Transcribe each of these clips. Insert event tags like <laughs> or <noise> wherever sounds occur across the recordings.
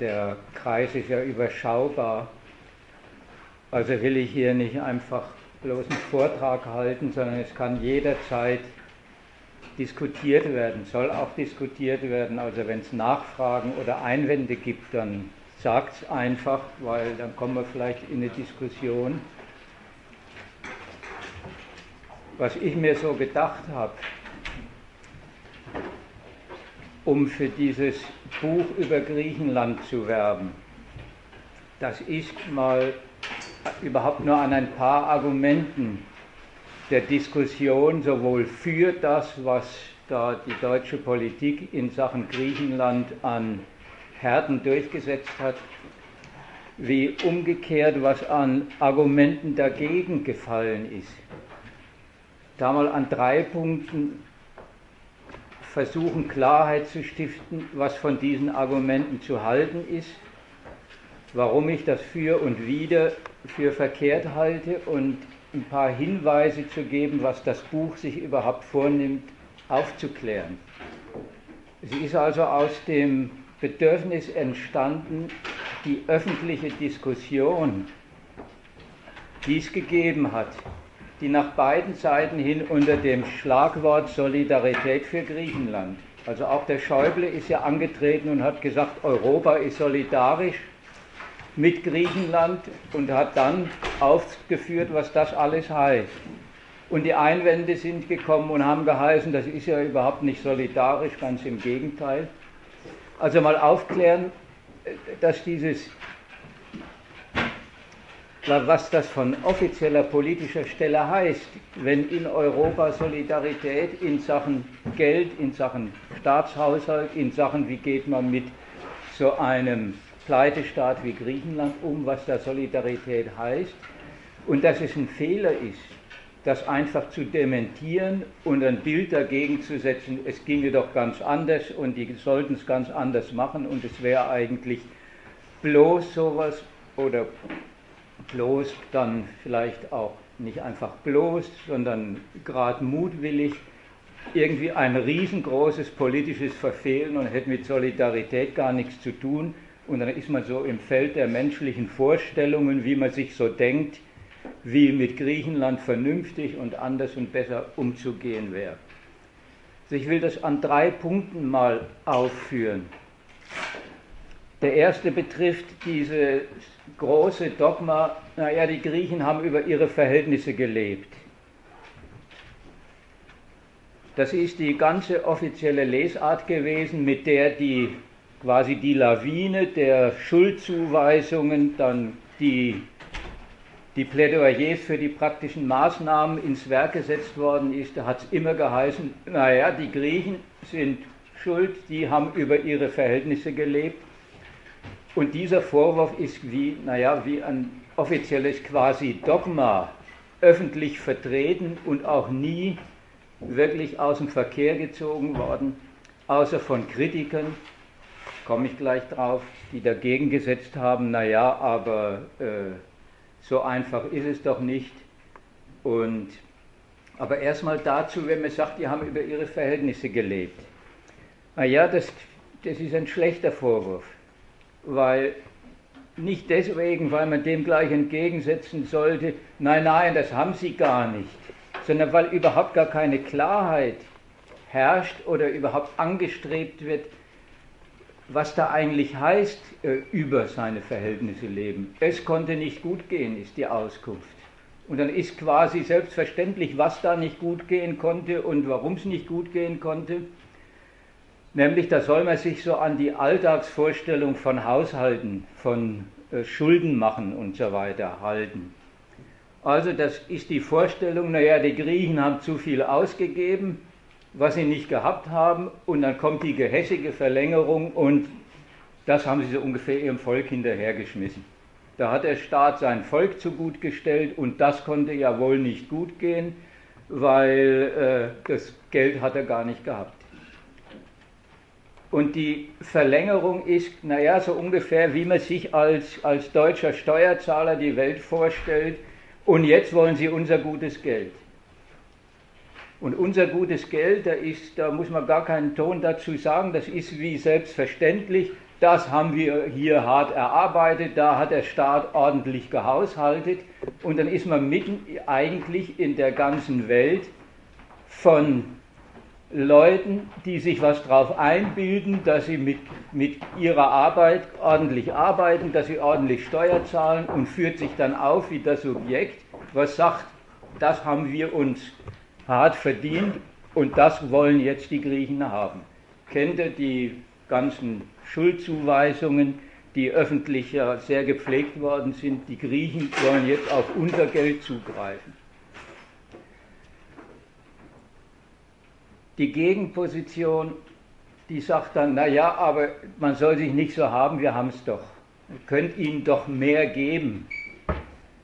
Der Kreis ist ja überschaubar. Also will ich hier nicht einfach bloß einen Vortrag halten, sondern es kann jederzeit diskutiert werden, soll auch diskutiert werden. Also wenn es Nachfragen oder Einwände gibt, dann sagt es einfach, weil dann kommen wir vielleicht in eine Diskussion. Was ich mir so gedacht habe, um für dieses Buch über Griechenland zu werben. Das ist mal überhaupt nur an ein paar Argumenten der Diskussion sowohl für das, was da die deutsche Politik in Sachen Griechenland an Härten durchgesetzt hat, wie umgekehrt, was an Argumenten dagegen gefallen ist. Da mal an drei Punkten versuchen Klarheit zu stiften, was von diesen Argumenten zu halten ist, warum ich das für und wieder für verkehrt halte und ein paar Hinweise zu geben, was das Buch sich überhaupt vornimmt, aufzuklären. Sie ist also aus dem Bedürfnis entstanden, die öffentliche Diskussion, die es gegeben hat, die nach beiden Seiten hin unter dem Schlagwort Solidarität für Griechenland. Also auch der Schäuble ist ja angetreten und hat gesagt, Europa ist solidarisch mit Griechenland und hat dann aufgeführt, was das alles heißt. Und die Einwände sind gekommen und haben geheißen, das ist ja überhaupt nicht solidarisch, ganz im Gegenteil. Also mal aufklären, dass dieses was das von offizieller politischer Stelle heißt, wenn in Europa Solidarität in Sachen Geld, in Sachen Staatshaushalt, in Sachen, wie geht man mit so einem Pleitestaat wie Griechenland um, was da Solidarität heißt, und dass es ein Fehler ist, das einfach zu dementieren und ein Bild dagegen zu setzen, es ginge doch ganz anders und die sollten es ganz anders machen und es wäre eigentlich bloß sowas oder bloß dann vielleicht auch nicht einfach bloß, sondern gerade mutwillig irgendwie ein riesengroßes politisches Verfehlen und hätte mit Solidarität gar nichts zu tun. Und dann ist man so im Feld der menschlichen Vorstellungen, wie man sich so denkt, wie mit Griechenland vernünftig und anders und besser umzugehen wäre. Also ich will das an drei Punkten mal aufführen. Der erste betrifft dieses große Dogma, naja, die Griechen haben über ihre Verhältnisse gelebt. Das ist die ganze offizielle Lesart gewesen, mit der die quasi die Lawine der Schuldzuweisungen, dann die, die Plädoyers für die praktischen Maßnahmen ins Werk gesetzt worden ist. Da hat es immer geheißen, naja, die Griechen sind schuld, die haben über ihre Verhältnisse gelebt und dieser Vorwurf ist wie, naja, wie ein offizielles quasi Dogma öffentlich vertreten und auch nie wirklich aus dem Verkehr gezogen worden, außer von Kritikern, komme ich gleich drauf, die dagegen gesetzt haben, naja, aber äh, so einfach ist es doch nicht. Und, aber erstmal dazu, wenn man sagt, die haben über ihre Verhältnisse gelebt. Naja, das, das ist ein schlechter Vorwurf weil nicht deswegen, weil man dem gleich entgegensetzen sollte, nein, nein, das haben sie gar nicht, sondern weil überhaupt gar keine Klarheit herrscht oder überhaupt angestrebt wird, was da eigentlich heißt, äh, über seine Verhältnisse leben. Es konnte nicht gut gehen, ist die Auskunft. Und dann ist quasi selbstverständlich, was da nicht gut gehen konnte und warum es nicht gut gehen konnte. Nämlich, da soll man sich so an die Alltagsvorstellung von Haushalten, von äh, Schulden machen und so weiter halten. Also das ist die Vorstellung, naja, die Griechen haben zu viel ausgegeben, was sie nicht gehabt haben, und dann kommt die gehässige Verlängerung und das haben sie so ungefähr ihrem Volk hinterhergeschmissen. Da hat der Staat sein Volk zu gut gestellt und das konnte ja wohl nicht gut gehen, weil äh, das Geld hat er gar nicht gehabt. Und die Verlängerung ist, naja, so ungefähr, wie man sich als, als deutscher Steuerzahler die Welt vorstellt. Und jetzt wollen sie unser gutes Geld. Und unser gutes Geld, da, ist, da muss man gar keinen Ton dazu sagen, das ist wie selbstverständlich, das haben wir hier hart erarbeitet, da hat der Staat ordentlich gehaushaltet und dann ist man mitten eigentlich in der ganzen Welt von Leuten, die sich was drauf einbilden, dass sie mit, mit ihrer Arbeit ordentlich arbeiten, dass sie ordentlich Steuer zahlen und führt sich dann auf wie das Subjekt, was sagt, das haben wir uns hart verdient und das wollen jetzt die Griechen haben. Kennt ihr die ganzen Schuldzuweisungen, die öffentlich sehr gepflegt worden sind? Die Griechen wollen jetzt auf unser Geld zugreifen. Die Gegenposition, die sagt dann, naja, aber man soll sich nicht so haben, wir haben es doch. Ihr könnt ihnen doch mehr geben.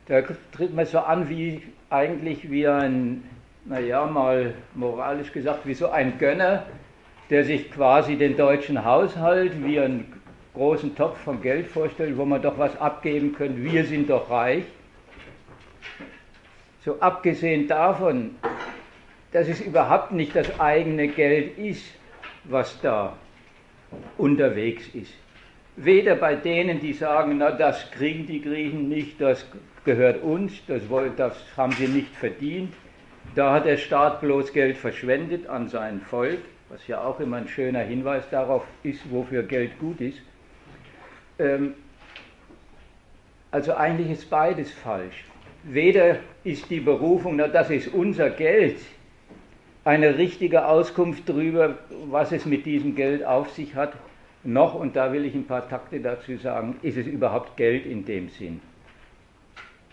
Da tritt man so an wie eigentlich wie ein, naja, mal moralisch gesagt, wie so ein Gönner, der sich quasi den deutschen Haushalt wie einen großen Topf von Geld vorstellt, wo man doch was abgeben könnte. Wir sind doch reich. So abgesehen davon, dass es überhaupt nicht das eigene Geld ist, was da unterwegs ist. Weder bei denen, die sagen, na das kriegen die Griechen nicht, das gehört uns, das, das haben sie nicht verdient. Da hat der Staat bloß Geld verschwendet an sein Volk was ja auch immer ein schöner Hinweis darauf ist, wofür Geld gut ist. Ähm, also eigentlich ist beides falsch. Weder ist die Berufung, na das ist unser Geld, eine richtige Auskunft darüber, was es mit diesem Geld auf sich hat, noch, und da will ich ein paar Takte dazu sagen, ist es überhaupt Geld in dem Sinn.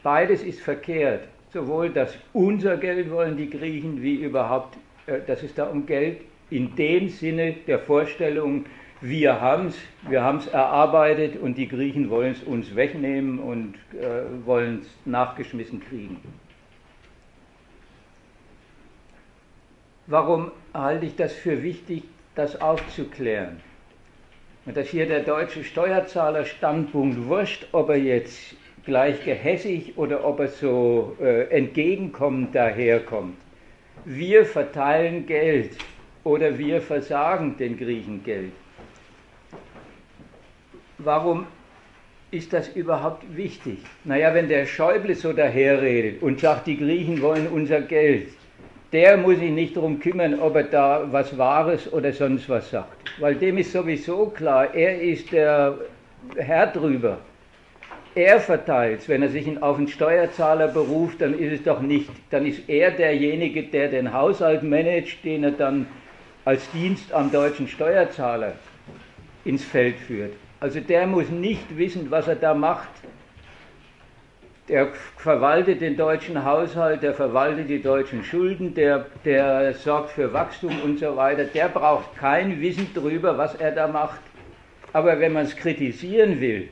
Beides ist verkehrt. Sowohl das unser Geld wollen die Griechen, wie überhaupt, äh, dass es da um Geld in dem Sinne der Vorstellung, wir haben es, wir haben es erarbeitet und die Griechen wollen es uns wegnehmen und äh, wollen es nachgeschmissen kriegen. Warum halte ich das für wichtig, das aufzuklären? Und dass hier der deutsche Steuerzahler-Standpunkt wurscht, ob er jetzt gleich gehässig oder ob er so äh, entgegenkommend daherkommt. Wir verteilen Geld oder wir versagen den Griechen Geld. Warum ist das überhaupt wichtig? Naja, wenn der Schäuble so daherredet und sagt, die Griechen wollen unser Geld, der muss sich nicht darum kümmern, ob er da was Wahres oder sonst was sagt. Weil dem ist sowieso klar, er ist der Herr drüber. Er verteilt Wenn er sich auf einen Steuerzahler beruft, dann ist es doch nicht, dann ist er derjenige, der den Haushalt managt, den er dann als Dienst am deutschen Steuerzahler ins Feld führt. Also der muss nicht wissen, was er da macht. Der verwaltet den deutschen Haushalt, der verwaltet die deutschen Schulden, der, der sorgt für Wachstum und so weiter. Der braucht kein Wissen darüber, was er da macht. Aber wenn man es kritisieren will,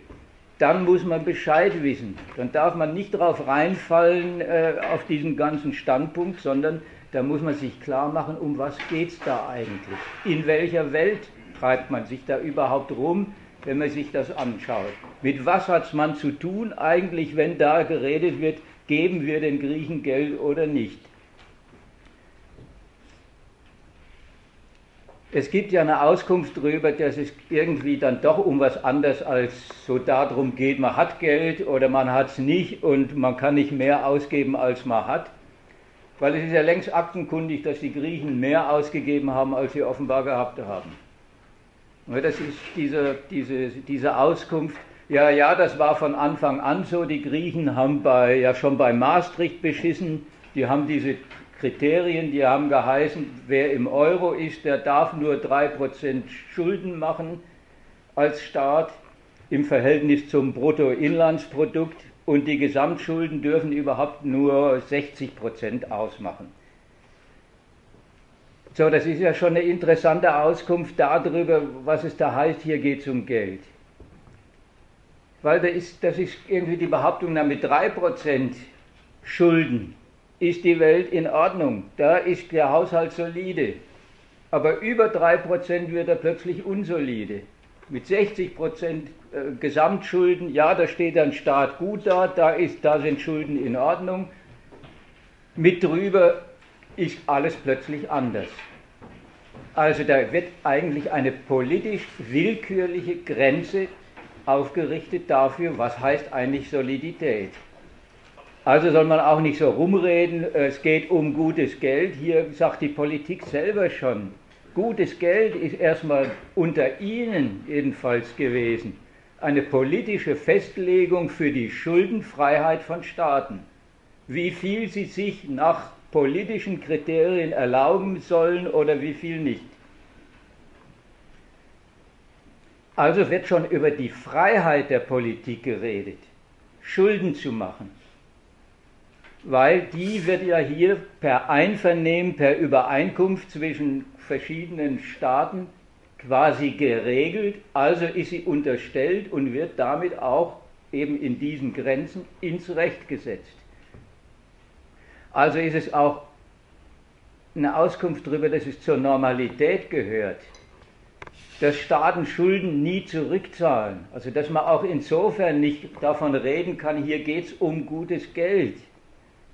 dann muss man Bescheid wissen. Dann darf man nicht darauf reinfallen äh, auf diesen ganzen Standpunkt, sondern da muss man sich klar machen, um was geht es da eigentlich? In welcher Welt treibt man sich da überhaupt rum, wenn man sich das anschaut? Mit was hat man zu tun eigentlich, wenn da geredet wird, geben wir den Griechen Geld oder nicht? Es gibt ja eine Auskunft darüber, dass es irgendwie dann doch um was anderes als so darum geht, man hat Geld oder man hat es nicht und man kann nicht mehr ausgeben, als man hat. Weil es ist ja längst aktenkundig, dass die Griechen mehr ausgegeben haben, als sie offenbar gehabt haben. Das ist diese, diese, diese Auskunft, ja, ja, das war von Anfang an so, die Griechen haben bei, ja schon bei Maastricht beschissen, die haben diese Kriterien, die haben geheißen, wer im Euro ist, der darf nur 3% Schulden machen als Staat im Verhältnis zum Bruttoinlandsprodukt und die Gesamtschulden dürfen überhaupt nur 60 Prozent ausmachen. So, das ist ja schon eine interessante Auskunft darüber, was es da heißt, hier geht es um Geld. Weil da ist, das ist irgendwie die Behauptung, na, mit 3% Schulden ist die Welt in Ordnung, da ist der Haushalt solide. Aber über 3% wird er plötzlich unsolide. Mit 60 Prozent äh, Gesamtschulden, ja, da steht ein Staat gut da, da, ist, da sind Schulden in Ordnung. Mit drüber ist alles plötzlich anders. Also da wird eigentlich eine politisch willkürliche Grenze aufgerichtet dafür, was heißt eigentlich Solidität. Also soll man auch nicht so rumreden, es geht um gutes Geld. Hier sagt die Politik selber schon, gutes Geld ist erstmal unter Ihnen jedenfalls gewesen eine politische Festlegung für die Schuldenfreiheit von Staaten, wie viel sie sich nach politischen Kriterien erlauben sollen oder wie viel nicht. Also wird schon über die Freiheit der Politik geredet, Schulden zu machen, weil die wird ja hier per Einvernehmen, per Übereinkunft zwischen verschiedenen Staaten quasi geregelt, also ist sie unterstellt und wird damit auch eben in diesen Grenzen ins Recht gesetzt. Also ist es auch eine Auskunft darüber, dass es zur Normalität gehört, dass Staaten Schulden nie zurückzahlen. Also dass man auch insofern nicht davon reden kann, hier geht es um gutes Geld.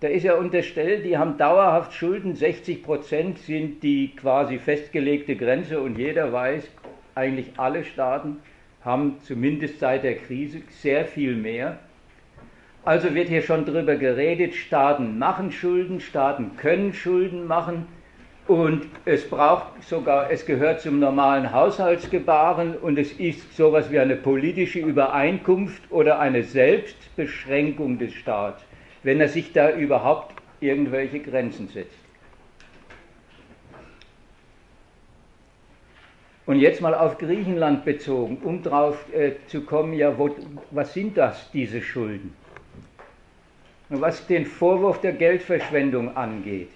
Da ist ja unterstellt, die haben dauerhaft Schulden, 60 Prozent sind die quasi festgelegte Grenze und jeder weiß, eigentlich alle Staaten haben zumindest seit der Krise sehr viel mehr. Also wird hier schon darüber geredet, Staaten machen Schulden, Staaten können Schulden machen und es braucht sogar, es gehört zum normalen Haushaltsgebaren und es ist sowas wie eine politische Übereinkunft oder eine Selbstbeschränkung des Staats wenn er sich da überhaupt irgendwelche Grenzen setzt. Und jetzt mal auf Griechenland bezogen, um drauf äh, zu kommen, ja, wo, was sind das, diese Schulden? Und was den Vorwurf der Geldverschwendung angeht,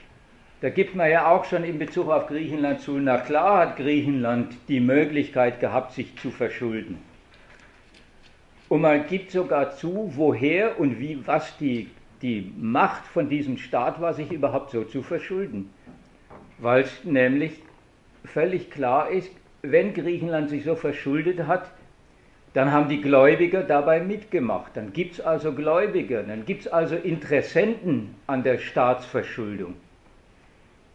da gibt man ja auch schon in Bezug auf Griechenland zu, na klar hat Griechenland die Möglichkeit gehabt, sich zu verschulden. Und man gibt sogar zu, woher und wie, was die die Macht von diesem Staat war, sich überhaupt so zu verschulden. Weil es nämlich völlig klar ist, wenn Griechenland sich so verschuldet hat, dann haben die Gläubiger dabei mitgemacht. Dann gibt es also Gläubiger, dann gibt es also Interessenten an der Staatsverschuldung.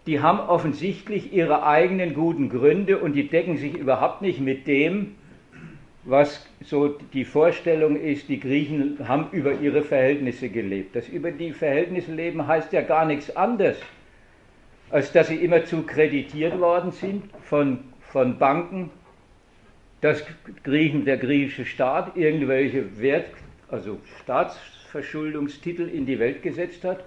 Die haben offensichtlich ihre eigenen guten Gründe und die decken sich überhaupt nicht mit dem, was so die Vorstellung ist, die Griechen haben über ihre Verhältnisse gelebt. Das über die Verhältnisse leben heißt ja gar nichts anderes, als dass sie immerzu kreditiert worden sind von, von Banken, dass Griechen, der griechische Staat irgendwelche Wert, also Staatsverschuldungstitel in die Welt gesetzt hat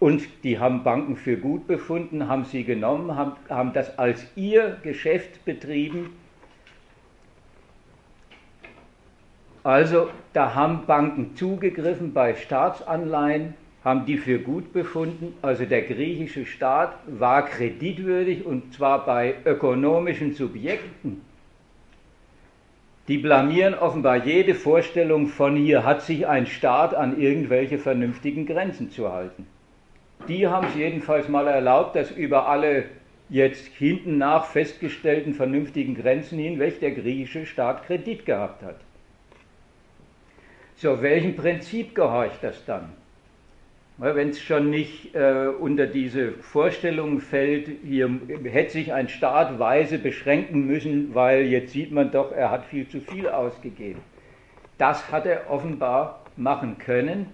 und die haben Banken für gut befunden, haben sie genommen, haben, haben das als ihr Geschäft betrieben Also da haben Banken zugegriffen bei Staatsanleihen, haben die für gut befunden. Also der griechische Staat war kreditwürdig und zwar bei ökonomischen Subjekten. Die blamieren offenbar jede Vorstellung von hier hat sich ein Staat an irgendwelche vernünftigen Grenzen zu halten. Die haben es jedenfalls mal erlaubt, dass über alle jetzt hinten nach festgestellten vernünftigen Grenzen hinweg der griechische Staat Kredit gehabt hat. So, welchem Prinzip gehorcht das dann? Wenn es schon nicht äh, unter diese Vorstellung fällt, hier hätte sich ein Staat weise beschränken müssen, weil jetzt sieht man doch, er hat viel zu viel ausgegeben. Das hat er offenbar machen können.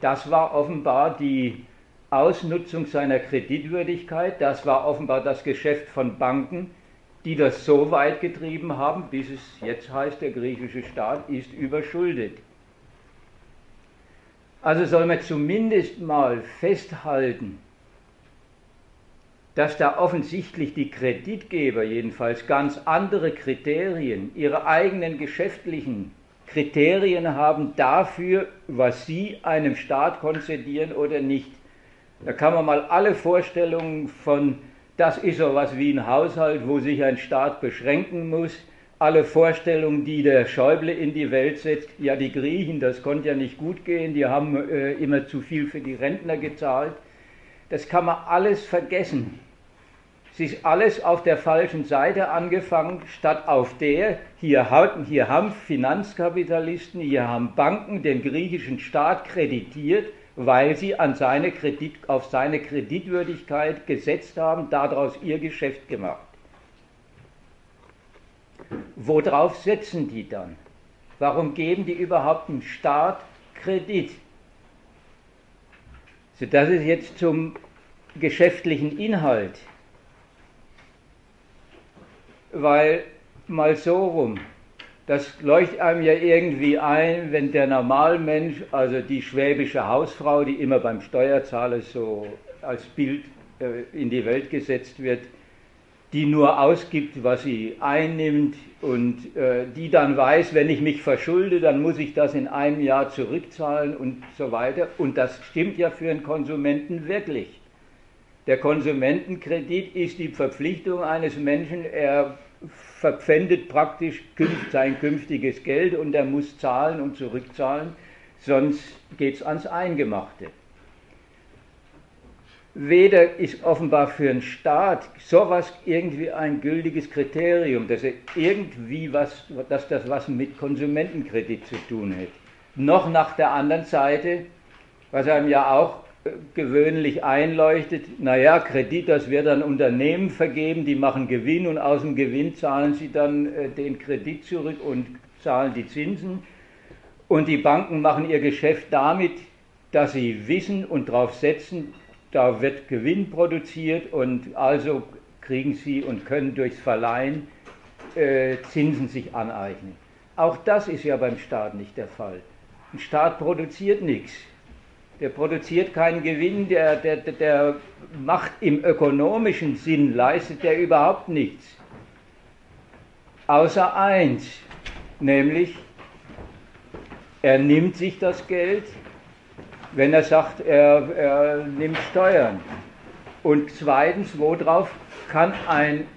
Das war offenbar die Ausnutzung seiner Kreditwürdigkeit. Das war offenbar das Geschäft von Banken, die das so weit getrieben haben, bis es jetzt heißt, der griechische Staat ist überschuldet. Also soll man zumindest mal festhalten, dass da offensichtlich die Kreditgeber jedenfalls ganz andere Kriterien, ihre eigenen geschäftlichen Kriterien haben dafür, was sie einem Staat konzedieren oder nicht. Da kann man mal alle Vorstellungen von, das ist so was wie ein Haushalt, wo sich ein Staat beschränken muss, alle Vorstellungen, die der Schäuble in die Welt setzt, ja die Griechen, das konnte ja nicht gut gehen, die haben äh, immer zu viel für die Rentner gezahlt, das kann man alles vergessen. Es ist alles auf der falschen Seite angefangen, statt auf der, hier, hier haben Finanzkapitalisten, hier haben Banken den griechischen Staat kreditiert, weil sie an seine Kredit, auf seine Kreditwürdigkeit gesetzt haben, daraus ihr Geschäft gemacht. worauf setzen die dann? Warum geben die überhaupt dem Staat Kredit? So, das ist jetzt zum geschäftlichen Inhalt. Weil mal so rum, das leuchtet einem ja irgendwie ein, wenn der Normalmensch, also die schwäbische Hausfrau, die immer beim Steuerzahler so als Bild äh, in die Welt gesetzt wird, die nur ausgibt, was sie einnimmt und äh, die dann weiß, wenn ich mich verschulde, dann muss ich das in einem Jahr zurückzahlen und so weiter. Und das stimmt ja für einen Konsumenten wirklich. Der Konsumentenkredit ist die Verpflichtung eines Menschen, er verpfändet praktisch sein künftiges Geld und er muss zahlen und zurückzahlen, sonst geht es ans Eingemachte. Weder ist offenbar für einen Staat sowas irgendwie ein gültiges Kriterium, dass er irgendwie was, dass das was mit Konsumentenkredit zu tun hat. Noch nach der anderen Seite, was einem ja auch gewöhnlich einleuchtet, naja, Kredit, das wird an Unternehmen vergeben, die machen Gewinn und aus dem Gewinn zahlen sie dann äh, den Kredit zurück und zahlen die Zinsen. Und die Banken machen ihr Geschäft damit, dass sie wissen und darauf setzen, da wird Gewinn produziert und also kriegen sie und können durchs Verleihen äh, Zinsen sich aneignen. Auch das ist ja beim Staat nicht der Fall. Ein Staat produziert nichts der produziert keinen Gewinn, der, der, der macht im ökonomischen Sinn, leistet der überhaupt nichts. Außer eins, nämlich er nimmt sich das Geld, wenn er sagt, er, er nimmt Steuern. Und zweitens, worauf kann ein,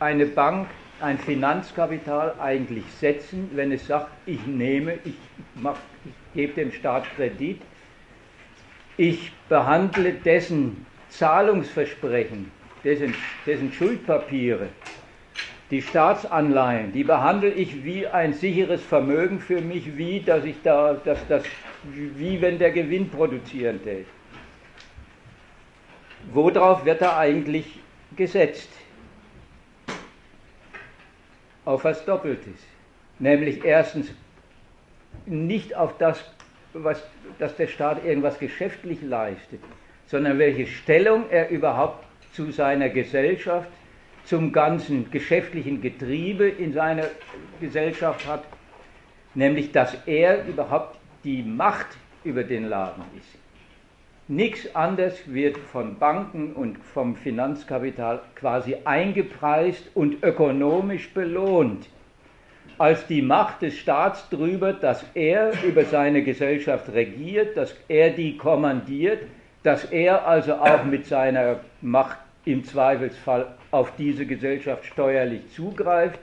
eine Bank ein Finanzkapital eigentlich setzen, wenn es sagt, ich nehme, ich, mach, ich gebe dem Staat Kredit, ich behandle dessen Zahlungsversprechen, dessen, dessen Schuldpapiere, die Staatsanleihen, die behandle ich wie ein sicheres Vermögen für mich, wie dass ich da, dass das, wie wenn der Gewinn produzieren täte. Worauf wird er eigentlich gesetzt? Auf was Doppeltes. Nämlich erstens nicht auf das, was, dass der Staat irgendwas geschäftlich leistet, sondern welche Stellung er überhaupt zu seiner Gesellschaft, zum ganzen geschäftlichen Getriebe in seiner Gesellschaft hat, nämlich dass er überhaupt die Macht über den Laden ist. Nichts anderes wird von Banken und vom Finanzkapital quasi eingepreist und ökonomisch belohnt als die Macht des Staats darüber, dass er über seine Gesellschaft regiert, dass er die kommandiert, dass er also auch mit seiner Macht im Zweifelsfall auf diese Gesellschaft steuerlich zugreift,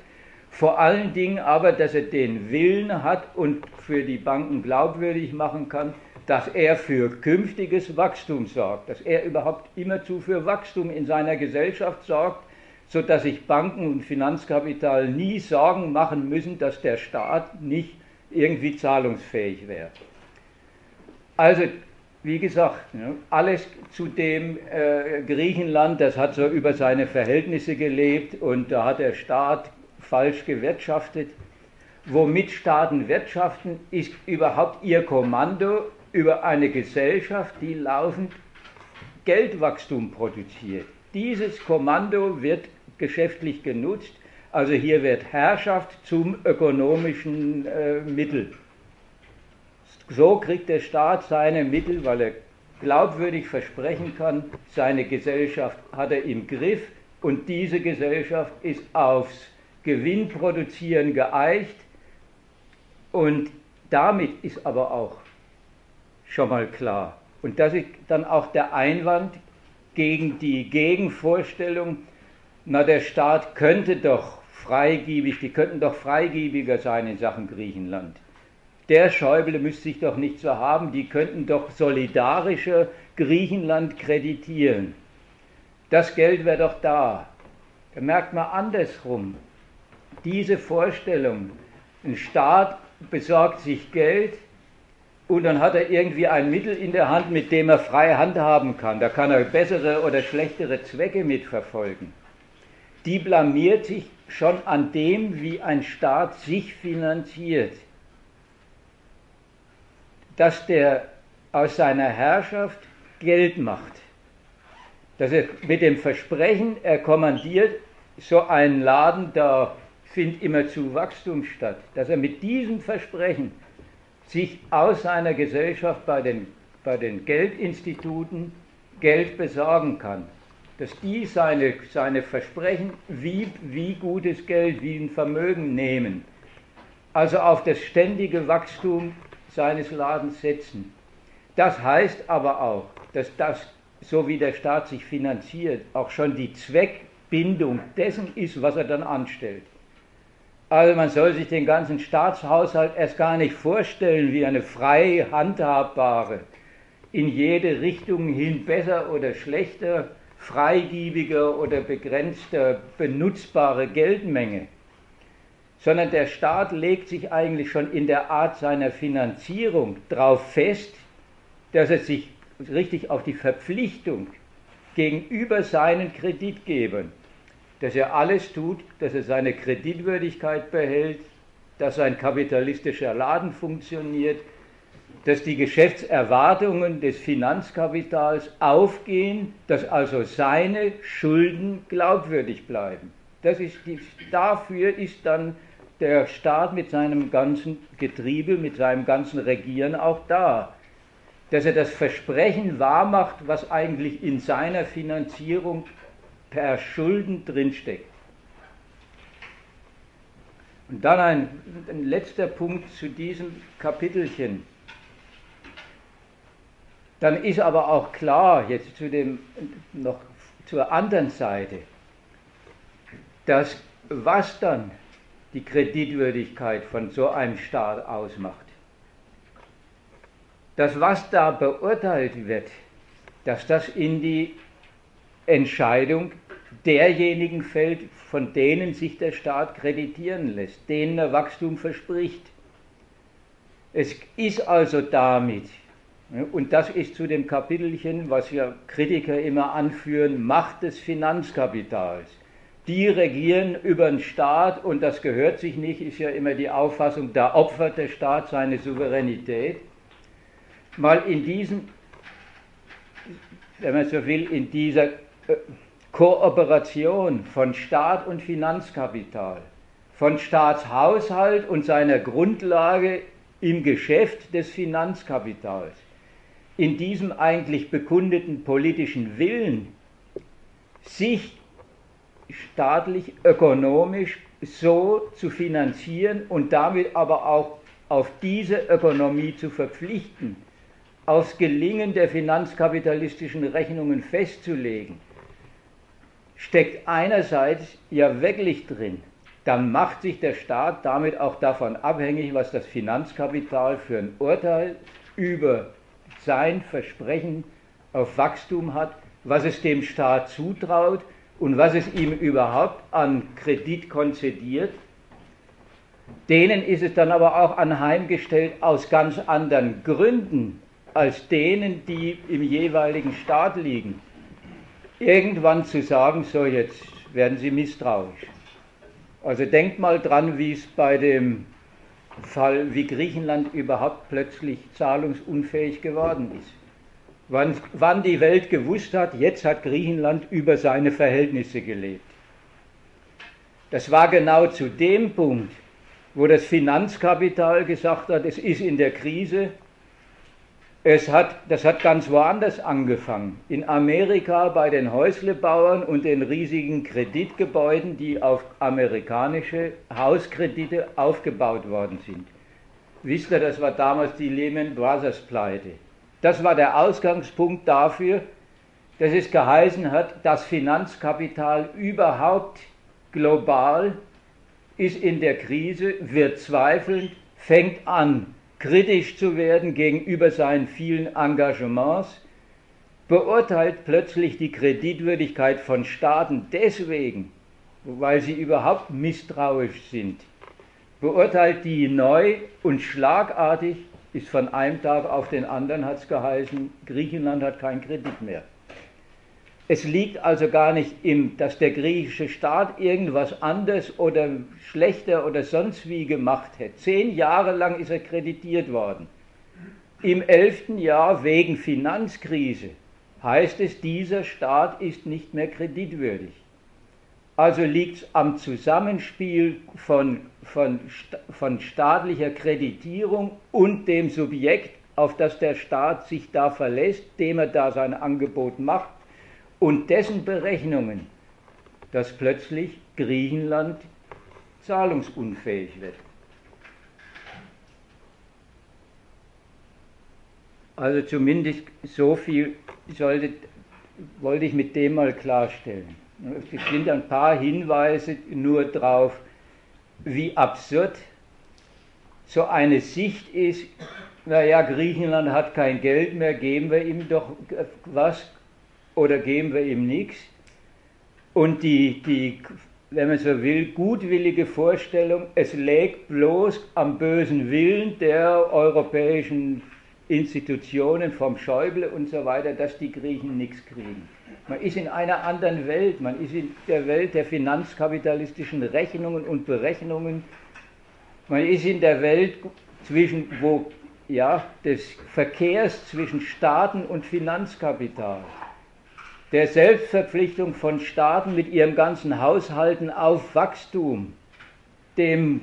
vor allen Dingen aber, dass er den Willen hat und für die Banken glaubwürdig machen kann, dass er für künftiges Wachstum sorgt, dass er überhaupt immerzu für Wachstum in seiner Gesellschaft sorgt, sodass sich Banken und Finanzkapital nie Sorgen machen müssen, dass der Staat nicht irgendwie zahlungsfähig wäre. Also, wie gesagt, ne, alles zu dem äh, Griechenland, das hat so über seine Verhältnisse gelebt und da hat der Staat falsch gewirtschaftet. Womit Staaten wirtschaften, ist überhaupt ihr Kommando über eine Gesellschaft, die laufend Geldwachstum produziert. Dieses Kommando wird geschäftlich genutzt. Also hier wird Herrschaft zum ökonomischen äh, Mittel. So kriegt der Staat seine Mittel, weil er glaubwürdig versprechen kann, seine Gesellschaft hat er im Griff und diese Gesellschaft ist aufs Gewinnproduzieren geeicht und damit ist aber auch schon mal klar. Und das ist dann auch der Einwand gegen die Gegenvorstellung, na der Staat könnte doch freigiebig, die könnten doch freigiebiger sein in Sachen Griechenland. Der Schäuble müsste sich doch nicht so haben, die könnten doch solidarischer Griechenland kreditieren. Das Geld wäre doch da. Da merkt man andersrum. Diese Vorstellung, ein Staat besorgt sich Geld und dann hat er irgendwie ein Mittel in der Hand, mit dem er frei handhaben kann. Da kann er bessere oder schlechtere Zwecke mitverfolgen die blamiert sich schon an dem, wie ein Staat sich finanziert. Dass der aus seiner Herrschaft Geld macht. Dass er mit dem Versprechen, er kommandiert so einen Laden, da findet immer zu Wachstum statt. Dass er mit diesem Versprechen sich aus seiner Gesellschaft bei den, bei den Geldinstituten Geld besorgen kann dass die seine, seine Versprechen wie, wie gutes Geld, wie ein Vermögen nehmen, also auf das ständige Wachstum seines Ladens setzen. Das heißt aber auch, dass das, so wie der Staat sich finanziert, auch schon die Zweckbindung dessen ist, was er dann anstellt. Also man soll sich den ganzen Staatshaushalt erst gar nicht vorstellen wie eine frei handhabbare, in jede Richtung hin besser oder schlechter freigiebige oder begrenzte benutzbare Geldmenge, sondern der Staat legt sich eigentlich schon in der Art seiner Finanzierung darauf fest, dass er sich richtig auf die Verpflichtung gegenüber seinen Kreditgebern, dass er alles tut, dass er seine Kreditwürdigkeit behält, dass sein kapitalistischer Laden funktioniert, dass die Geschäftserwartungen des Finanzkapitals aufgehen, dass also seine Schulden glaubwürdig bleiben. Das ist die, dafür ist dann der Staat mit seinem ganzen Getriebe, mit seinem ganzen Regieren auch da. Dass er das Versprechen wahrmacht, was eigentlich in seiner Finanzierung per Schulden drinsteckt. Und dann ein, ein letzter Punkt zu diesem Kapitelchen dann ist aber auch klar, jetzt zu dem, noch zur anderen Seite, dass was dann die Kreditwürdigkeit von so einem Staat ausmacht, dass was da beurteilt wird, dass das in die Entscheidung derjenigen fällt, von denen sich der Staat kreditieren lässt, denen er Wachstum verspricht. Es ist also damit und das ist zu dem Kapitelchen, was ja Kritiker immer anführen, Macht des Finanzkapitals. Die regieren über den Staat und das gehört sich nicht, ist ja immer die Auffassung, da opfert der Staat seine Souveränität. Mal in diesem, wenn man so will, in dieser äh, Kooperation von Staat und Finanzkapital, von Staatshaushalt und seiner Grundlage im Geschäft des Finanzkapitals in diesem eigentlich bekundeten politischen Willen, sich staatlich, ökonomisch so zu finanzieren und damit aber auch auf diese Ökonomie zu verpflichten, aufs Gelingen der finanzkapitalistischen Rechnungen festzulegen, steckt einerseits ja wirklich drin, dann macht sich der Staat damit auch davon abhängig, was das Finanzkapital für ein Urteil über sein Versprechen auf Wachstum hat, was es dem Staat zutraut und was es ihm überhaupt an Kredit konzediert. Denen ist es dann aber auch anheimgestellt aus ganz anderen Gründen als denen, die im jeweiligen Staat liegen. Irgendwann zu sagen, so jetzt werden sie misstrauisch. Also denkt mal dran, wie es bei dem Fall, wie Griechenland überhaupt plötzlich zahlungsunfähig geworden ist. Wann, wann die Welt gewusst hat, jetzt hat Griechenland über seine Verhältnisse gelebt. Das war genau zu dem Punkt, wo das Finanzkapital gesagt hat, es ist in der Krise, es hat, das hat ganz woanders angefangen. In Amerika bei den Häuslebauern und den riesigen Kreditgebäuden, die auf amerikanische Hauskredite aufgebaut worden sind. Wisst ihr, das war damals die Lehman Brothers Pleite. Das war der Ausgangspunkt dafür, dass es geheißen hat, das Finanzkapital überhaupt global ist in der Krise, wird zweifelnd, fängt an, kritisch zu werden gegenüber seinen vielen Engagements, beurteilt plötzlich die Kreditwürdigkeit von Staaten deswegen, weil sie überhaupt misstrauisch sind, beurteilt die neu und schlagartig, ist von einem Tag auf den anderen, hat es geheißen, Griechenland hat keinen Kredit mehr. Es liegt also gar nicht im, dass der griechische Staat irgendwas anders oder schlechter oder sonst wie gemacht hätte. Zehn Jahre lang ist er kreditiert worden. Im elften Jahr wegen Finanzkrise heißt es, dieser Staat ist nicht mehr kreditwürdig. Also liegt es am Zusammenspiel von, von, von staatlicher Kreditierung und dem Subjekt, auf das der Staat sich da verlässt, dem er da sein Angebot macht und dessen Berechnungen, dass plötzlich Griechenland zahlungsunfähig wird. Also zumindest so viel sollte, wollte ich mit dem mal klarstellen. Es sind ein paar Hinweise nur darauf, wie absurd so eine Sicht ist, naja, Griechenland hat kein Geld mehr, geben wir ihm doch was, oder geben wir ihm nichts. Und die, die, wenn man so will, gutwillige Vorstellung, es lägt bloß am bösen Willen der europäischen Institutionen, vom Schäuble und so weiter, dass die Griechen nichts kriegen. Man ist in einer anderen Welt, man ist in der Welt der finanzkapitalistischen Rechnungen und Berechnungen, man ist in der Welt zwischen, wo, ja, des Verkehrs zwischen Staaten und Finanzkapital der Selbstverpflichtung von Staaten mit ihrem ganzen Haushalten auf Wachstum, dem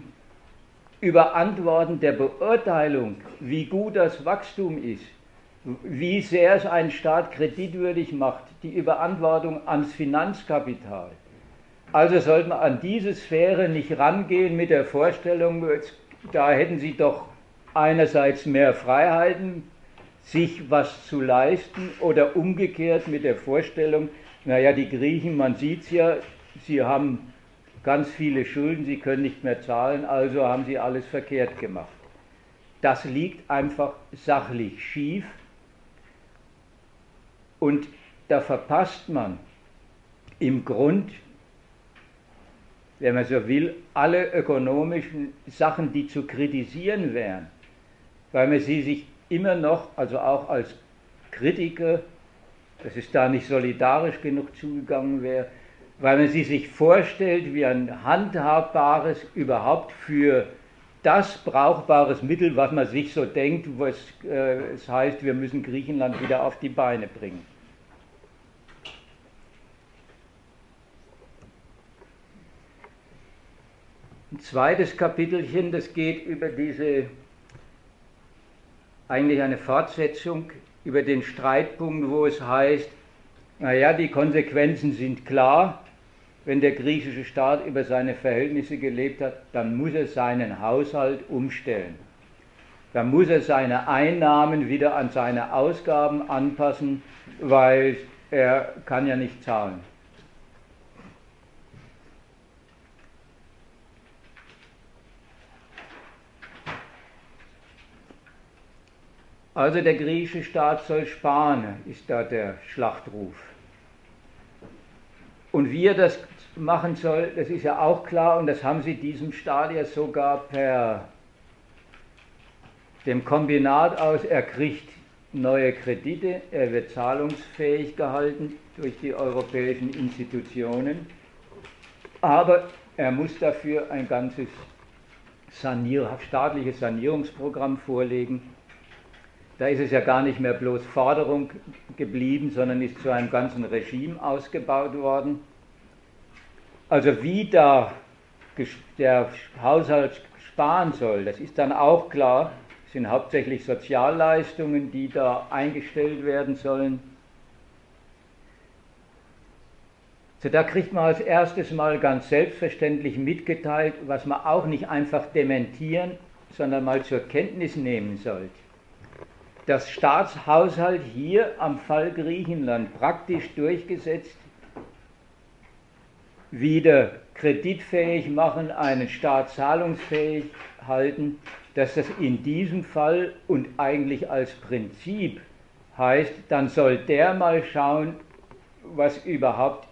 Überantworten der Beurteilung, wie gut das Wachstum ist, wie sehr es einen Staat kreditwürdig macht, die Überantwortung ans Finanzkapital. Also sollte man an diese Sphäre nicht rangehen mit der Vorstellung, da hätten sie doch einerseits mehr Freiheiten, sich was zu leisten oder umgekehrt mit der Vorstellung, naja, die Griechen, man sieht es ja, sie haben ganz viele Schulden, sie können nicht mehr zahlen, also haben sie alles verkehrt gemacht. Das liegt einfach sachlich schief und da verpasst man im Grund, wenn man so will, alle ökonomischen Sachen, die zu kritisieren wären, weil man sie sich immer noch, also auch als Kritiker, dass es da nicht solidarisch genug zugegangen wäre, weil man sie sich vorstellt wie ein handhabbares, überhaupt für das brauchbares Mittel, was man sich so denkt, was äh, es heißt, wir müssen Griechenland wieder auf die Beine bringen. Ein zweites Kapitelchen, das geht über diese eigentlich eine Fortsetzung über den Streitpunkt, wo es heißt, naja, die Konsequenzen sind klar, wenn der griechische Staat über seine Verhältnisse gelebt hat, dann muss er seinen Haushalt umstellen. Dann muss er seine Einnahmen wieder an seine Ausgaben anpassen, weil er kann ja nicht zahlen. Also der griechische Staat soll sparen, ist da der Schlachtruf. Und wie er das machen soll, das ist ja auch klar und das haben sie diesem Staat ja sogar per dem Kombinat aus, er kriegt neue Kredite, er wird zahlungsfähig gehalten durch die europäischen Institutionen, aber er muss dafür ein ganzes Sanier staatliches Sanierungsprogramm vorlegen da ist es ja gar nicht mehr bloß Forderung geblieben, sondern ist zu einem ganzen Regime ausgebaut worden. Also wie da der Haushalt sparen soll, das ist dann auch klar. Es sind hauptsächlich Sozialleistungen, die da eingestellt werden sollen. So, da kriegt man als erstes mal ganz selbstverständlich mitgeteilt, was man auch nicht einfach dementieren, sondern mal zur Kenntnis nehmen sollte das Staatshaushalt hier am Fall Griechenland praktisch durchgesetzt, wieder kreditfähig machen, einen Staat zahlungsfähig halten, dass das in diesem Fall und eigentlich als Prinzip heißt, dann soll der mal schauen, was überhaupt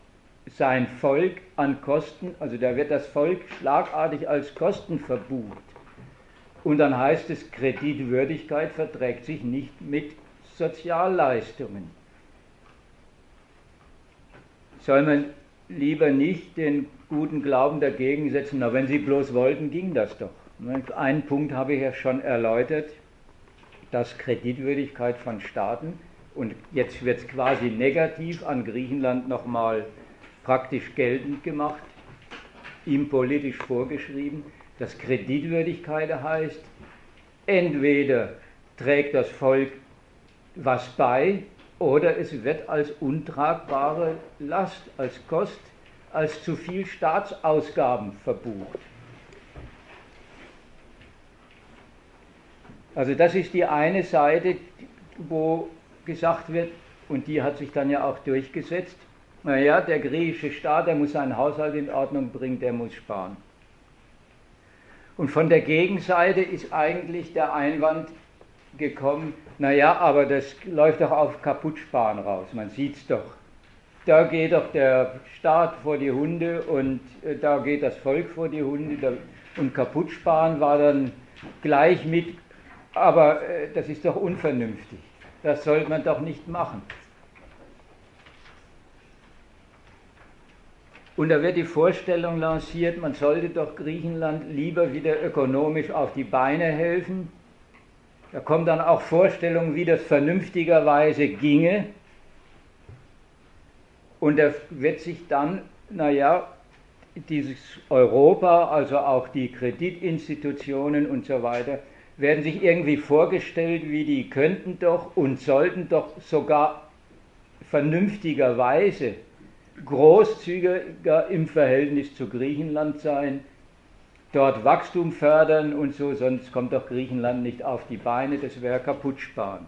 sein Volk an Kosten, also da wird das Volk schlagartig als Kosten verbucht. Und dann heißt es, Kreditwürdigkeit verträgt sich nicht mit Sozialleistungen. soll man lieber nicht den guten Glauben dagegen setzen, na wenn sie bloß wollten, ging das doch. Einen Punkt habe ich ja schon erläutert, dass Kreditwürdigkeit von Staaten, und jetzt wird es quasi negativ an Griechenland nochmal praktisch geltend gemacht, ihm politisch vorgeschrieben, dass Kreditwürdigkeit heißt, entweder trägt das Volk was bei oder es wird als untragbare Last, als Kost, als zu viel Staatsausgaben verbucht. Also das ist die eine Seite, wo gesagt wird, und die hat sich dann ja auch durchgesetzt, naja, der griechische Staat, der muss seinen Haushalt in Ordnung bringen, der muss sparen. Und von der Gegenseite ist eigentlich der Einwand gekommen, naja, aber das läuft doch auf Kaputtsparen raus, man sieht es doch. Da geht doch der Staat vor die Hunde und äh, da geht das Volk vor die Hunde und Kaputtsparen war dann gleich mit, aber äh, das ist doch unvernünftig, das sollte man doch nicht machen. Und da wird die Vorstellung lanciert, man sollte doch Griechenland lieber wieder ökonomisch auf die Beine helfen. Da kommen dann auch Vorstellungen, wie das vernünftigerweise ginge. Und da wird sich dann, naja, dieses Europa, also auch die Kreditinstitutionen und so weiter, werden sich irgendwie vorgestellt, wie die könnten doch und sollten doch sogar vernünftigerweise großzügiger im Verhältnis zu Griechenland sein, dort Wachstum fördern und so, sonst kommt doch Griechenland nicht auf die Beine, das wäre kaputt sparen.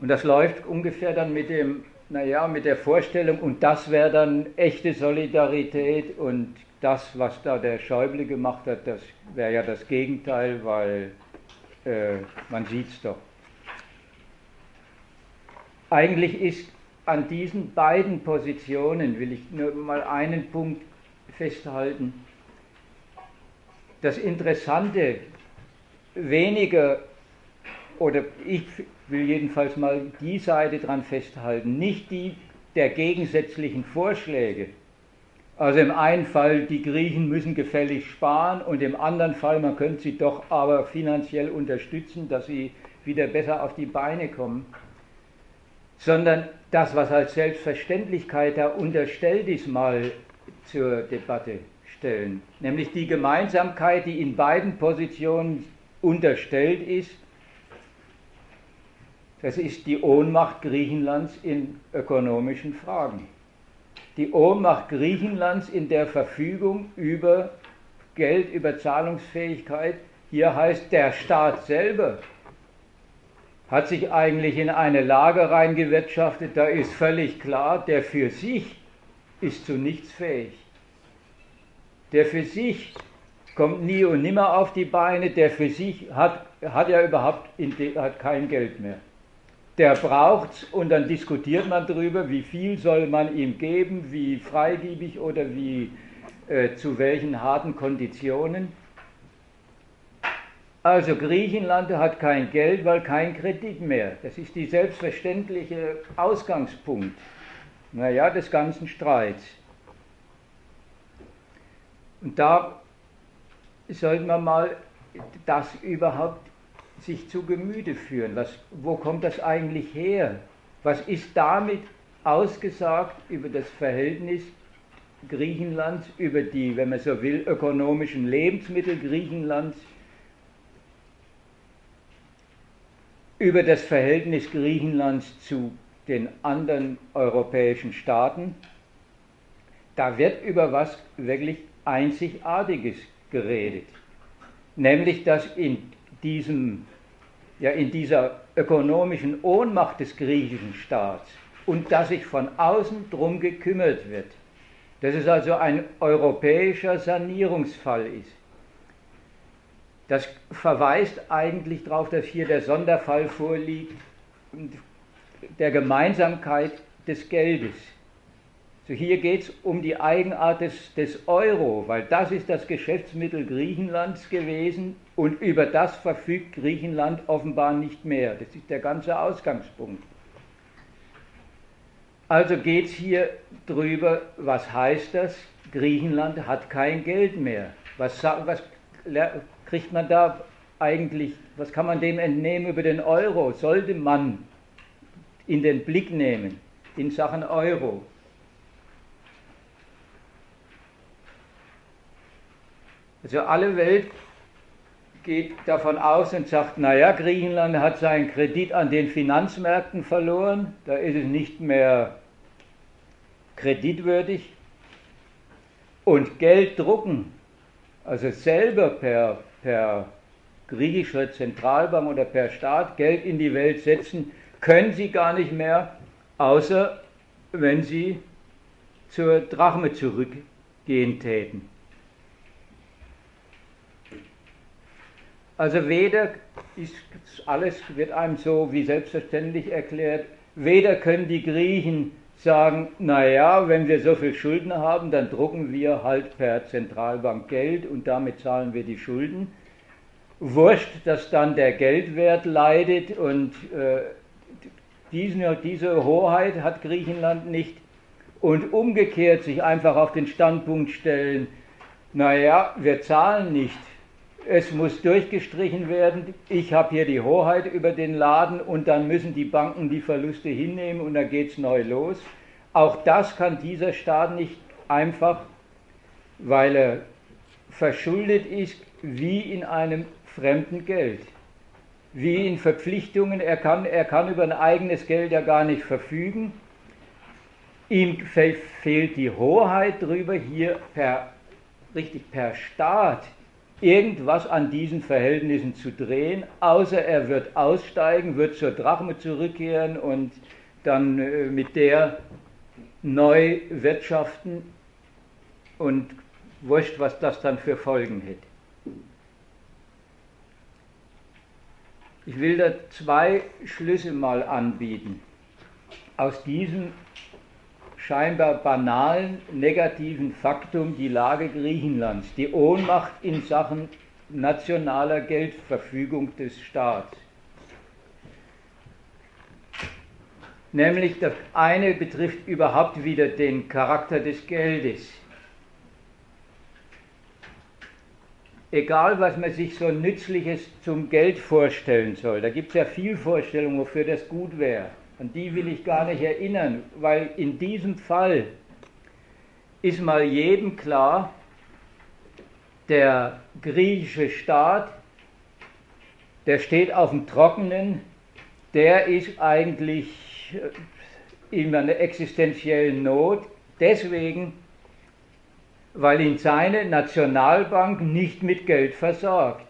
Und das läuft ungefähr dann mit dem, naja, mit der Vorstellung, und das wäre dann echte Solidarität und das, was da der Schäuble gemacht hat, das wäre ja das Gegenteil, weil äh, man sieht es doch. Eigentlich ist an diesen beiden Positionen will ich nur mal einen Punkt festhalten. Das Interessante weniger, oder ich will jedenfalls mal die Seite dran festhalten, nicht die der gegensätzlichen Vorschläge. Also im einen Fall, die Griechen müssen gefällig sparen und im anderen Fall, man könnte sie doch aber finanziell unterstützen, dass sie wieder besser auf die Beine kommen sondern das, was als Selbstverständlichkeit da unterstellt ist, mal zur Debatte stellen. Nämlich die Gemeinsamkeit, die in beiden Positionen unterstellt ist, das ist die Ohnmacht Griechenlands in ökonomischen Fragen. Die Ohnmacht Griechenlands in der Verfügung über Geld, über Zahlungsfähigkeit. Hier heißt der Staat selber hat sich eigentlich in eine Lage reingewirtschaftet, da ist völlig klar, der für sich ist zu nichts fähig. Der für sich kommt nie und nimmer auf die Beine, der für sich hat, hat ja überhaupt hat kein Geld mehr. Der braucht's und dann diskutiert man darüber, wie viel soll man ihm geben, wie freigebig oder wie äh, zu welchen harten Konditionen. Also Griechenland hat kein Geld, weil kein Kredit mehr. Das ist die selbstverständliche Ausgangspunkt naja, des ganzen Streits. Und da sollten wir mal das überhaupt sich zu Gemüte führen. Was, wo kommt das eigentlich her? Was ist damit ausgesagt über das Verhältnis Griechenlands, über die, wenn man so will, ökonomischen Lebensmittel Griechenlands über das Verhältnis Griechenlands zu den anderen europäischen Staaten, da wird über was wirklich Einzigartiges geredet. Nämlich, dass in, diesem, ja, in dieser ökonomischen Ohnmacht des griechischen Staats und dass sich von außen drum gekümmert wird, dass es also ein europäischer Sanierungsfall ist. Das verweist eigentlich darauf, dass hier der Sonderfall vorliegt der Gemeinsamkeit des Geldes. So hier geht es um die Eigenart des, des Euro, weil das ist das Geschäftsmittel Griechenlands gewesen und über das verfügt Griechenland offenbar nicht mehr. Das ist der ganze Ausgangspunkt. Also geht es hier drüber, was heißt das? Griechenland hat kein Geld mehr. Was, was kriegt man da eigentlich, was kann man dem entnehmen über den Euro? Sollte man in den Blick nehmen in Sachen Euro? Also alle Welt geht davon aus und sagt, naja, Griechenland hat seinen Kredit an den Finanzmärkten verloren, da ist es nicht mehr kreditwürdig. Und Geld drucken, also selber per, per griechischer Zentralbank oder per Staat Geld in die Welt setzen, können sie gar nicht mehr, außer wenn sie zur Drachme zurückgehen täten. Also weder ist alles wird einem so wie selbstverständlich erklärt, weder können die Griechen sagen, naja, wenn wir so viel Schulden haben, dann drucken wir halt per Zentralbank Geld und damit zahlen wir die Schulden. Wurscht, dass dann der Geldwert leidet und äh, diesen, diese Hoheit hat Griechenland nicht. Und umgekehrt sich einfach auf den Standpunkt stellen, naja, wir zahlen nicht es muss durchgestrichen werden, ich habe hier die Hoheit über den Laden und dann müssen die Banken die Verluste hinnehmen und dann geht es neu los. Auch das kann dieser Staat nicht einfach, weil er verschuldet ist, wie in einem fremden Geld, wie in Verpflichtungen. Er kann, er kann über ein eigenes Geld ja gar nicht verfügen. Ihm fehlt die Hoheit darüber, hier per, richtig per Staat irgendwas an diesen Verhältnissen zu drehen, außer er wird aussteigen, wird zur Drachme zurückkehren und dann äh, mit der neu wirtschaften. Und wurscht, was das dann für Folgen hätte. Ich will da zwei Schlüsse mal anbieten. Aus diesem scheinbar banalen negativen Faktum die Lage Griechenlands, die Ohnmacht in Sachen nationaler Geldverfügung des Staats. Nämlich das eine betrifft überhaupt wieder den Charakter des Geldes. Egal, was man sich so Nützliches zum Geld vorstellen soll, da gibt es ja viel Vorstellungen, wofür das gut wäre. An die will ich gar nicht erinnern, weil in diesem Fall ist mal jedem klar, der griechische Staat, der steht auf dem Trockenen, der ist eigentlich in einer existenziellen Not, deswegen, weil ihn seine Nationalbank nicht mit Geld versorgt.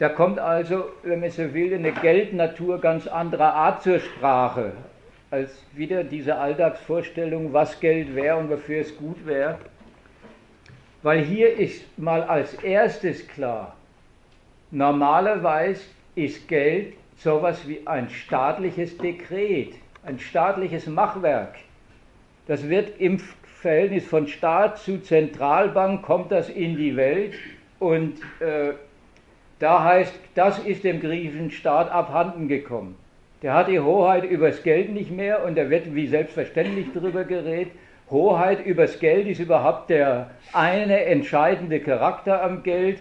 Da kommt also, wenn man so will, eine Geldnatur ganz anderer Art zur Sprache, als wieder diese Alltagsvorstellung, was Geld wäre und wofür es gut wäre. Weil hier ist mal als erstes klar, normalerweise ist Geld sowas wie ein staatliches Dekret, ein staatliches Machwerk. Das wird im Verhältnis von Staat zu Zentralbank, kommt das in die Welt und äh, da heißt, das ist dem griechischen Staat abhanden gekommen. Der hat die Hoheit übers Geld nicht mehr und da wird wie selbstverständlich darüber geredet. Hoheit übers Geld ist überhaupt der eine entscheidende Charakter am Geld,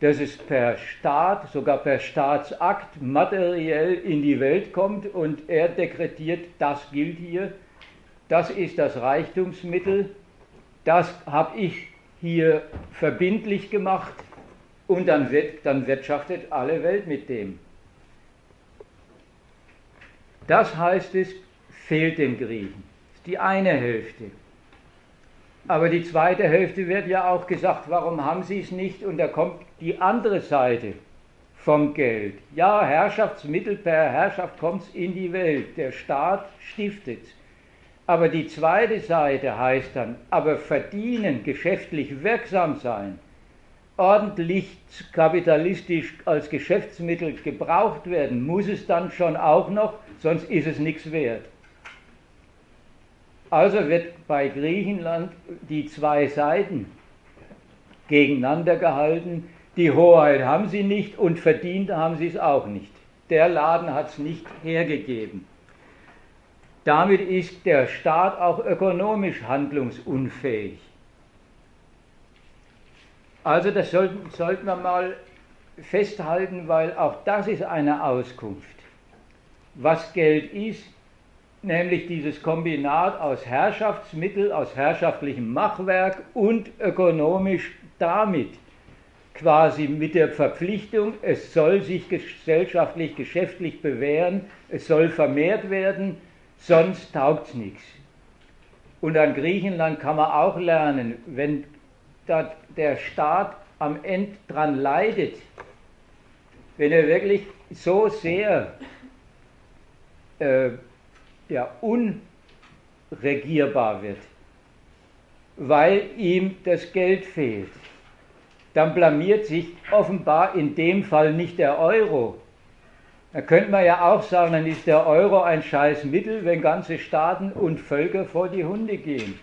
dass es per Staat, sogar per Staatsakt materiell in die Welt kommt und er dekretiert, das gilt hier, das ist das Reichtumsmittel, das habe ich hier verbindlich gemacht, und dann, dann wirtschaftet alle Welt mit dem. Das heißt es, fehlt den Griechen. Das ist die eine Hälfte. Aber die zweite Hälfte wird ja auch gesagt, warum haben sie es nicht? Und da kommt die andere Seite vom Geld. Ja, Herrschaftsmittel per Herrschaft kommt es in die Welt. Der Staat stiftet Aber die zweite Seite heißt dann, aber verdienen, geschäftlich wirksam sein, ordentlich kapitalistisch als Geschäftsmittel gebraucht werden, muss es dann schon auch noch, sonst ist es nichts wert. Also wird bei Griechenland die zwei Seiten gegeneinander gehalten. Die Hoheit haben sie nicht und verdient haben sie es auch nicht. Der Laden hat es nicht hergegeben. Damit ist der Staat auch ökonomisch handlungsunfähig. Also das sollten, sollten wir mal festhalten, weil auch das ist eine Auskunft. Was Geld ist, nämlich dieses Kombinat aus Herrschaftsmittel, aus herrschaftlichem Machwerk und ökonomisch damit quasi mit der Verpflichtung, es soll sich gesellschaftlich, geschäftlich bewähren, es soll vermehrt werden, sonst taugt es nichts. Und an Griechenland kann man auch lernen, wenn der Staat am Ende dran leidet, wenn er wirklich so sehr äh, ja, unregierbar wird, weil ihm das Geld fehlt, dann blamiert sich offenbar in dem Fall nicht der Euro. Da könnte man ja auch sagen, dann ist der Euro ein scheiß Mittel, wenn ganze Staaten und Völker vor die Hunde gehen.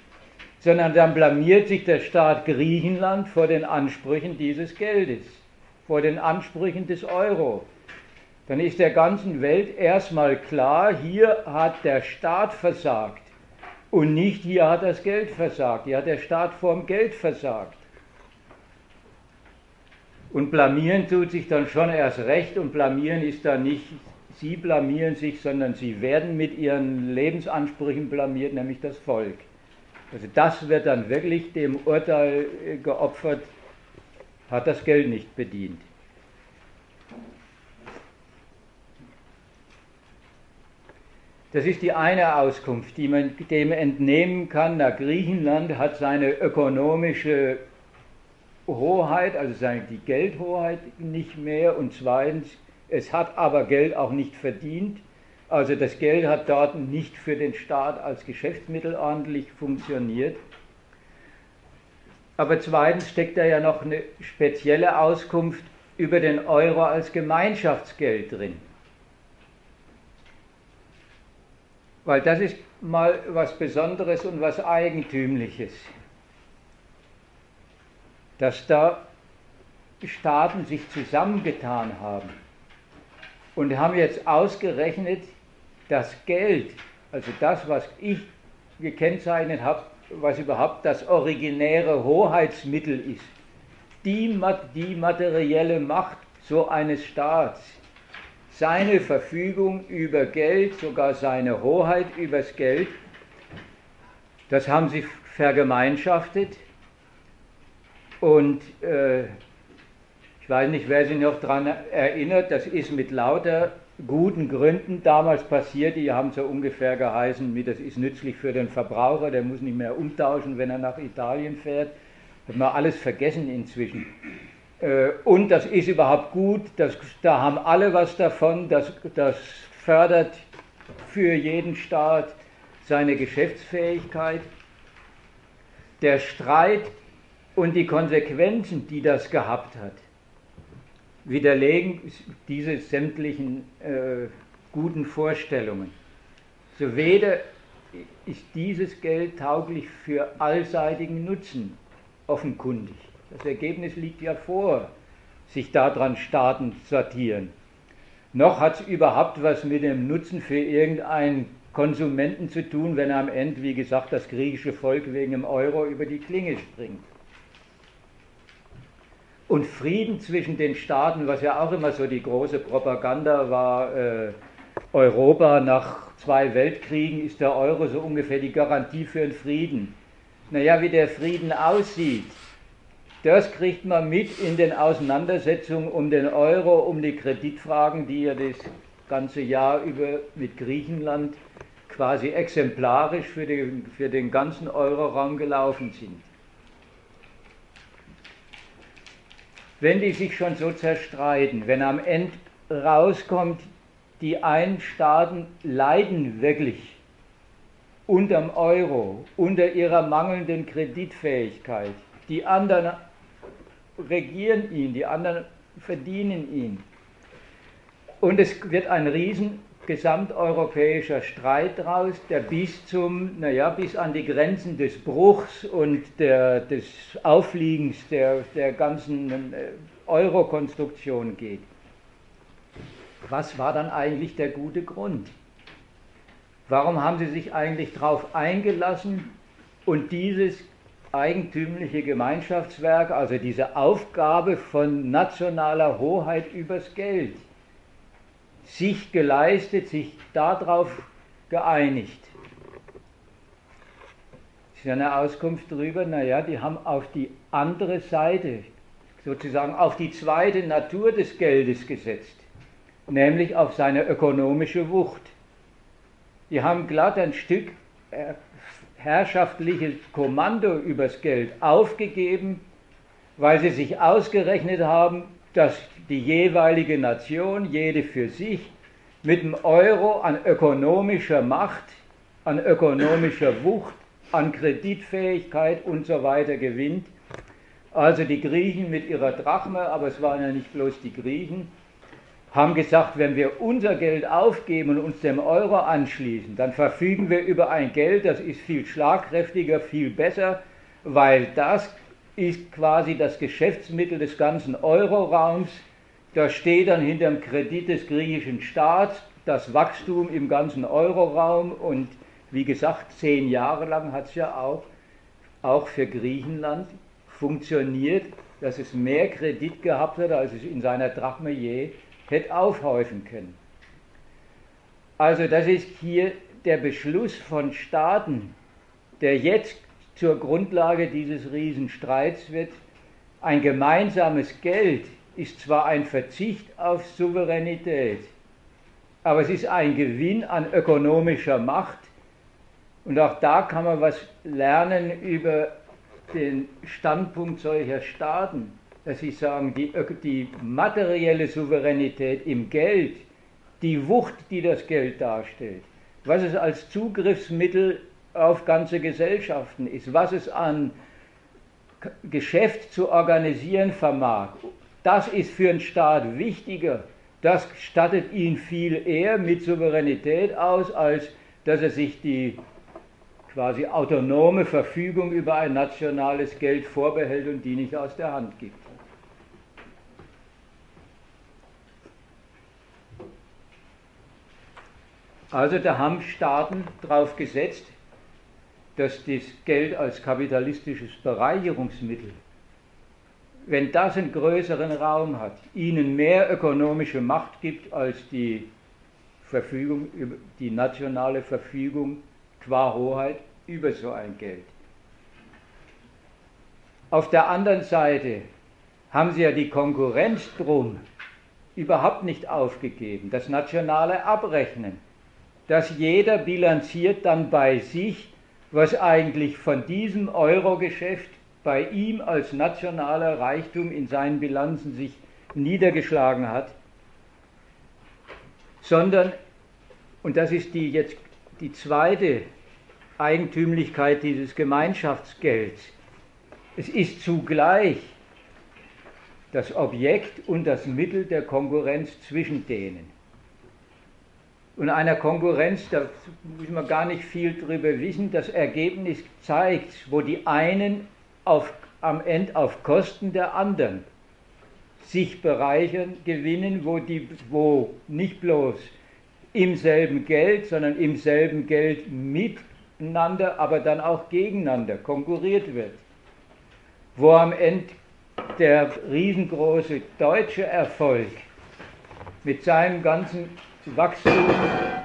Sondern dann blamiert sich der Staat Griechenland vor den Ansprüchen dieses Geldes, vor den Ansprüchen des Euro. Dann ist der ganzen Welt erstmal klar, hier hat der Staat versagt und nicht hier hat das Geld versagt, hier hat der Staat vorm Geld versagt. Und blamieren tut sich dann schon erst recht und blamieren ist dann nicht, sie blamieren sich, sondern sie werden mit ihren Lebensansprüchen blamiert, nämlich das Volk. Also das wird dann wirklich dem Urteil geopfert, hat das Geld nicht bedient. Das ist die eine Auskunft, die man dem entnehmen kann. Na, Griechenland hat seine ökonomische Hoheit, also seine, die Geldhoheit nicht mehr. Und zweitens, es hat aber Geld auch nicht verdient. Also das Geld hat dort nicht für den Staat als Geschäftsmittel ordentlich funktioniert. Aber zweitens steckt da ja noch eine spezielle Auskunft über den Euro als Gemeinschaftsgeld drin. Weil das ist mal was Besonderes und was Eigentümliches. Dass da Staaten sich zusammengetan haben und haben jetzt ausgerechnet, das Geld, also das, was ich gekennzeichnet habe, was überhaupt das originäre Hoheitsmittel ist, die, die materielle Macht so eines Staats, seine Verfügung über Geld, sogar seine Hoheit übers Geld, das haben sie vergemeinschaftet. Und äh, ich weiß nicht, wer sich noch daran erinnert, das ist mit lauter guten Gründen damals passiert, die haben so ungefähr geheißen, wie das ist nützlich für den Verbraucher, der muss nicht mehr umtauschen, wenn er nach Italien fährt. Hat man alles vergessen inzwischen. Äh, und das ist überhaupt gut, das, da haben alle was davon, das, das fördert für jeden Staat seine Geschäftsfähigkeit. Der Streit und die Konsequenzen, die das gehabt hat, widerlegen diese sämtlichen äh, guten Vorstellungen. So weder ist dieses Geld tauglich für allseitigen Nutzen offenkundig, das Ergebnis liegt ja vor, sich daran Staaten sortieren. Noch hat es überhaupt was mit dem Nutzen für irgendeinen Konsumenten zu tun, wenn er am Ende, wie gesagt, das griechische Volk wegen dem Euro über die Klinge springt. Und Frieden zwischen den Staaten, was ja auch immer so die große Propaganda war, äh, Europa nach zwei Weltkriegen ist der Euro so ungefähr die Garantie für einen Frieden. Naja, wie der Frieden aussieht, das kriegt man mit in den Auseinandersetzungen um den Euro, um die Kreditfragen, die ja das ganze Jahr über mit Griechenland quasi exemplarisch für den, für den ganzen Euroraum gelaufen sind. Wenn die sich schon so zerstreiten, wenn am Ende rauskommt, die einen Staaten leiden wirklich unterm Euro, unter ihrer mangelnden Kreditfähigkeit, die anderen regieren ihn, die anderen verdienen ihn. Und es wird ein riesen gesamteuropäischer Streit daraus, der bis zum, naja, bis an die Grenzen des Bruchs und der, des Auffliegens der, der ganzen äh, Euro-Konstruktion geht. was war dann eigentlich der gute Grund? Warum haben sie sich eigentlich darauf eingelassen und dieses eigentümliche Gemeinschaftswerk, also diese Aufgabe von nationaler Hoheit übers Geld, sich geleistet, sich darauf geeinigt? Das ist ja eine Auskunft darüber, naja, die haben auf die andere Seite, sozusagen auf die zweite Natur des Geldes gesetzt, nämlich auf seine ökonomische Wucht. Die haben glatt ein Stück äh, herrschaftliches Kommando übers Geld aufgegeben, weil sie sich ausgerechnet haben, dass die jeweilige Nation, jede für sich, mit dem Euro an ökonomischer Macht, an ökonomischer Wucht, an Kreditfähigkeit und so weiter gewinnt. Also die Griechen mit ihrer Drachme, aber es waren ja nicht bloß die Griechen, haben gesagt, wenn wir unser Geld aufgeben und uns dem Euro anschließen, dann verfügen wir über ein Geld, das ist viel schlagkräftiger, viel besser, weil das ist quasi das Geschäftsmittel des ganzen Euroraums. Da steht dann hinter dem Kredit des griechischen Staats das Wachstum im ganzen Euroraum und wie gesagt, zehn Jahre lang hat es ja auch, auch für Griechenland funktioniert, dass es mehr Kredit gehabt hat, als es in seiner Drachme je hätte aufhäufen können. Also das ist hier der Beschluss von Staaten, der jetzt zur Grundlage dieses Riesenstreits wird. Ein gemeinsames Geld ist zwar ein Verzicht auf Souveränität, aber es ist ein Gewinn an ökonomischer Macht. Und auch da kann man was lernen über den Standpunkt solcher Staaten dass Sie sagen, die, die materielle Souveränität im Geld, die Wucht, die das Geld darstellt, was es als Zugriffsmittel auf ganze Gesellschaften ist, was es an Geschäft zu organisieren vermag, das ist für einen Staat wichtiger. Das stattet ihn viel eher mit Souveränität aus, als dass er sich die quasi autonome Verfügung über ein nationales Geld vorbehält und die nicht aus der Hand gibt. Also da haben Staaten darauf gesetzt, dass das Geld als kapitalistisches Bereicherungsmittel, wenn das einen größeren Raum hat, ihnen mehr ökonomische Macht gibt als die Verfügung, die nationale Verfügung qua Hoheit über so ein Geld. Auf der anderen Seite haben sie ja die Konkurrenz drum überhaupt nicht aufgegeben, das nationale Abrechnen dass jeder bilanziert dann bei sich, was eigentlich von diesem Euro-Geschäft bei ihm als nationaler Reichtum in seinen Bilanzen sich niedergeschlagen hat, sondern, und das ist die jetzt die zweite Eigentümlichkeit dieses Gemeinschaftsgelds, es ist zugleich das Objekt und das Mittel der Konkurrenz zwischen denen. Und einer Konkurrenz, da müssen wir gar nicht viel drüber wissen, das Ergebnis zeigt, wo die einen auf, am Ende auf Kosten der anderen sich bereichern, gewinnen, wo, die, wo nicht bloß im selben Geld, sondern im selben Geld miteinander, aber dann auch gegeneinander konkurriert wird. Wo am Ende der riesengroße deutsche Erfolg mit seinem ganzen Wachstum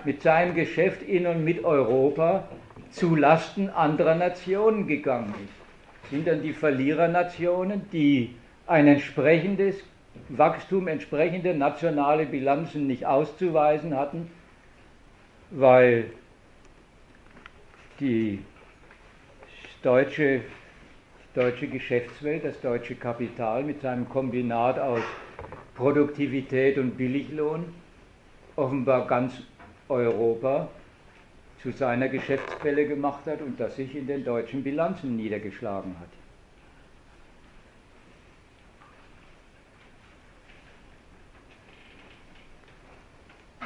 mit seinem Geschäft in und mit Europa zu Lasten anderer Nationen gegangen ist. Sind dann die Verlierernationen, die ein entsprechendes Wachstum, entsprechende nationale Bilanzen nicht auszuweisen hatten, weil die deutsche, deutsche Geschäftswelt, das deutsche Kapital mit seinem Kombinat aus Produktivität und Billiglohn offenbar ganz Europa zu seiner Geschäftsquelle gemacht hat und das sich in den deutschen Bilanzen niedergeschlagen hat.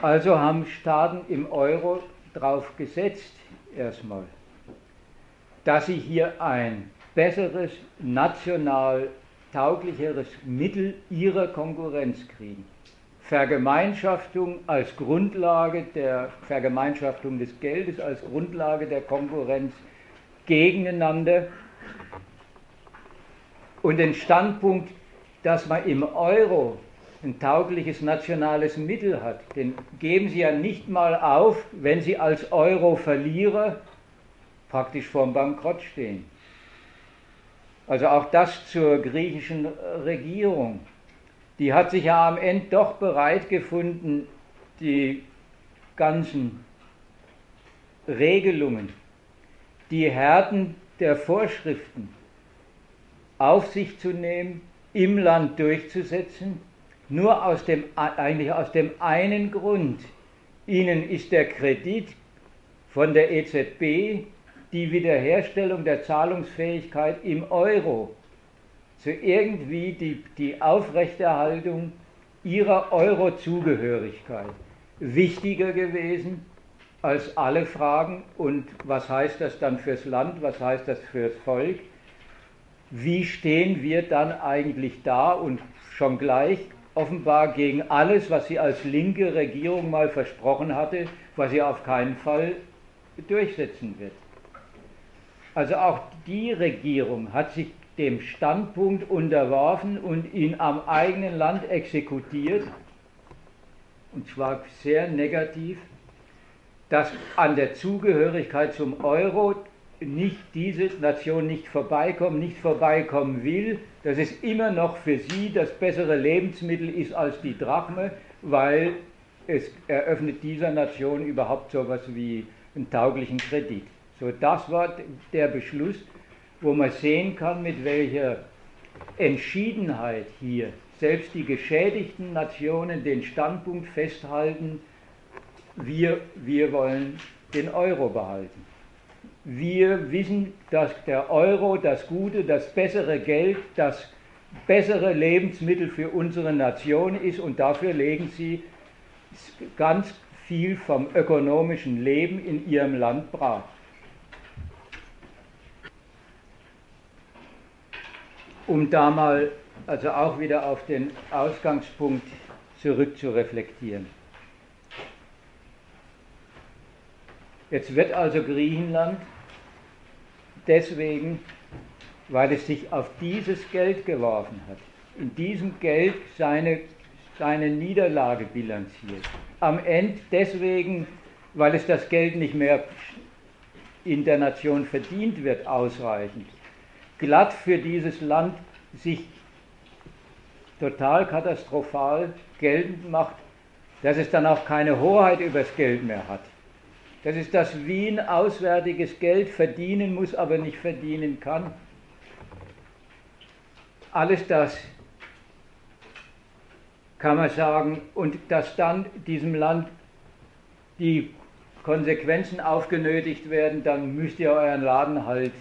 Also haben Staaten im Euro darauf gesetzt, erstmal, dass sie hier ein besseres, national tauglicheres Mittel ihrer Konkurrenz kriegen Vergemeinschaftung als Grundlage der Vergemeinschaftung des Geldes, als Grundlage der Konkurrenz gegeneinander und den Standpunkt, dass man im Euro ein taugliches nationales Mittel hat, den geben Sie ja nicht mal auf, wenn Sie als Euro-Verlierer praktisch vorm Bankrott stehen. Also auch das zur griechischen Regierung. Die hat sich ja am Ende doch bereit gefunden, die ganzen Regelungen, die Härten der Vorschriften auf sich zu nehmen, im Land durchzusetzen, nur aus dem, eigentlich aus dem einen Grund. Ihnen ist der Kredit von der EZB die Wiederherstellung der Zahlungsfähigkeit im Euro, so irgendwie die, die Aufrechterhaltung ihrer Euro-Zugehörigkeit wichtiger gewesen als alle Fragen und was heißt das dann fürs Land, was heißt das fürs Volk, wie stehen wir dann eigentlich da und schon gleich offenbar gegen alles, was sie als linke Regierung mal versprochen hatte, was sie auf keinen Fall durchsetzen wird. Also auch die Regierung hat sich dem Standpunkt unterworfen und ihn am eigenen Land exekutiert, und zwar sehr negativ, dass an der Zugehörigkeit zum Euro nicht diese Nation nicht vorbeikommen, nicht vorbeikommen will, dass es immer noch für sie das bessere Lebensmittel ist als die Drachme, weil es eröffnet dieser Nation überhaupt so etwas wie einen tauglichen Kredit. So, das war der Beschluss, wo man sehen kann, mit welcher Entschiedenheit hier selbst die geschädigten Nationen den Standpunkt festhalten, wir, wir wollen den Euro behalten. Wir wissen, dass der Euro das gute, das bessere Geld, das bessere Lebensmittel für unsere Nation ist und dafür legen sie ganz viel vom ökonomischen Leben in ihrem Land brach. Um da mal also auch wieder auf den Ausgangspunkt zurück zu reflektieren. Jetzt wird also Griechenland deswegen, weil es sich auf dieses Geld geworfen hat, in diesem Geld seine, seine Niederlage bilanziert. Am Ende deswegen, weil es das Geld nicht mehr in der Nation verdient wird ausreichend, glatt für dieses Land sich total katastrophal geltend macht, dass es dann auch keine Hoheit übers Geld mehr hat. Dass es das wie ein auswärtiges Geld verdienen muss, aber nicht verdienen kann. Alles das kann man sagen, und dass dann diesem Land die Konsequenzen aufgenötigt werden, dann müsst ihr euren Laden halt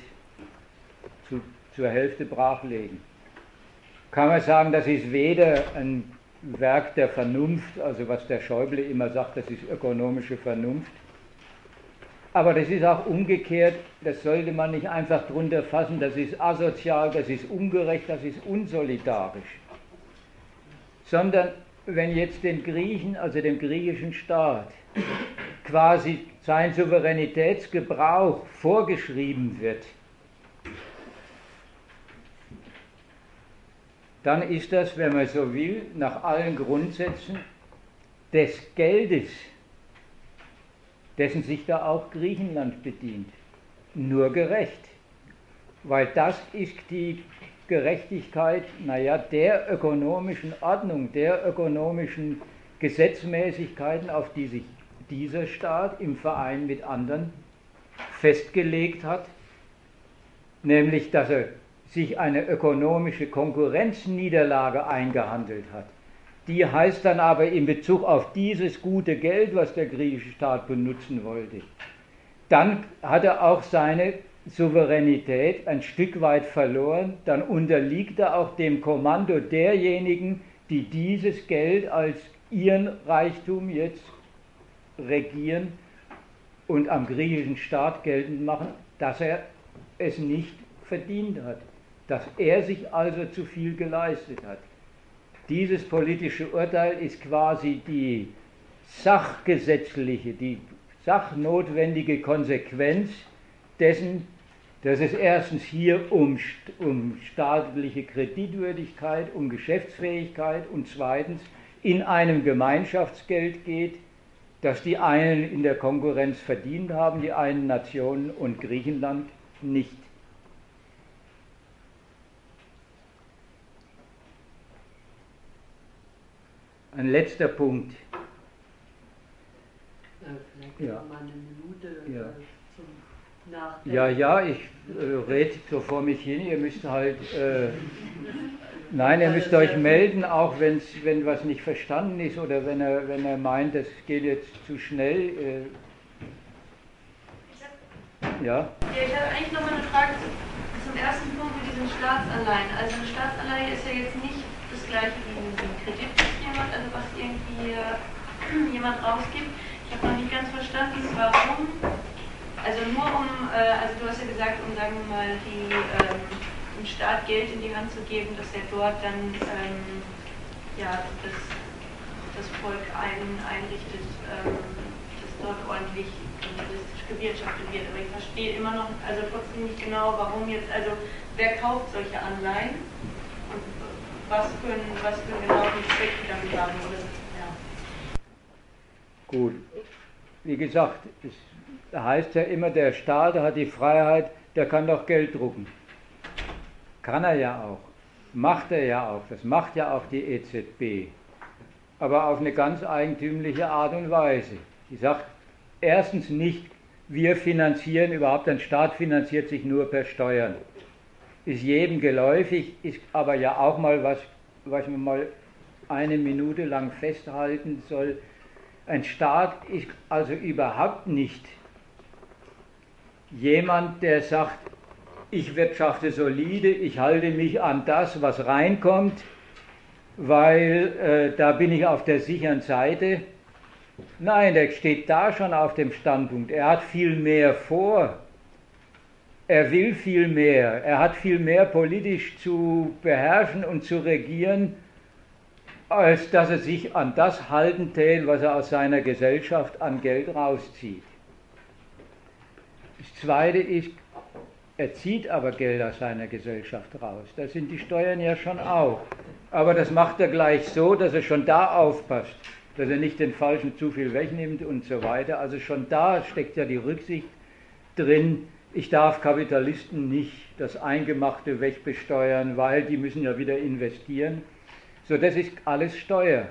zur Hälfte brachlegen. Kann man sagen, das ist weder ein Werk der Vernunft, also was der Schäuble immer sagt, das ist ökonomische Vernunft, aber das ist auch umgekehrt, das sollte man nicht einfach drunter fassen, das ist asozial, das ist ungerecht, das ist unsolidarisch. Sondern wenn jetzt den Griechen, also dem griechischen Staat, quasi sein Souveränitätsgebrauch vorgeschrieben wird, dann ist das, wenn man so will, nach allen Grundsätzen des Geldes, dessen sich da auch Griechenland bedient, nur gerecht. Weil das ist die Gerechtigkeit, naja, der ökonomischen Ordnung, der ökonomischen Gesetzmäßigkeiten, auf die sich dieser Staat im Verein mit anderen festgelegt hat, nämlich dass er sich eine ökonomische Konkurrenzniederlage eingehandelt hat. Die heißt dann aber in Bezug auf dieses gute Geld, was der griechische Staat benutzen wollte, dann hat er auch seine Souveränität ein Stück weit verloren, dann unterliegt er auch dem Kommando derjenigen, die dieses Geld als ihren Reichtum jetzt regieren und am griechischen Staat geltend machen, dass er es nicht verdient hat dass er sich also zu viel geleistet hat. Dieses politische Urteil ist quasi die sachgesetzliche, die sachnotwendige Konsequenz dessen, dass es erstens hier um, um staatliche Kreditwürdigkeit, um Geschäftsfähigkeit und zweitens in einem Gemeinschaftsgeld geht, das die einen in der Konkurrenz verdient haben, die einen Nationen und Griechenland nicht. Ein letzter Punkt. Äh, vielleicht ja. mal eine Minute ja. Äh, zum Nachdenken. Ja, ja, ich äh, rede so vor mich hin. Ihr müsst halt. Äh, nein, ihr müsst euch melden, auch wenn's, wenn was nicht verstanden ist oder wenn er, wenn er meint, das geht jetzt zu schnell. Äh, ja? ja? Ich habe eigentlich noch mal eine Frage zum ersten Punkt mit diesen Staatsanleihen. Also eine Staatsanleihe ist ja jetzt nicht das gleiche wie ein Kredit jemand, also was irgendwie äh, <clears throat> jemand rausgibt. Ich habe noch nicht ganz verstanden, warum. Also nur um, äh, also du hast ja gesagt, um sagen wir mal die, ähm, dem Staat Geld in die Hand zu geben, dass er dort dann ähm, ja, das, das Volk ein, einrichtet, ähm, dass dort ordentlich kapitalistisch gewirtschaftet wird. Aber ich verstehe immer noch, also trotzdem nicht genau, warum jetzt, also wer kauft solche Anleihen? Was für einen, was für einen genauen Zweck damit haben. Oder, ja. Gut, wie gesagt, es heißt ja immer, der Staat hat die Freiheit, der kann doch Geld drucken. Kann er ja auch. Macht er ja auch. Das macht ja auch die EZB. Aber auf eine ganz eigentümliche Art und Weise. Die sagt erstens nicht, wir finanzieren überhaupt, ein Staat finanziert sich nur per Steuern ist jedem geläufig, ist aber ja auch mal was, was man mal eine Minute lang festhalten soll. Ein Staat ist also überhaupt nicht jemand, der sagt, ich wirtschafte solide, ich halte mich an das, was reinkommt, weil äh, da bin ich auf der sicheren Seite. Nein, der steht da schon auf dem Standpunkt. Er hat viel mehr vor. Er will viel mehr, er hat viel mehr politisch zu beherrschen und zu regieren, als dass er sich an das halten tät, was er aus seiner Gesellschaft an Geld rauszieht. Das Zweite ist, er zieht aber Geld aus seiner Gesellschaft raus. Da sind die Steuern ja schon auch. Aber das macht er gleich so, dass er schon da aufpasst, dass er nicht den Falschen zu viel wegnimmt und so weiter. Also schon da steckt ja die Rücksicht drin, ich darf Kapitalisten nicht das Eingemachte wegbesteuern, weil die müssen ja wieder investieren. So, das ist alles Steuer.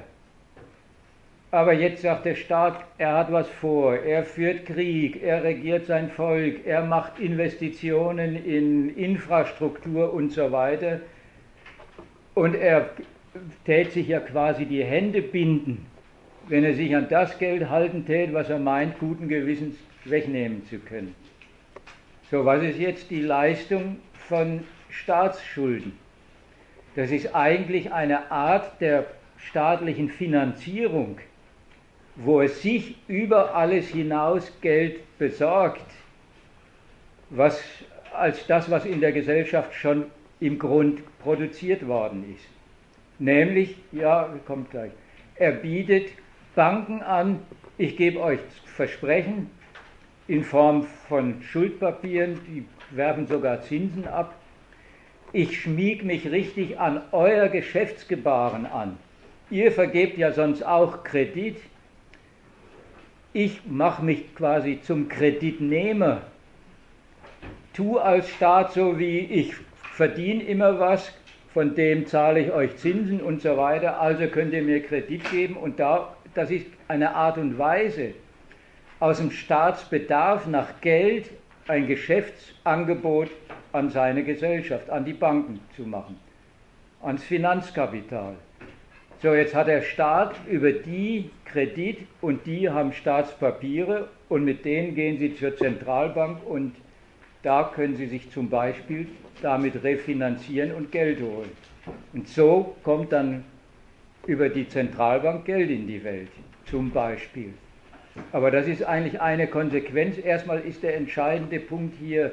Aber jetzt sagt der Staat, er hat was vor, er führt Krieg, er regiert sein Volk, er macht Investitionen in Infrastruktur und so weiter. Und er tät sich ja quasi die Hände binden, wenn er sich an das Geld halten tät, was er meint, guten Gewissens wegnehmen zu können. So, was ist jetzt die Leistung von Staatsschulden? Das ist eigentlich eine Art der staatlichen Finanzierung, wo es sich über alles hinaus Geld besorgt, was als das, was in der Gesellschaft schon im Grund produziert worden ist. Nämlich, ja, kommt gleich, er bietet Banken an, ich gebe euch Versprechen, in Form von Schuldpapieren, die werfen sogar Zinsen ab. Ich schmieg mich richtig an euer Geschäftsgebaren an. Ihr vergebt ja sonst auch Kredit. Ich mache mich quasi zum Kreditnehmer. Tu als Staat so wie ich verdiene immer was, von dem zahle ich euch Zinsen und so weiter, also könnt ihr mir Kredit geben und da, das ist eine Art und Weise, aus dem Staatsbedarf nach Geld ein Geschäftsangebot an seine Gesellschaft, an die Banken zu machen, ans Finanzkapital. So, jetzt hat der Staat über die Kredit und die haben Staatspapiere und mit denen gehen sie zur Zentralbank und da können sie sich zum Beispiel damit refinanzieren und Geld holen. Und so kommt dann über die Zentralbank Geld in die Welt, zum Beispiel. Aber das ist eigentlich eine Konsequenz. Erstmal ist der entscheidende Punkt hier,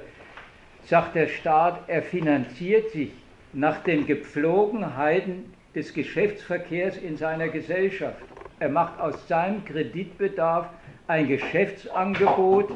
sagt der Staat, er finanziert sich nach den Gepflogenheiten des Geschäftsverkehrs in seiner Gesellschaft. Er macht aus seinem Kreditbedarf ein Geschäftsangebot.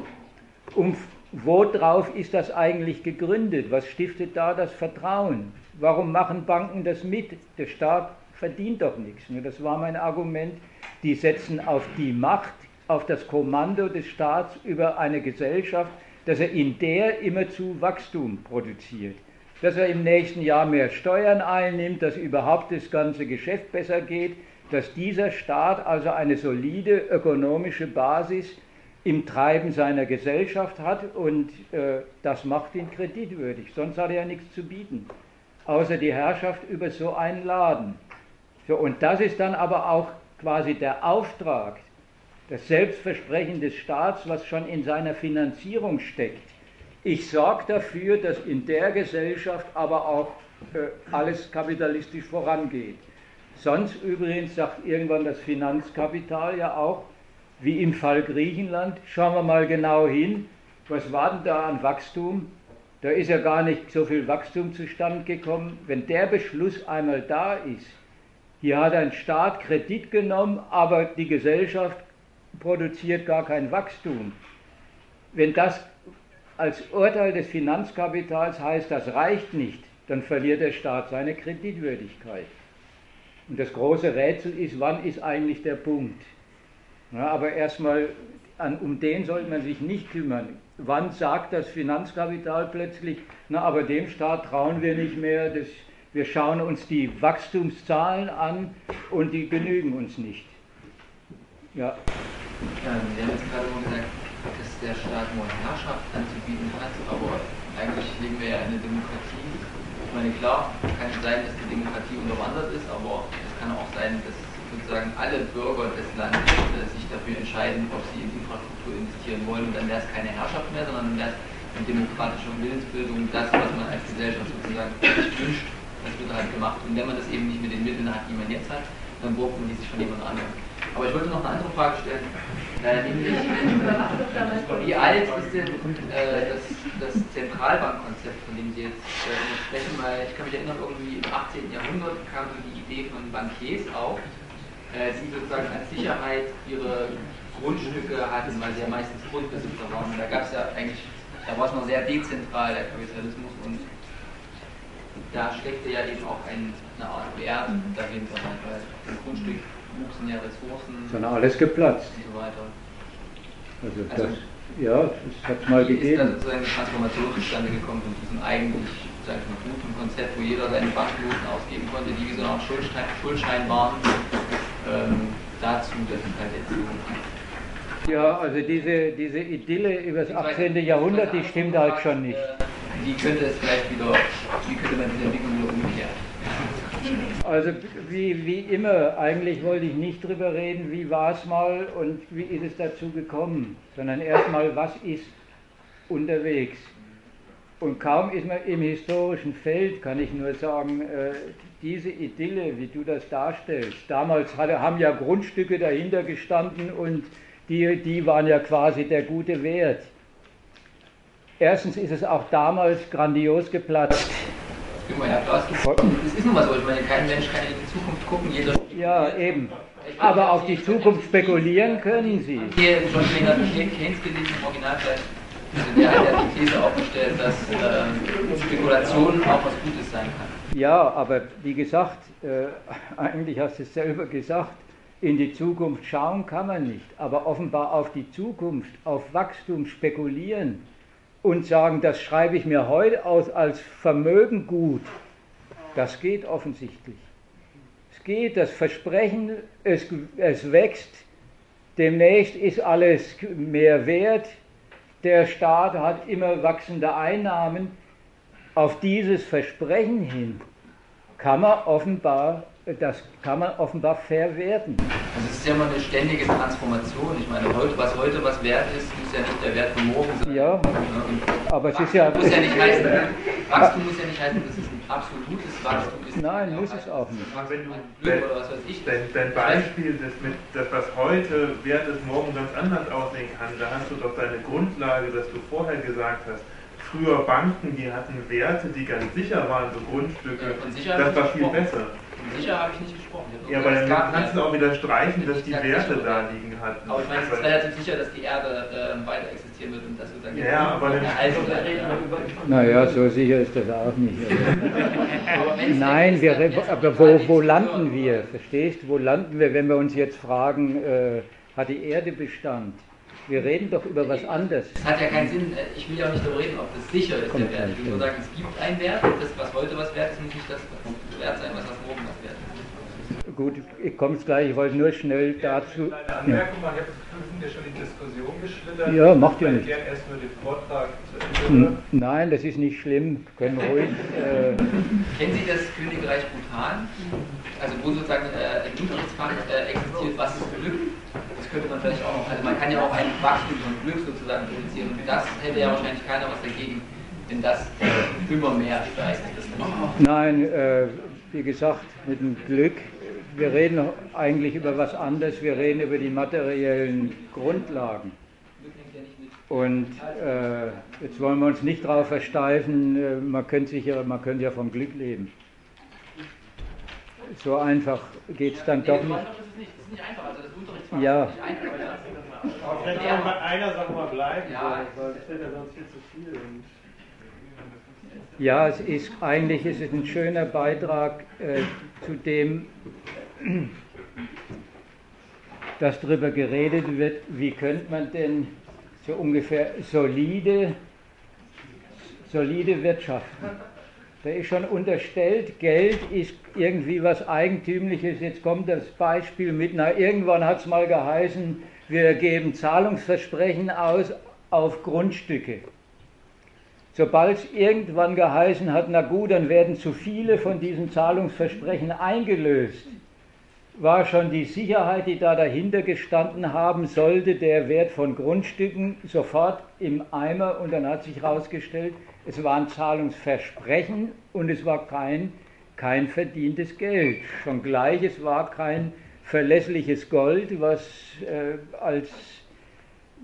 Und worauf ist das eigentlich gegründet? Was stiftet da das Vertrauen? Warum machen Banken das mit? Der Staat verdient doch nichts. Das war mein Argument. Die setzen auf die Macht, auf das Kommando des Staats über eine Gesellschaft, dass er in der immerzu Wachstum produziert. Dass er im nächsten Jahr mehr Steuern einnimmt, dass überhaupt das ganze Geschäft besser geht, dass dieser Staat also eine solide ökonomische Basis im Treiben seiner Gesellschaft hat und äh, das macht ihn kreditwürdig. Sonst hat er ja nichts zu bieten, außer die Herrschaft über so einen Laden. So, und das ist dann aber auch quasi der Auftrag, das Selbstversprechen des Staats, was schon in seiner Finanzierung steckt. Ich sorge dafür, dass in der Gesellschaft aber auch äh, alles kapitalistisch vorangeht. Sonst übrigens sagt irgendwann das Finanzkapital ja auch, wie im Fall Griechenland, schauen wir mal genau hin, was war denn da an Wachstum? Da ist ja gar nicht so viel Wachstum zustande gekommen. Wenn der Beschluss einmal da ist, hier hat ein Staat Kredit genommen, aber die Gesellschaft produziert gar kein Wachstum. Wenn das als Urteil des Finanzkapitals heißt, das reicht nicht, dann verliert der Staat seine Kreditwürdigkeit. Und das große Rätsel ist, wann ist eigentlich der Punkt? Ja, aber erstmal, um den sollte man sich nicht kümmern. Wann sagt das Finanzkapital plötzlich, na, aber dem Staat trauen wir nicht mehr, das wir schauen uns die Wachstumszahlen an und die genügen uns nicht. Ja. ja Sie haben jetzt gerade mal gesagt, dass der Staat nur Herrschaft anzubieten hat, aber eigentlich leben wir ja in einer Demokratie. Ich meine, klar, kann es sein, dass die Demokratie unterwandert ist, aber es kann auch sein, dass sozusagen alle Bürger des Landes äh, sich dafür entscheiden, ob sie in Infrastruktur investieren wollen. Und dann wäre es keine Herrschaft mehr, sondern dann wäre es eine demokratische Willensbildung, das, was man als Gesellschaft sozusagen sich wünscht das wird halt gemacht. Und wenn man das eben nicht mit den Mitteln hat, die man jetzt hat, dann braucht man die sich von jemand anderem. Aber ich wollte noch eine andere Frage stellen, äh, nämlich <laughs> wie alt ist denn äh, das, das Zentralbankkonzept, von dem Sie jetzt äh, sprechen? Weil ich kann mich erinnern, irgendwie im 18. Jahrhundert kam so die Idee von Bankiers auf, äh, die sozusagen als Sicherheit ihre Grundstücke hatten, weil sie ja meistens Grundbesitzer waren. Und da gab es ja eigentlich, da war es noch sehr dezentral, der Kapitalismus und da steckte ja eben auch ein, eine Art Wert dahinter, weil im Grundstück wuchsen ja Ressourcen. Dann alles geplatzt. Und so weiter. Also, also das, ja, das hat es mal gegeben. ist dann sozusagen eine Transformation zustande gekommen von diesem eigentlich, sag ich mal, guten Konzept, wo jeder seine Banknoten ausgeben konnte, die wie so eine Art Schuldschein, Schuldschein waren, ähm, dazu, dass es halt jetzt so ja, also diese, diese Idylle über das 18. Jahrhundert, die stimmt halt schon nicht. Äh, wie könnte es vielleicht wieder, wie könnte man diese Entwicklung wieder? Also wie, wie immer, eigentlich wollte ich nicht drüber reden, wie war es mal und wie ist es dazu gekommen, sondern erstmal, was ist unterwegs. Und kaum ist man im historischen Feld, kann ich nur sagen, äh, diese Idylle, wie du das darstellst, damals haben ja Grundstücke dahinter gestanden und die, die waren ja quasi der gute Wert. Erstens ist es auch damals grandios geplatzt. Ja, das ist nun mal so. Ich meine, kein Mensch kann in die Zukunft gucken. Jeder ja, eben. Aber auf die Zukunft spekulieren können Sie. Hier John Maynard Keynes gelesen im Originalteil. Also der hat ja die These aufgestellt, dass äh, Spekulation auch was Gutes sein kann. Ja, aber wie gesagt, äh, eigentlich hast du es selber gesagt, in die Zukunft schauen kann man nicht, aber offenbar auf die Zukunft, auf Wachstum spekulieren und sagen, das schreibe ich mir heute aus als Vermögen gut, das geht offensichtlich. Es geht, das Versprechen, es, es wächst, demnächst ist alles mehr wert, der Staat hat immer wachsende Einnahmen. Auf dieses Versprechen hin kann man offenbar das kann man offenbar verwerten. Also es ist ja immer eine ständige Transformation. Ich meine, heute, was heute was wert ist, muss ja nicht der Wert von morgen sein. Ja, und aber es ist ja... Muss ja nicht heißen, Wachstum muss ja nicht heißen, dass es ein absolutes Wachstum ist. Nein, muss es auch nicht. Wenn du, wenn, oder was weiß ich. Dein, dein Beispiel, das, mit, das was heute wert ist, morgen ganz anders aussehen kann, da hast du doch deine Grundlage, dass du vorher gesagt hast, früher Banken, die hatten Werte, die ganz sicher waren, so Grundstücke, ja, das war viel besser. Sicher habe ich nicht gesprochen. Ich ja, aber dann kannst du auch wieder streichen, dass die Werte da liegen hatten. Aber ich meine, es ist relativ sicher, dass die Erde äh, weiter existieren wird und dass wir dann. Ja, aber dann. Also, naja, so sicher ist das auch nicht. <laughs> Nein, wir, aber wo, wo landen wir? Verstehst du, wo landen wir, wenn wir uns jetzt fragen, äh, hat die Erde Bestand? Wir reden doch über was anderes. Es hat ja keinen Sinn, äh, ich will ja auch nicht darüber reden, ob das sicher ist, Kommt der Wert. Ich will nur sagen, es gibt einen Wert das, was heute was wert ist, muss nicht das wert sein, was morgen was wert ist. Gut, ich komme gleich, ich wollte nur schnell dazu. Eine Anmerkung ja. machen, wir sind ja schon in die Diskussion geschlittert. Ja, macht ja nicht. Ich erst nur den Vortrag zu Ende. Nein, das ist nicht schlimm, können ruhig. <laughs> Äh Kennen Sie das Königreich Bhutan? Also wo sozusagen äh, ein Unterrichtsfach äh, existiert, was ist Glück? Könnte man vielleicht auch noch, also man kann ja auch ein Wachstum von Glück sozusagen produzieren und das hätte ja wahrscheinlich keiner was dagegen, wenn das immer mehr steigt. Nein, äh, wie gesagt, mit dem Glück, wir reden eigentlich über was anderes, wir reden über die materiellen Grundlagen. Und äh, jetzt wollen wir uns nicht darauf versteifen, äh, man, könnte sich ja, man könnte ja vom Glück leben. So einfach geht es dann doch nicht. Das ist nicht einfach, also das Unterrichtsfach ja. ist nicht einfach. Aber vielleicht kann mal einer Sache mal bleiben, ja. weil es wird ja sonst viel zu viel. Ja, es ist eigentlich ist es ein schöner Beitrag äh, zu dem, dass darüber geredet wird, wie könnte man denn so ungefähr solide, solide wirtschaften. Da ist schon unterstellt, Geld ist irgendwie was Eigentümliches. Jetzt kommt das Beispiel mit, na, irgendwann hat es mal geheißen, wir geben Zahlungsversprechen aus auf Grundstücke. Sobald es irgendwann geheißen hat, na gut, dann werden zu viele von diesen Zahlungsversprechen eingelöst, war schon die Sicherheit, die da dahinter gestanden haben sollte, der Wert von Grundstücken sofort im Eimer und dann hat sich herausgestellt, es waren Zahlungsversprechen und es war kein, kein verdientes Geld. Schon gleich, es war kein verlässliches Gold, was äh, als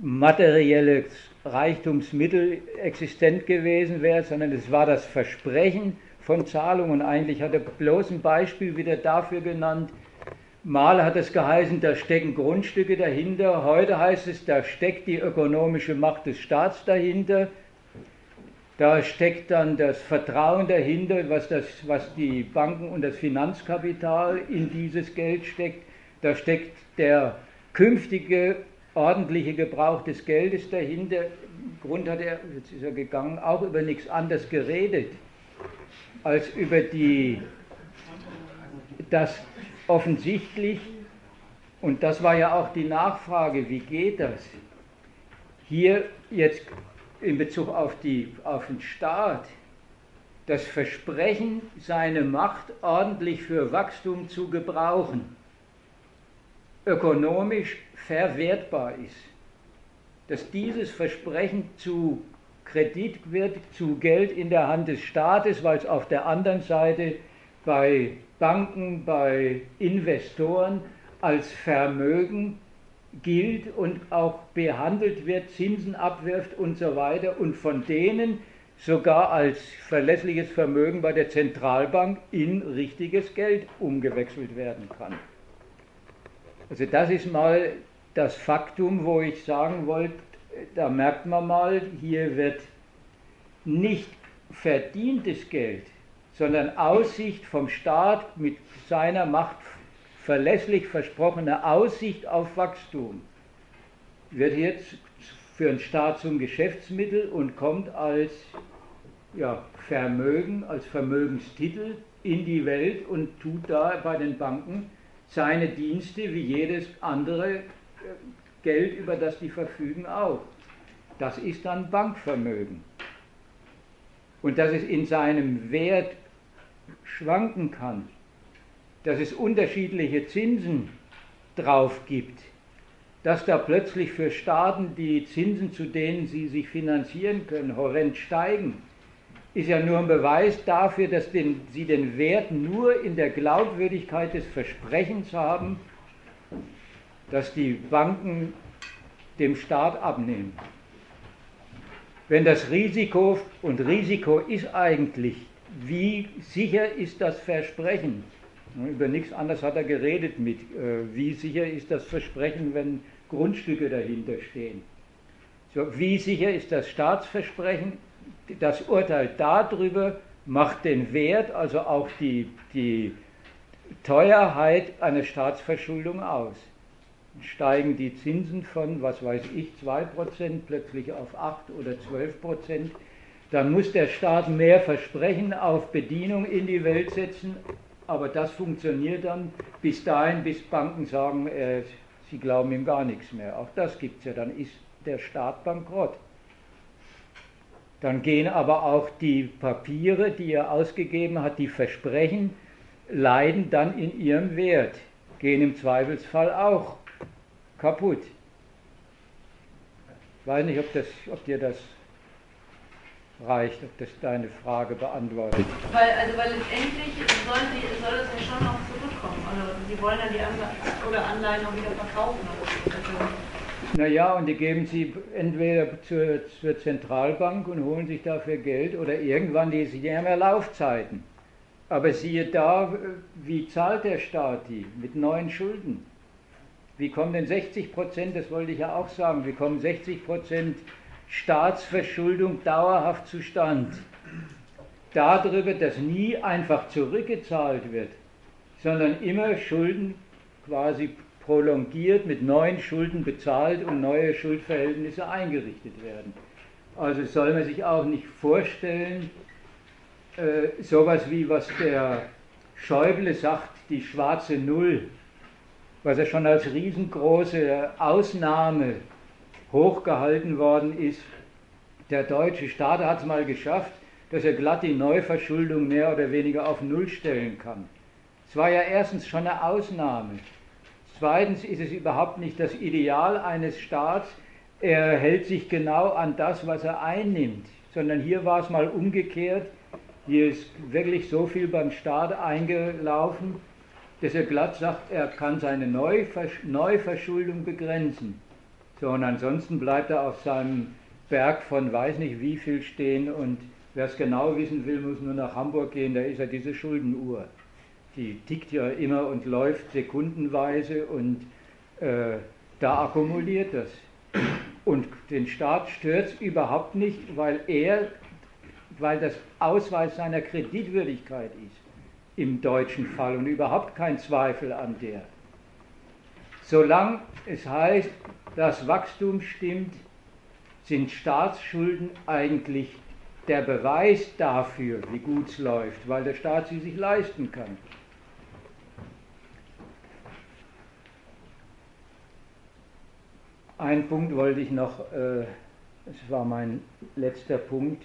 materielles Reichtumsmittel existent gewesen wäre, sondern es war das Versprechen von Zahlungen. Eigentlich hat er bloß ein Beispiel wieder dafür genannt. Mal hat es geheißen, da stecken Grundstücke dahinter. Heute heißt es, da steckt die ökonomische Macht des Staats dahinter. Da steckt dann das Vertrauen dahinter, was, das, was die Banken und das Finanzkapital in dieses Geld steckt. Da steckt der künftige ordentliche Gebrauch des Geldes dahinter. Im Grund hat er, jetzt ist er gegangen, auch über nichts anderes geredet, als über die, das offensichtlich, und das war ja auch die Nachfrage, wie geht das? Hier jetzt in Bezug auf, die, auf den Staat das Versprechen, seine Macht ordentlich für Wachstum zu gebrauchen, ökonomisch verwertbar ist. Dass dieses Versprechen zu Kredit wird, zu Geld in der Hand des Staates, weil es auf der anderen Seite bei Banken, bei Investoren als Vermögen gilt und auch behandelt wird, Zinsen abwirft und so weiter und von denen sogar als verlässliches Vermögen bei der Zentralbank in richtiges Geld umgewechselt werden kann. Also das ist mal das Faktum, wo ich sagen wollte, da merkt man mal, hier wird nicht verdientes Geld, sondern Aussicht vom Staat mit seiner Macht verlässlich versprochene Aussicht auf Wachstum wird jetzt für einen Staat zum Geschäftsmittel und kommt als ja, Vermögen, als Vermögenstitel in die Welt und tut da bei den Banken seine Dienste wie jedes andere äh, Geld, über das die verfügen, auch. Das ist dann Bankvermögen. Und dass es in seinem Wert schwanken kann, dass es unterschiedliche Zinsen drauf gibt, dass da plötzlich für Staaten die Zinsen, zu denen sie sich finanzieren können, horrend steigen, ist ja nur ein Beweis dafür, dass den, sie den Wert nur in der Glaubwürdigkeit des Versprechens haben, dass die Banken dem Staat abnehmen. Wenn das Risiko, und Risiko ist eigentlich, wie sicher ist das Versprechen, Über nichts anderes hat er geredet mit. Äh, wie sicher ist das Versprechen, wenn Grundstücke dahinter stehen? Wie sicher ist das Staatsversprechen? Das Urteil darüber macht den Wert, also auch die, die Teuerheit einer Staatsverschuldung aus. Steigen die Zinsen von, was weiß ich, 2% plötzlich auf 8 oder 12%, dann muss der Staat mehr Versprechen auf Bedienung in die Welt setzen, aber das funktioniert dann bis dahin, bis Banken sagen, äh, sie glauben ihm gar nichts mehr. Auch das gibt es ja, dann ist der Staat bankrott. Dann gehen aber auch die Papiere, die er ausgegeben hat, die Versprechen, leiden dann in ihrem Wert, gehen im Zweifelsfall auch kaputt. Ich weiß nicht, ob, das, ob dir das reicht, ob das deine Frage beantwortet. Weil, also, weil letztendlich soll, sie, soll das ja schon noch zurückkommen. Also sie wollen ja die Anleihen oder Anleihen auch wieder verkaufen. Also, naja, und die geben sie entweder zur, zur, Zentralbank und holen sich dafür Geld oder irgendwann, die, sie haben ja Laufzeiten. Aber siehe da, wie zahlt der Staat die? Mit neuen Schulden. Wie kommen denn 60 Prozent, das wollte ich ja auch sagen, wie kommen 60 Prozent Staatsverschuldung dauerhaft zustand. Darüber, dass nie einfach zurückgezahlt wird, sondern immer Schulden quasi prolongiert, mit neuen Schulden bezahlt und neue Schuldverhältnisse eingerichtet werden. Also soll man sich auch nicht vorstellen, äh, sowas wie was der Schäuble sagt, die schwarze Null, was er schon als riesengroße Ausnahme hochgehalten worden ist. Der deutsche Staat hat es mal geschafft, dass er glatt die Neuverschuldung mehr oder weniger auf Null stellen kann. Es war ja erstens schon eine Ausnahme. Zweitens ist es überhaupt nicht das Ideal eines Staats. Er hält sich genau an das, was er einnimmt, sondern hier war es mal umgekehrt. Hier ist wirklich so viel beim Staat eingelaufen, dass er glatt sagt, er kann seine Neuverschuldung begrenzen. Und ansonsten bleibt er auf seinem Berg von weiß nicht wie viel stehen und wer es genau wissen will, muss nur nach Hamburg gehen, da ist ja diese Schuldenuhr. Die tickt ja immer und läuft sekundenweise und äh, da akkumuliert das. Und den Staat stört es überhaupt nicht, weil er, weil das Ausweis seiner Kreditwürdigkeit ist im deutschen Fall und überhaupt kein Zweifel an der. Solange es heißt, das Wachstum stimmt, sind Staatsschulden eigentlich der Beweis dafür, wie gut es läuft, weil der Staat sie sich leisten kann. Ein Punkt wollte ich noch, äh, es war mein letzter Punkt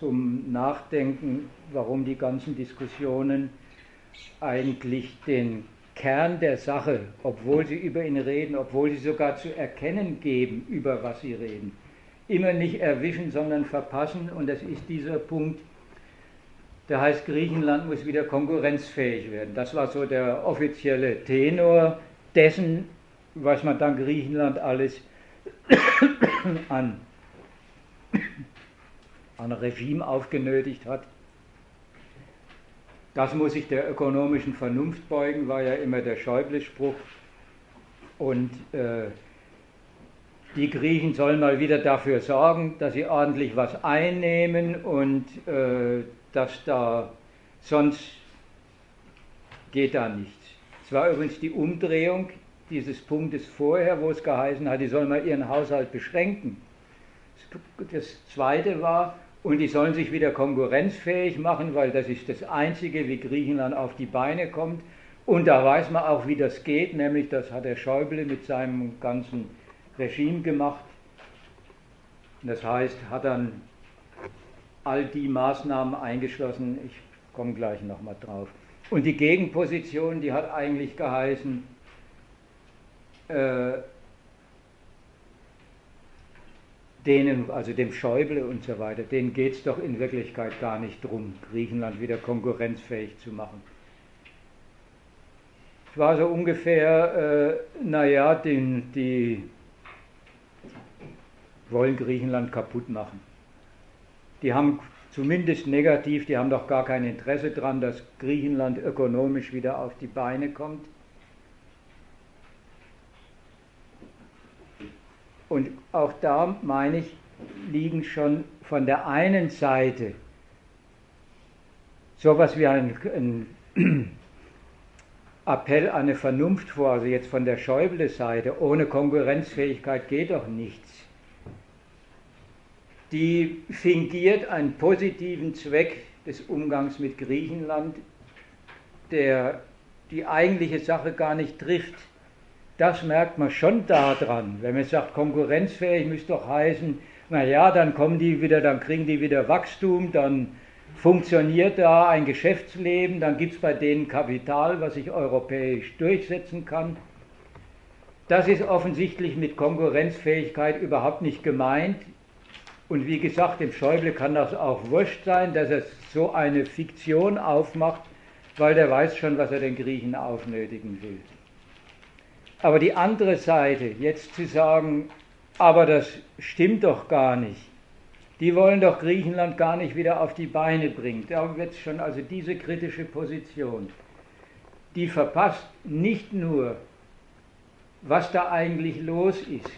zum Nachdenken, warum die ganzen Diskussionen eigentlich den Kern der Sache, obwohl sie über ihn reden, obwohl sie sogar zu erkennen geben, über was sie reden. Immer nicht erwischen, sondern verpassen. Und das ist dieser Punkt, der heißt, Griechenland muss wieder konkurrenzfähig werden. Das war so der offizielle Tenor dessen, was man dann Griechenland alles <coughs> an, an Regime aufgenötigt hat. Das muss sich der ökonomischen Vernunft beugen, war ja immer der Schäuble-Spruch. Und äh, die Griechen sollen mal wieder dafür sorgen, dass sie ordentlich was einnehmen und äh, dass da sonst geht da nichts. Es war übrigens die Umdrehung dieses Punktes vorher, wo es geheißen hat, die sollen mal ihren Haushalt beschränken. Das zweite war, und die sollen sich wieder konkurrenzfähig machen, weil das ist das Einzige, wie Griechenland auf die Beine kommt. Und da weiß man auch, wie das geht, nämlich das hat der Schäuble mit seinem ganzen Regime gemacht. Das heißt, hat dann all die Maßnahmen eingeschlossen, ich komme gleich nochmal drauf. Und die Gegenposition, die hat eigentlich geheißen, äh, denen, also dem Schäuble und so weiter, denen geht es doch in Wirklichkeit gar nicht darum, Griechenland wieder konkurrenzfähig zu machen. Es war so ungefähr, äh, naja, den, die wollen Griechenland kaputt machen. Die haben zumindest negativ, die haben doch gar kein Interesse daran, dass Griechenland ökonomisch wieder auf die Beine kommt. Und auch da, meine ich, liegen schon von der einen Seite sowas wie ein, ein <clears throat> Appell an eine Vernunft vor, also jetzt von der Schäuble-Seite, ohne Konkurrenzfähigkeit geht doch nichts. Die fingiert einen positiven Zweck des Umgangs mit Griechenland, der die eigentliche Sache gar nicht trifft. Das merkt man schon daran, wenn man sagt, konkurrenzfähig müsste doch heißen, naja, dann kommen die wieder, dann kriegen die wieder Wachstum, dann funktioniert da ein Geschäftsleben, dann gibt es bei denen Kapital, was sich europäisch durchsetzen kann. Das ist offensichtlich mit Konkurrenzfähigkeit überhaupt nicht gemeint. Und wie gesagt, dem Schäuble kann das auch wurscht sein, dass er so eine Fiktion aufmacht, weil der weiß schon, was er den Griechen aufnötigen will. Aber die andere Seite, jetzt zu sagen, aber das stimmt doch gar nicht, die wollen doch Griechenland gar nicht wieder auf die Beine bringen. Da wird schon also diese kritische Position, die verpasst nicht nur, was da eigentlich los ist.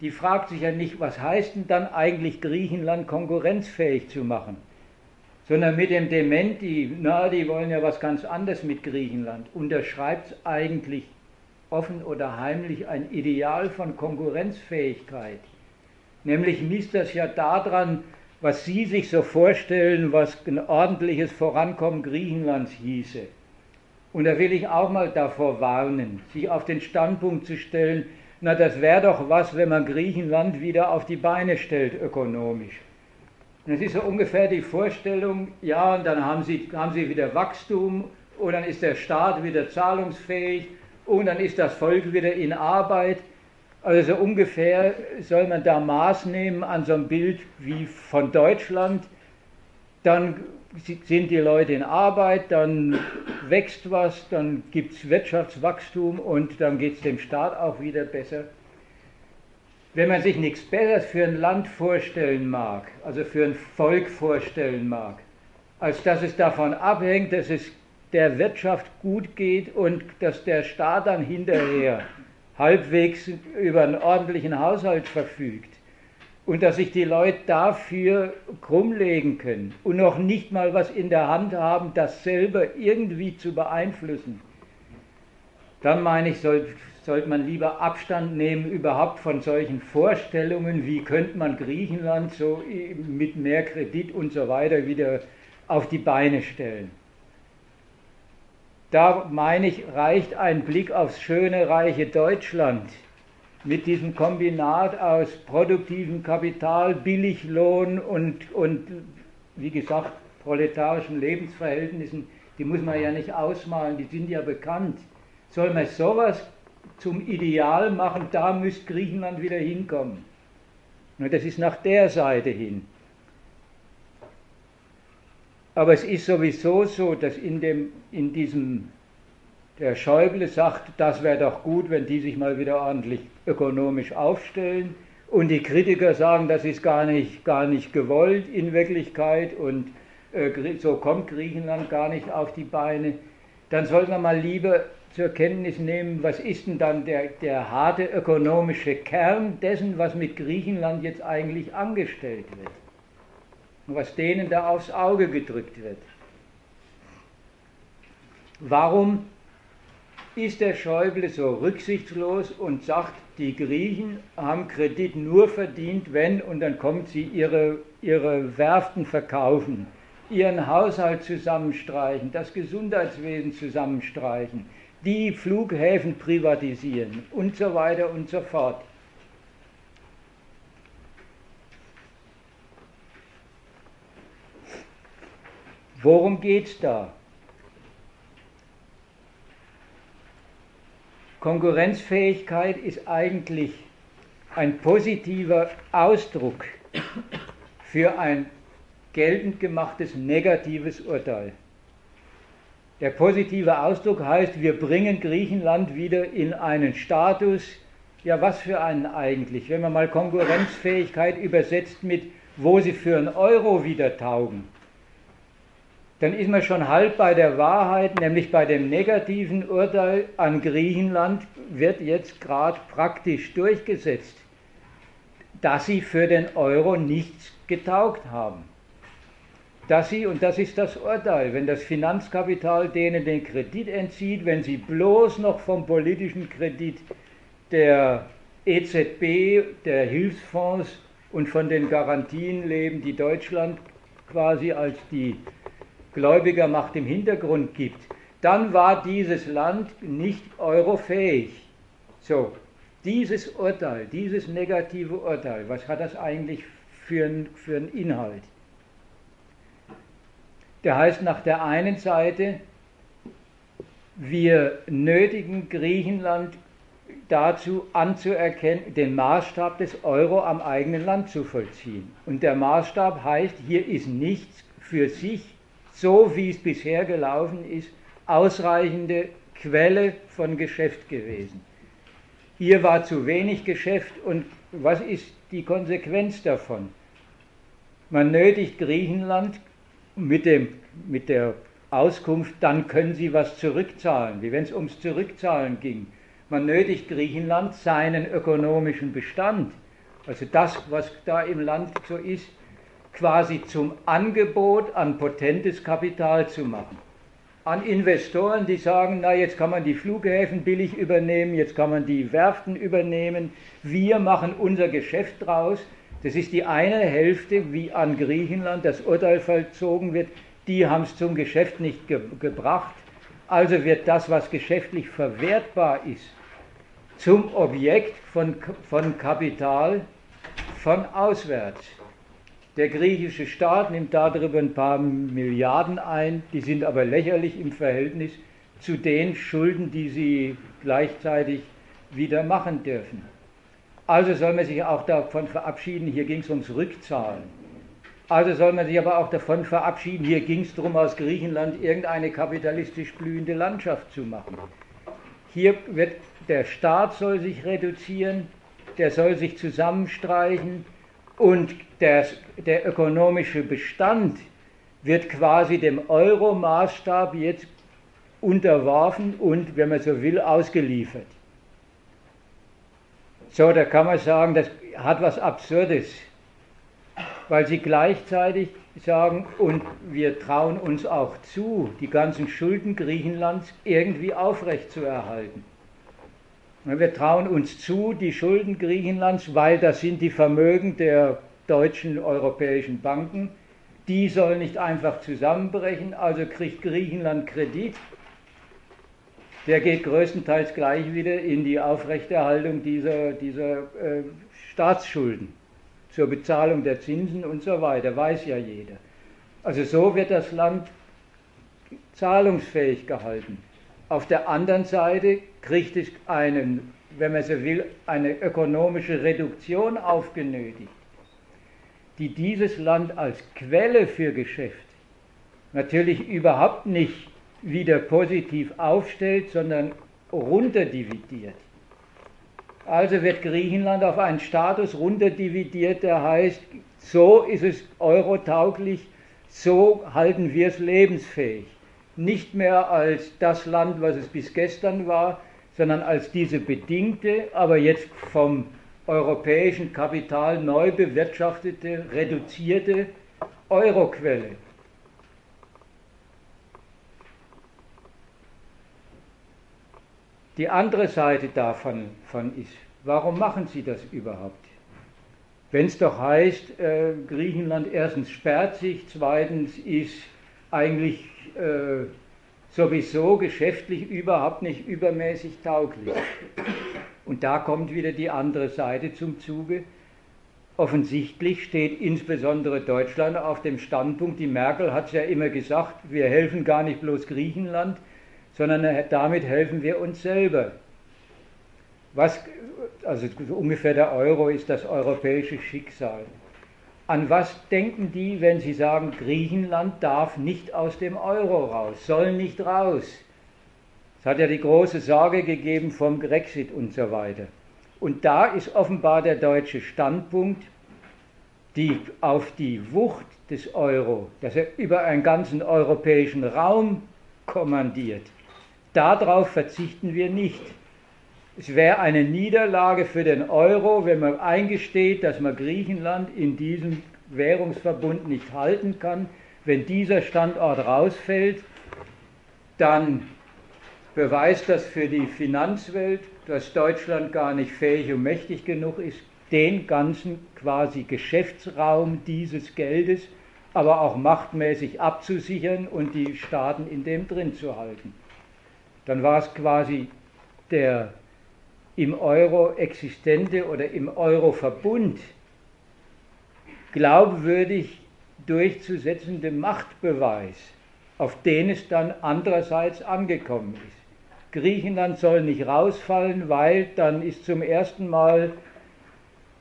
Die fragt sich ja nicht, was heißt denn dann eigentlich Griechenland konkurrenzfähig zu machen, sondern mit dem Dementi, na, die wollen ja was ganz anderes mit Griechenland, unterschreibt eigentlich offen oder heimlich ein Ideal von Konkurrenzfähigkeit. Nämlich misst das ja daran, was Sie sich so vorstellen, was ein ordentliches Vorankommen Griechenlands hieße. Und da will ich auch mal davor warnen, sich auf den Standpunkt zu stellen, na das wäre doch was, wenn man Griechenland wieder auf die Beine stellt ökonomisch. Das ist so ungefähr die Vorstellung, ja, und dann haben sie, haben sie wieder Wachstum und dann ist der Staat wieder zahlungsfähig und dann ist das Volk wieder in Arbeit also so ungefähr soll man da Maß nehmen an so einem Bild wie von Deutschland. Dann sind die Leute in Arbeit, dann wächst was, dann gibt es Wirtschaftswachstum und dann geht es dem Staat auch wieder besser. Wenn man sich nichts Besseres für ein Land vorstellen mag, also für ein Volk vorstellen mag, als dass es davon abhängt, dass es der Wirtschaft gut geht und dass der Staat dann hinterher halbwegs über einen ordentlichen Haushalt verfügt und dass sich die Leute dafür krummlegen können und noch nicht mal was in der Hand haben, das selber irgendwie zu beeinflussen, dann meine ich, soll, sollte man lieber Abstand nehmen überhaupt von solchen Vorstellungen, wie könnte man Griechenland so mit mehr Kredit und so weiter wieder auf die Beine stellen. Da meine ich, reicht ein Blick aufs schöne, reiche Deutschland mit diesem Kombinat aus produktivem Kapital, Billiglohn und, und wie gesagt, proletarischen Lebensverhältnissen, die muss man ja nicht ausmalen, die sind ja bekannt. Soll man sowas zum Ideal machen, da müsste Griechenland wieder hinkommen. Und das ist nach der Seite hin. Aber es ist sowieso so, dass in, dem, in diesem, der Schäuble sagt, das wäre doch gut, wenn die sich mal wieder ordentlich ökonomisch aufstellen. Und die Kritiker sagen, das ist gar nicht, gar nicht gewollt in Wirklichkeit und äh, so kommt Griechenland gar nicht auf die Beine. Dann sollte man mal lieber zur Kenntnis nehmen, was ist denn dann der, der harte ökonomische Kern dessen, was mit Griechenland jetzt eigentlich angestellt wird was denen da aufs Auge gedrückt wird. Warum ist der Schäuble so rücksichtslos und sagt, die Griechen haben Kredit nur verdient, wenn, und dann kommt sie ihre, ihre Werften verkaufen, ihren Haushalt zusammenstreichen, das Gesundheitswesen zusammenstreichen, die Flughäfen privatisieren und so weiter und so fort. Worum geht es da? Konkurrenzfähigkeit ist eigentlich ein positiver Ausdruck für ein geltend gemachtes negatives Urteil. Der positive Ausdruck heißt, wir bringen Griechenland wieder in einen Status, ja was für einen eigentlich, wenn man mal Konkurrenzfähigkeit übersetzt mit, wo sie für einen Euro wieder taugen dann ist man schon halb bei der Wahrheit, nämlich bei dem negativen Urteil an Griechenland wird jetzt gerade praktisch durchgesetzt, dass sie für den Euro nichts getaugt haben. Dass sie, und das ist das Urteil, wenn das Finanzkapital denen den Kredit entzieht, wenn sie bloß noch vom politischen Kredit der EZB, der Hilfsfonds und von den Garantien leben, die Deutschland quasi als die Gläubigermacht im Hintergrund gibt, dann war dieses Land nicht eurofähig. So, dieses Urteil, dieses negative Urteil, was hat das eigentlich für, ein, für einen Inhalt? Der heißt nach der einen Seite, wir nötigen Griechenland dazu anzuerkennen, den Maßstab des Euro am eigenen Land zu vollziehen. Und der Maßstab heißt, hier ist nichts für sich so wie es bisher gelaufen ist, ausreichende Quelle von Geschäft gewesen. Hier war zu wenig Geschäft und was ist die Konsequenz davon? Man nötigt Griechenland mit, dem, mit der Auskunft, dann können sie was zurückzahlen, wie wenn es ums Zurückzahlen ging. Man nötigt Griechenland seinen ökonomischen Bestand, also das, was da im Land so ist, quasi zum Angebot an potentes Kapital zu machen. An Investoren, die sagen, na jetzt kann man die Flughäfen billig übernehmen, jetzt kann man die Werften übernehmen, wir machen unser Geschäft draus. Das ist die eine Hälfte, wie an Griechenland das Urteil vollzogen wird, die haben es zum Geschäft nicht ge gebracht. Also wird das, was geschäftlich verwertbar ist, zum Objekt von, von Kapital von auswärts. Der griechische Staat nimmt darüber ein paar Milliarden ein, die sind aber lächerlich im Verhältnis zu den Schulden, die sie gleichzeitig wieder machen dürfen. Also soll man sich auch davon verabschieden, hier ging es ums Rückzahlen. Also soll man sich aber auch davon verabschieden, hier ging es darum, aus Griechenland irgendeine kapitalistisch blühende Landschaft zu machen. Hier wird der Staat soll sich reduzieren, der soll sich zusammenstreichen, und der, der ökonomische Bestand wird quasi dem Euro-Maßstab jetzt unterworfen und, wenn man so will, ausgeliefert. So, da kann man sagen, das hat was Absurdes, weil sie gleichzeitig sagen, und wir trauen uns auch zu, die ganzen Schulden Griechenlands irgendwie aufrechtzuerhalten. Wir trauen uns zu, die Schulden Griechenlands, weil das sind die Vermögen der deutschen europäischen Banken, die sollen nicht einfach zusammenbrechen, also kriegt Griechenland Kredit. Der geht größtenteils gleich wieder in die Aufrechterhaltung dieser, dieser äh, Staatsschulden, zur Bezahlung der Zinsen und so weiter, weiß ja jeder. Also so wird das Land zahlungsfähig gehalten. Auf der anderen Seite kriegt es einen, wenn man so will, eine ökonomische Reduktion aufgenötigt, die dieses Land als Quelle für Geschäft natürlich überhaupt nicht wieder positiv aufstellt, sondern runterdividiert. Also wird Griechenland auf einen Status runterdividiert, der heißt, so ist es eurotauglich, so halten wir es lebensfähig nicht mehr als das Land, was es bis gestern war, sondern als diese bedingte, aber jetzt vom europäischen Kapital neu bewirtschaftete, reduzierte Euroquelle. Die andere Seite davon ist, warum machen Sie das überhaupt? Wenn es doch heißt, äh, Griechenland erstens sperrt sich, zweitens ist eigentlich äh, sowieso geschäftlich überhaupt nicht übermäßig tauglich. Und da kommt wieder die andere Seite zum Zuge. Offensichtlich steht insbesondere Deutschland auf dem Standpunkt, die Merkel hat es ja immer gesagt, wir helfen gar nicht bloß Griechenland, sondern damit helfen wir uns selber. Was, also ungefähr der Euro ist das europäische Schicksal. An was denken die, wenn sie sagen, Griechenland darf nicht aus dem Euro raus, soll nicht raus? Es hat ja die große Sorge gegeben vom Brexit und so weiter. Und da ist offenbar der deutsche Standpunkt, die auf die Wucht des Euro, dass er über einen ganzen europäischen Raum kommandiert, darauf verzichten wir nicht. Es wäre eine Niederlage für den Euro, wenn man eingesteht, dass man Griechenland in diesem Währungsverbund nicht halten kann. Wenn dieser Standort rausfällt, dann beweist das für die Finanzwelt, dass Deutschland gar nicht fähig und mächtig genug ist, den ganzen quasi Geschäftsraum dieses Geldes, aber auch machtmäßig abzusichern und die Staaten in dem drin zu halten. Dann war es quasi der im Euro existente oder im Euro-Verbund glaubwürdig durchzusetzende Machtbeweis, auf den es dann andererseits angekommen ist. Griechenland soll nicht rausfallen, weil dann ist zum ersten Mal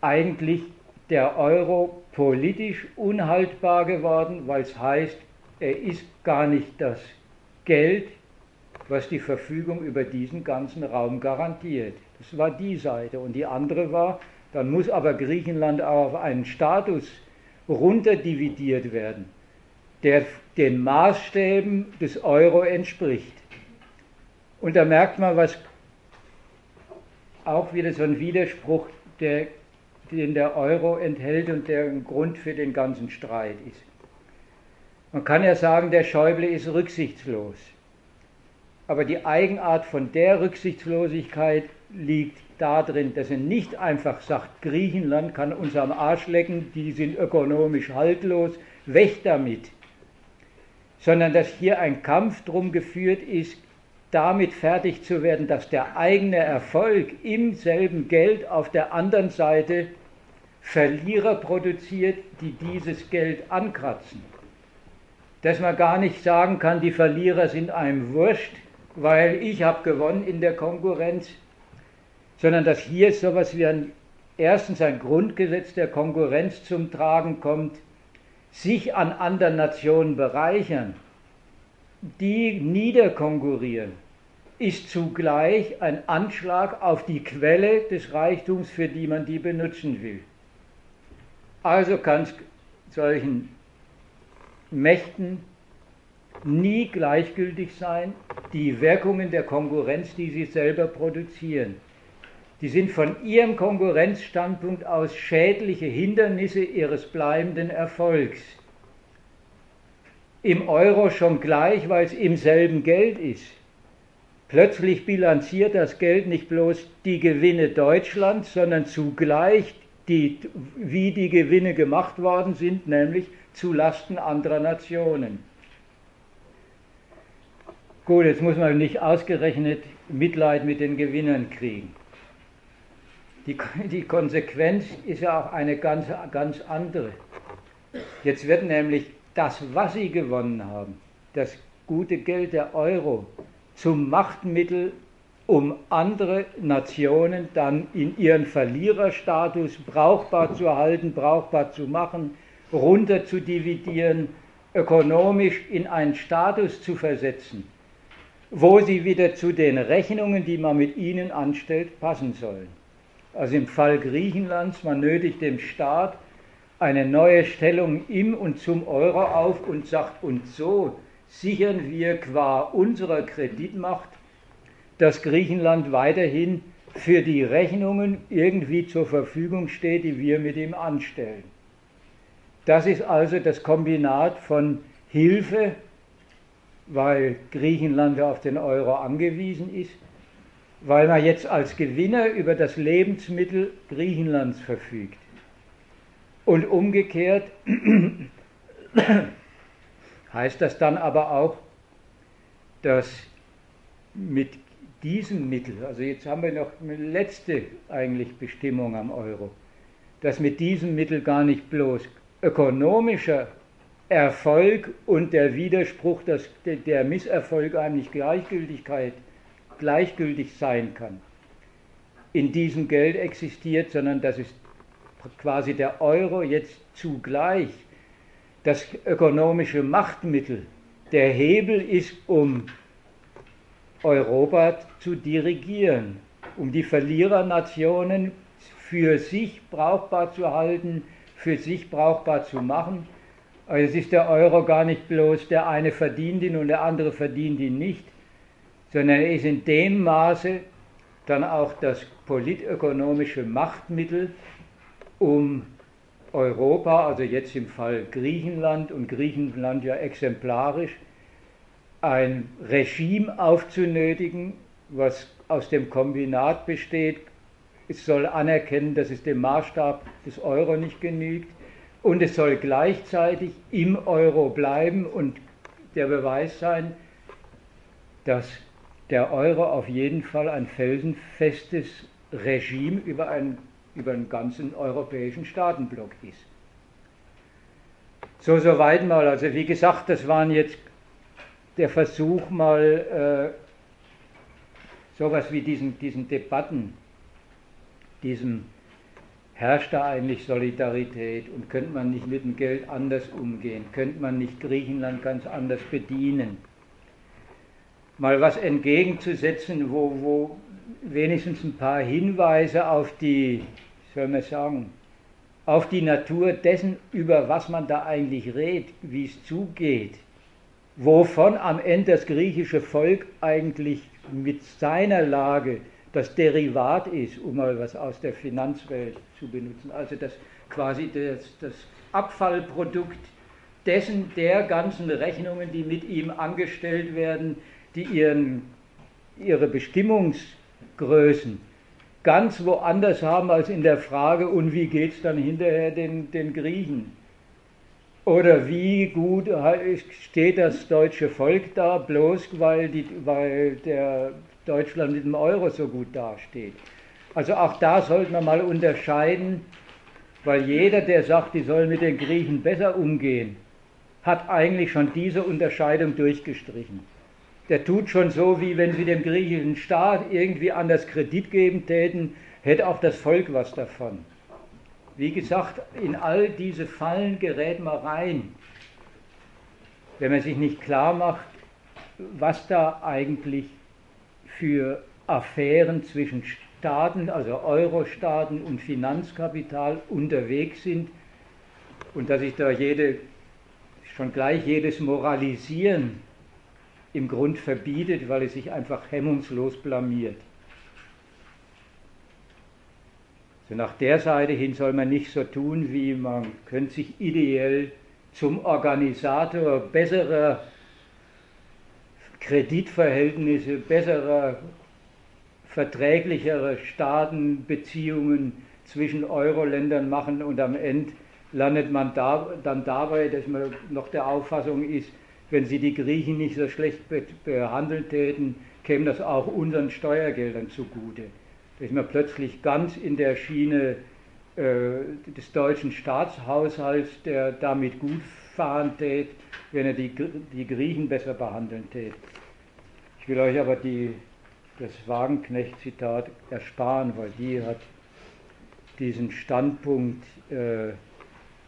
eigentlich der Euro politisch unhaltbar geworden, weil es heißt, er ist gar nicht das Geld, was die Verfügung über diesen ganzen Raum garantiert. Das war die Seite. Und die andere war, dann muss aber Griechenland auch auf einen Status runterdividiert werden, der den Maßstäben des Euro entspricht. Und da merkt man, was auch wieder so ein Widerspruch, der, den der Euro enthält und der ein Grund für den ganzen Streit ist. Man kann ja sagen, der Schäuble ist rücksichtslos. Aber die Eigenart von der Rücksichtslosigkeit liegt darin, dass er nicht einfach sagt, Griechenland kann uns am Arsch lecken, die sind ökonomisch haltlos, weg damit. Sondern dass hier ein Kampf drum geführt ist, damit fertig zu werden, dass der eigene Erfolg im selben Geld auf der anderen Seite Verlierer produziert, die dieses Geld ankratzen. Dass man gar nicht sagen kann, die Verlierer sind einem wurscht, weil ich habe gewonnen in der Konkurrenz, sondern dass hier so etwas wie ein, erstens ein Grundgesetz der Konkurrenz zum Tragen kommt, sich an anderen Nationen bereichern, die niederkonkurrieren, ist zugleich ein Anschlag auf die Quelle des Reichtums, für die man die benutzen will. Also kann es solchen Mächten nie gleichgültig sein, die Wirkungen der Konkurrenz, die sie selber produzieren. Die sind von ihrem Konkurrenzstandpunkt aus schädliche Hindernisse ihres bleibenden Erfolgs. Im Euro schon gleich, weil es im selben Geld ist. Plötzlich bilanziert das Geld nicht bloß die Gewinne Deutschlands, sondern zugleich, die, wie die Gewinne gemacht worden sind, nämlich zu Lasten anderer Nationen. Gut, jetzt muss man nicht ausgerechnet Mitleid mit den Gewinnern kriegen. Die, die Konsequenz ist ja auch eine ganz, ganz andere. Jetzt wird nämlich das, was sie gewonnen haben, das gute Geld der Euro, zum Machtmittel, um andere Nationen dann in ihren Verliererstatus brauchbar zu halten, brauchbar zu machen, runter zu dividieren, ökonomisch in einen Status zu versetzen, wo sie wieder zu den Rechnungen, die man mit ihnen anstellt, passen sollen. Also im Fall Griechenlands, man nötigt dem Staat eine neue Stellung im und zum Euro auf und sagt, und so sichern wir qua unserer Kreditmacht, dass Griechenland weiterhin für die Rechnungen irgendwie zur Verfügung steht, die wir mit ihm anstellen. Das ist also das Kombinat von Hilfe weil Griechenland auf den Euro angewiesen ist, weil man jetzt als Gewinner über das Lebensmittel Griechenlands verfügt. Und umgekehrt <clears throat> heißt das dann aber auch, dass mit diesem Mittel, also jetzt haben wir noch eine letzte eigentlich Bestimmung am Euro, dass mit diesem Mittel gar nicht bloß ökonomischer Erfolg und der Widerspruch, dass der Misserfolg eigentlich Gleichgültigkeit gleichgültig sein kann, in diesem Geld existiert, sondern dass es quasi der Euro jetzt zugleich das ökonomische Machtmittel, der Hebel ist, um Europa zu dirigieren, um die Verlierernationen für sich brauchbar zu halten, für sich brauchbar zu machen. Also es ist der Euro gar nicht bloß, der eine verdient ihn und der andere verdient ihn nicht, sondern er ist in dem Maße dann auch das politökonomische Machtmittel, um Europa, also jetzt im Fall Griechenland und Griechenland ja exemplarisch, ein Regime aufzunötigen, was aus dem Kombinat besteht. Es soll anerkennen, dass es dem Maßstab des Euro nicht genügt und es soll gleichzeitig im Euro bleiben und der Beweis sein, dass der Euro auf jeden Fall ein felsenfestes Regime über einen, über einen ganzen europäischen Staatenblock ist. So, soweit mal. Also wie gesagt, das waren jetzt der Versuch mal äh, sowas wie diesen, diesen Debatten, diesem herrscht da eigentlich Solidarität und könnte man nicht mit dem Geld anders umgehen, könnte man nicht Griechenland ganz anders bedienen. Mal was entgegenzusetzen, wo, wo wenigstens ein paar Hinweise auf die, soll man sagen, auf die Natur dessen, über was man da eigentlich redet, wie es zugeht, wovon am Ende das griechische Volk eigentlich mit seiner Lage das Derivat ist, um mal was aus der Finanzwelt zu benutzen. Also das quasi das, das Abfallprodukt dessen der ganzen Rechnungen, die mit ihm angestellt werden, die ihren, ihre Bestimmungsgrößen ganz woanders haben als in der Frage, und wie geht es dann hinterher den, den Griechen? Oder wie gut steht das deutsche Volk da, bloß weil, die, weil der Deutschland mit dem Euro so gut dasteht. Also auch da sollte man mal unterscheiden, weil jeder, der sagt, die sollen mit den Griechen besser umgehen, hat eigentlich schon diese Unterscheidung durchgestrichen. Der tut schon so, wie wenn sie dem griechischen Staat irgendwie anders Kredit geben täten, hätte auch das Volk was davon. Wie gesagt, in all diese Fallen gerät man rein, wenn man sich nicht klar macht, was da eigentlich für Affären zwischen Staaten, also Euro-Staaten und Finanzkapital unterwegs sind und dass sich da jede, schon gleich jedes Moralisieren im Grund verbietet, weil es sich einfach hemmungslos blamiert. So nach der Seite hin soll man nicht so tun, wie man könnte sich ideell zum Organisator besserer Kreditverhältnisse, bessere, verträglichere Staatenbeziehungen zwischen Euro-Ländern machen und am Ende landet man da, dann dabei, dass man noch der Auffassung ist, wenn sie die Griechen nicht so schlecht behandelt täten, käme das auch unseren Steuergeldern zugute. Da ist man plötzlich ganz in der Schiene äh, des deutschen Staatshaushalts, der damit gut fahren tät, wenn er die, die Griechen besser behandeln tät. Ich will euch aber die, das Wagenknecht-Zitat ersparen, weil die hat diesen Standpunkt, äh,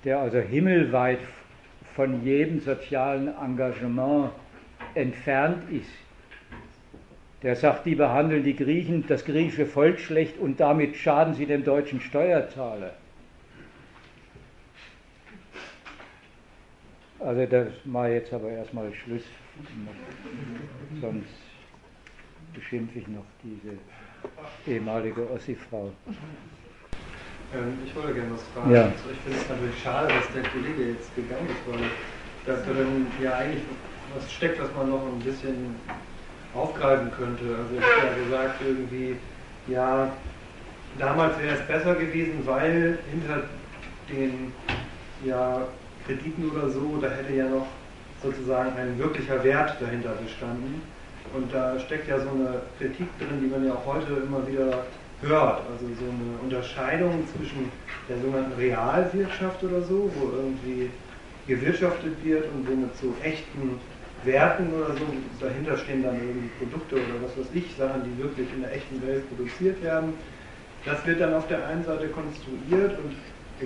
der also himmelweit von jedem sozialen Engagement entfernt ist. Der sagt, die behandeln die Griechen, das griechische Volk schlecht und damit schaden sie dem deutschen Steuerzahler. Also das mache ich jetzt aber erstmal Schluss, sonst beschimpfe ich noch diese ehemalige Ossi-Frau. Ähm, ich wollte gerne was fragen. Ja. Also ich finde es natürlich schade, dass der Kollege jetzt gegangen ist, weil da drin ja eigentlich was steckt, was man noch ein bisschen aufgreifen könnte. Also ich habe ja gesagt irgendwie, ja, damals wäre es besser gewesen, weil hinter den ja, Krediten oder so, da hätte ja noch sozusagen ein wirklicher Wert dahinter bestanden. Und da steckt ja so eine Kritik drin, die man ja auch heute immer wieder hört. Also so eine Unterscheidung zwischen der sogenannten Realwirtschaft oder so, wo irgendwie gewirtschaftet wird und wo mit so echten Werten oder so, dahinter stehen dann irgendwie Produkte oder was weiß ich, Sachen, die wirklich in der echten Welt produziert werden. Das wird dann auf der einen Seite konstruiert und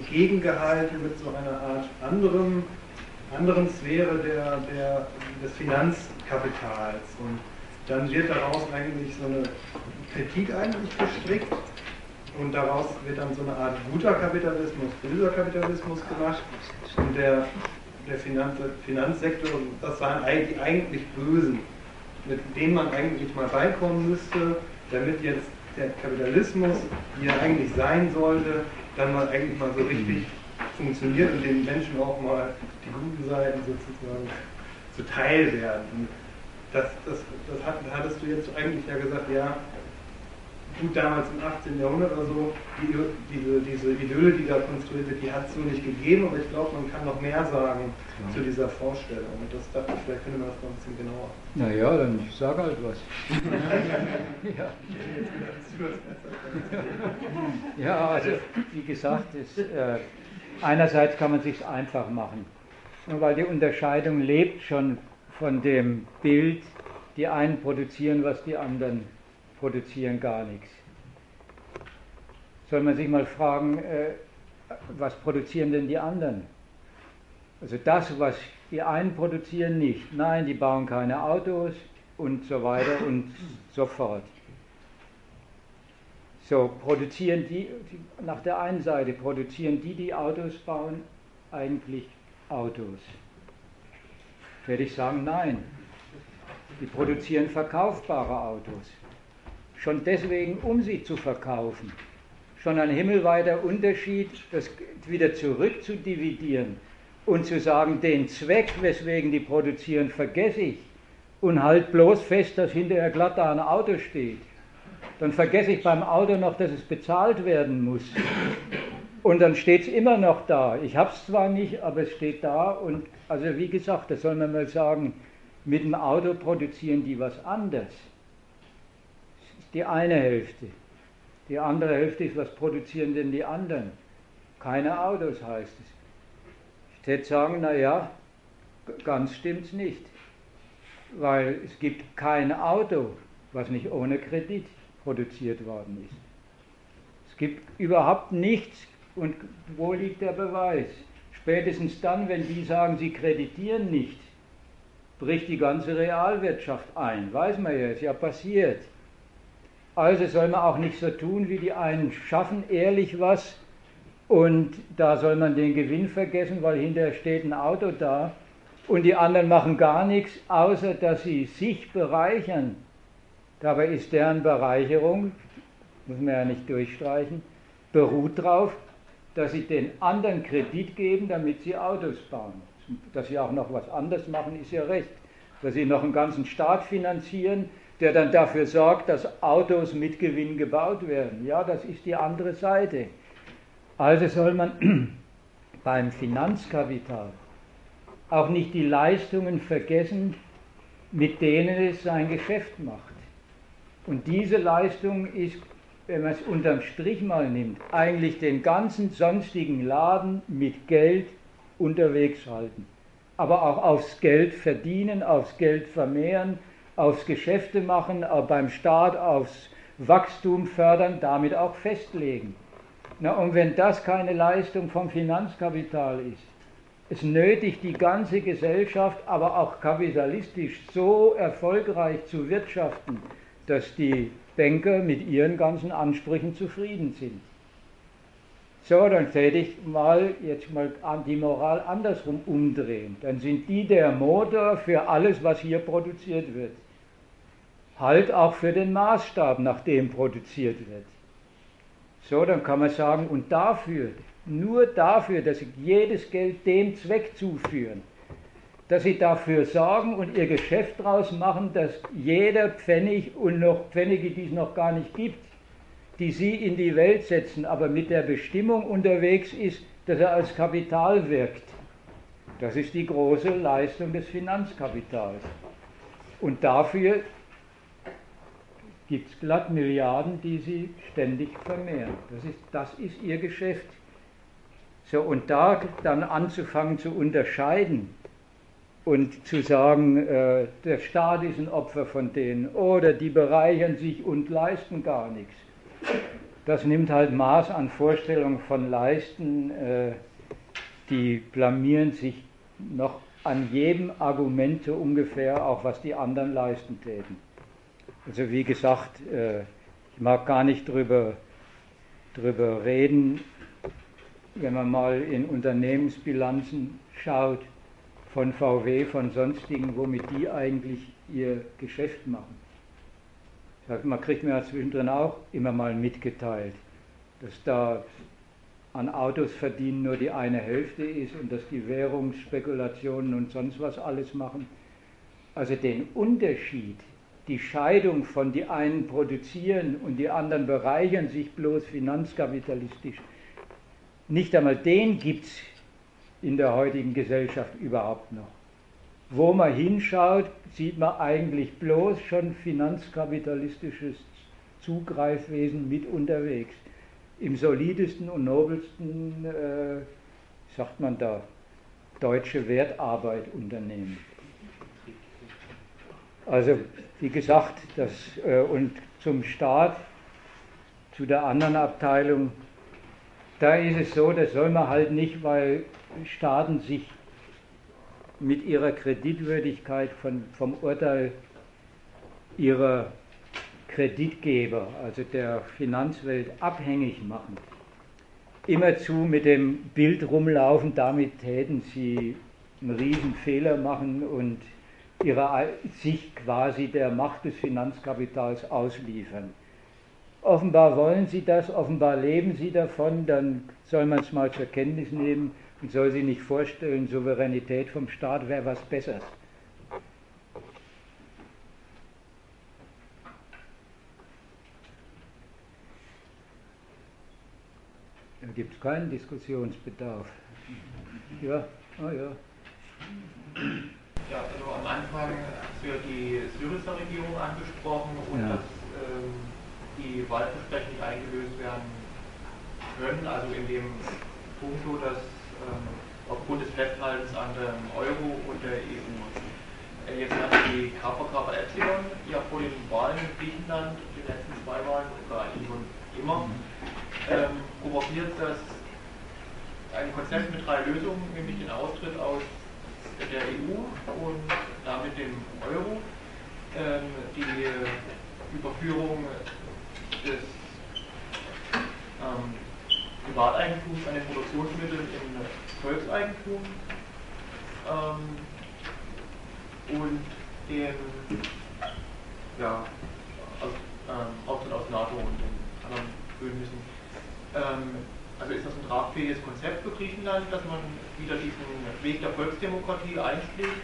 gegengehalten mit so einer Art anderem, anderen Sphäre der, der, des Finanzkapitals. Und dann wird daraus eigentlich so eine Kritik eigentlich gestrickt. und daraus wird dann so eine Art guter Kapitalismus, böser Kapitalismus gemacht. Und der, der Finanz, Finanzsektor, das waren die eigentlich Bösen, mit denen man eigentlich mal beikommen müsste, damit jetzt der Kapitalismus, wie er eigentlich sein sollte, dann mal eigentlich mal so richtig funktioniert und den Menschen auch mal die guten Seiten sozusagen zuteil werden. Das, das, das hattest du jetzt eigentlich ja gesagt, ja, gut, damals im 18. Jahrhundert oder so, die, diese, diese Idylle, die da konstruiert wird, die hat es so nicht gegeben, aber ich glaube, man kann noch mehr sagen ja. zu dieser Vorstellung. Und das dachte ich, vielleicht könnte man das noch ein bisschen genauer. Naja, dann sag halt was. <laughs> ja. ja, also wie gesagt, ist, äh, einerseits kann man sich einfach machen, weil die Unterscheidung lebt schon von dem Bild, die einen produzieren, was die anderen produzieren gar nichts. Soll man sich mal fragen, äh, was produzieren denn die anderen? Also das, was die einen produzieren, nicht. Nein, die bauen keine Autos und so weiter und so fort. So, produzieren die, nach der einen Seite, produzieren die, die Autos bauen, eigentlich Autos? Werde ich sagen, nein. Die produzieren verkaufbare Autos. Schon deswegen, um sie zu verkaufen. Schon ein himmelweiter Unterschied, das wieder zurück zu dividieren und zu sagen, den Zweck, weswegen die produzieren, vergesse ich und halt bloß fest, dass hinterher glatt da ein Auto steht. Dann vergesse ich beim Auto noch, dass es bezahlt werden muss. Und dann steht es immer noch da. Ich habe es zwar nicht, aber es steht da. Und also wie gesagt, da soll man mal sagen, mit dem Auto produzieren die was anderes die eine Hälfte. Die andere Hälfte ist, was produzieren denn die anderen? Keine Autos heißt es. Ich hätte sagen, naja, ganz stimmt es nicht. Weil es gibt kein Auto, was nicht ohne Kredit produziert worden ist. Es gibt überhaupt nichts. Und wo liegt der Beweis? Spätestens dann, wenn die sagen, sie kreditieren nicht, bricht die ganze Realwirtschaft ein. Weiß man ja, ist ja passiert. Also soll man auch nicht so tun, wie die einen schaffen ehrlich was und da soll man den Gewinn vergessen, weil hinterher steht ein Auto da und die anderen machen gar nichts, außer dass sie sich bereichern. Dabei ist deren Bereicherung, muss man ja nicht durchstreichen, beruht darauf, dass sie den anderen Kredit geben, damit sie Autos bauen. Dass sie auch noch was anderes machen, ist ja recht. Dass sie noch einen ganzen Staat finanzieren, der dann dafür sorgt, dass Autos mit Gewinn gebaut werden. Ja, das ist die andere Seite. Also soll man <clears throat> beim Finanzkapital auch nicht die Leistungen vergessen, mit denen es sein Geschäft macht. Und diese Leistung ist, wenn man es unterm Strich mal nimmt, eigentlich den ganzen sonstigen Laden mit Geld unterwegs halten. Aber auch aufs Geld verdienen, aufs Geld vermehren, aufs Geschäfte machen, beim Staat aufs Wachstum fördern, damit auch festlegen. Na, und wenn das keine Leistung vom Finanzkapital ist, es nötigt die ganze Gesellschaft, aber auch kapitalistisch so erfolgreich zu wirtschaften, dass die Banker mit ihren ganzen Ansprüchen zufrieden sind. So, dann täte ich mal jetzt mal die Moral andersrum umdrehen. Dann sind die der Motor für alles, was hier produziert wird halt auch für den Maßstab, nach dem produziert wird. So, dann kann man sagen, und dafür, nur dafür, dass sie jedes Geld dem Zweck zuführen, dass sie dafür sorgen und ihr Geschäft daraus machen, dass jeder Pfennig und noch Pfennige, die es noch gar nicht gibt, die sie in die Welt setzen, aber mit der Bestimmung unterwegs ist, dass er als Kapital wirkt. Das ist die große Leistung des Finanzkapitals. Und dafür gibt es glatt Milliarden, die sie ständig vermehren. Das ist, das ist ihr Geschäft. So, und da dann anzufangen zu unterscheiden und zu sagen, äh, der Staat ist ein Opfer von denen oder die bereichern sich und leisten gar nichts. Das nimmt halt Maß an Vorstellungen von Leisten, äh, die blamieren sich noch an jedem Argument so ungefähr, auch was die anderen leisten täten. Also wie gesagt, äh, ich mag gar nicht drüber, drüber reden, wenn man mal in Unternehmensbilanzen schaut, von VW, von sonstigen, womit die eigentlich ihr Geschäft machen. Man kriegt mir ja zwischendrin auch immer mal mitgeteilt, dass da an Autos verdienen nur die eine Hälfte ist und dass die Währungsspekulationen und sonst was alles machen. Also den Unterschied, die Scheidung von die einen produzieren und die anderen bereichern sich bloß finanzkapitalistisch, nicht einmal den gibt es in der heutigen Gesellschaft überhaupt noch. Wo man hinschaut, sieht man eigentlich bloß schon finanzkapitalistisches Zugreifwesen mit unterwegs. Im solidesten und nobelsten, äh, sagt man da, deutsche Wertarbeit unternehmen. Also wie gesagt, das, äh, und zum Staat, zu der anderen Abteilung, da ist es so, das soll man halt nicht, weil Staaten sich mit ihrer Kreditwürdigkeit von, vom Urteil ihrer Kreditgeber, also der Finanzwelt, abhängig machen. Immerzu mit dem Bild rumlaufen, damit täten sie einen riesen Fehler machen und ihre, sich quasi der Macht des Finanzkapitals ausliefern. Offenbar wollen sie das, offenbar leben sie davon, dann soll man es mal zur Kenntnis nehmen und soll sich nicht vorstellen, Souveränität vom Staat wäre was Besseres. Da gibt es keinen Diskussionsbedarf. Ja, ah ja. Ja die syrische Regierung angesprochen und ja. dass ähm, die Wahlversprechen nicht eingelöst werden können, also in dem Punkt, dass ähm, aufgrund des Festhaltens an dem Euro und der EU. Äh, jetzt hat die KVK Epsilon ja vor den Wahlen in Griechenland, den letzten zwei Wahlen, oder eigentlich schon immer, ähm, propagiert, dass ein Konzept mit drei Lösungen, nämlich den Austritt aus der EU und damit dem Euro, ähm, die Überführung des ähm, Privateigentums an den Produktionsmitteln in Volkseigentum ähm, und den ja, aus, ähm, Austritt aus NATO und den anderen Bündnissen. Ähm, also ist das ein tragfähiges Konzept für Griechenland, dass man wieder diesen Weg der Volksdemokratie einschlägt,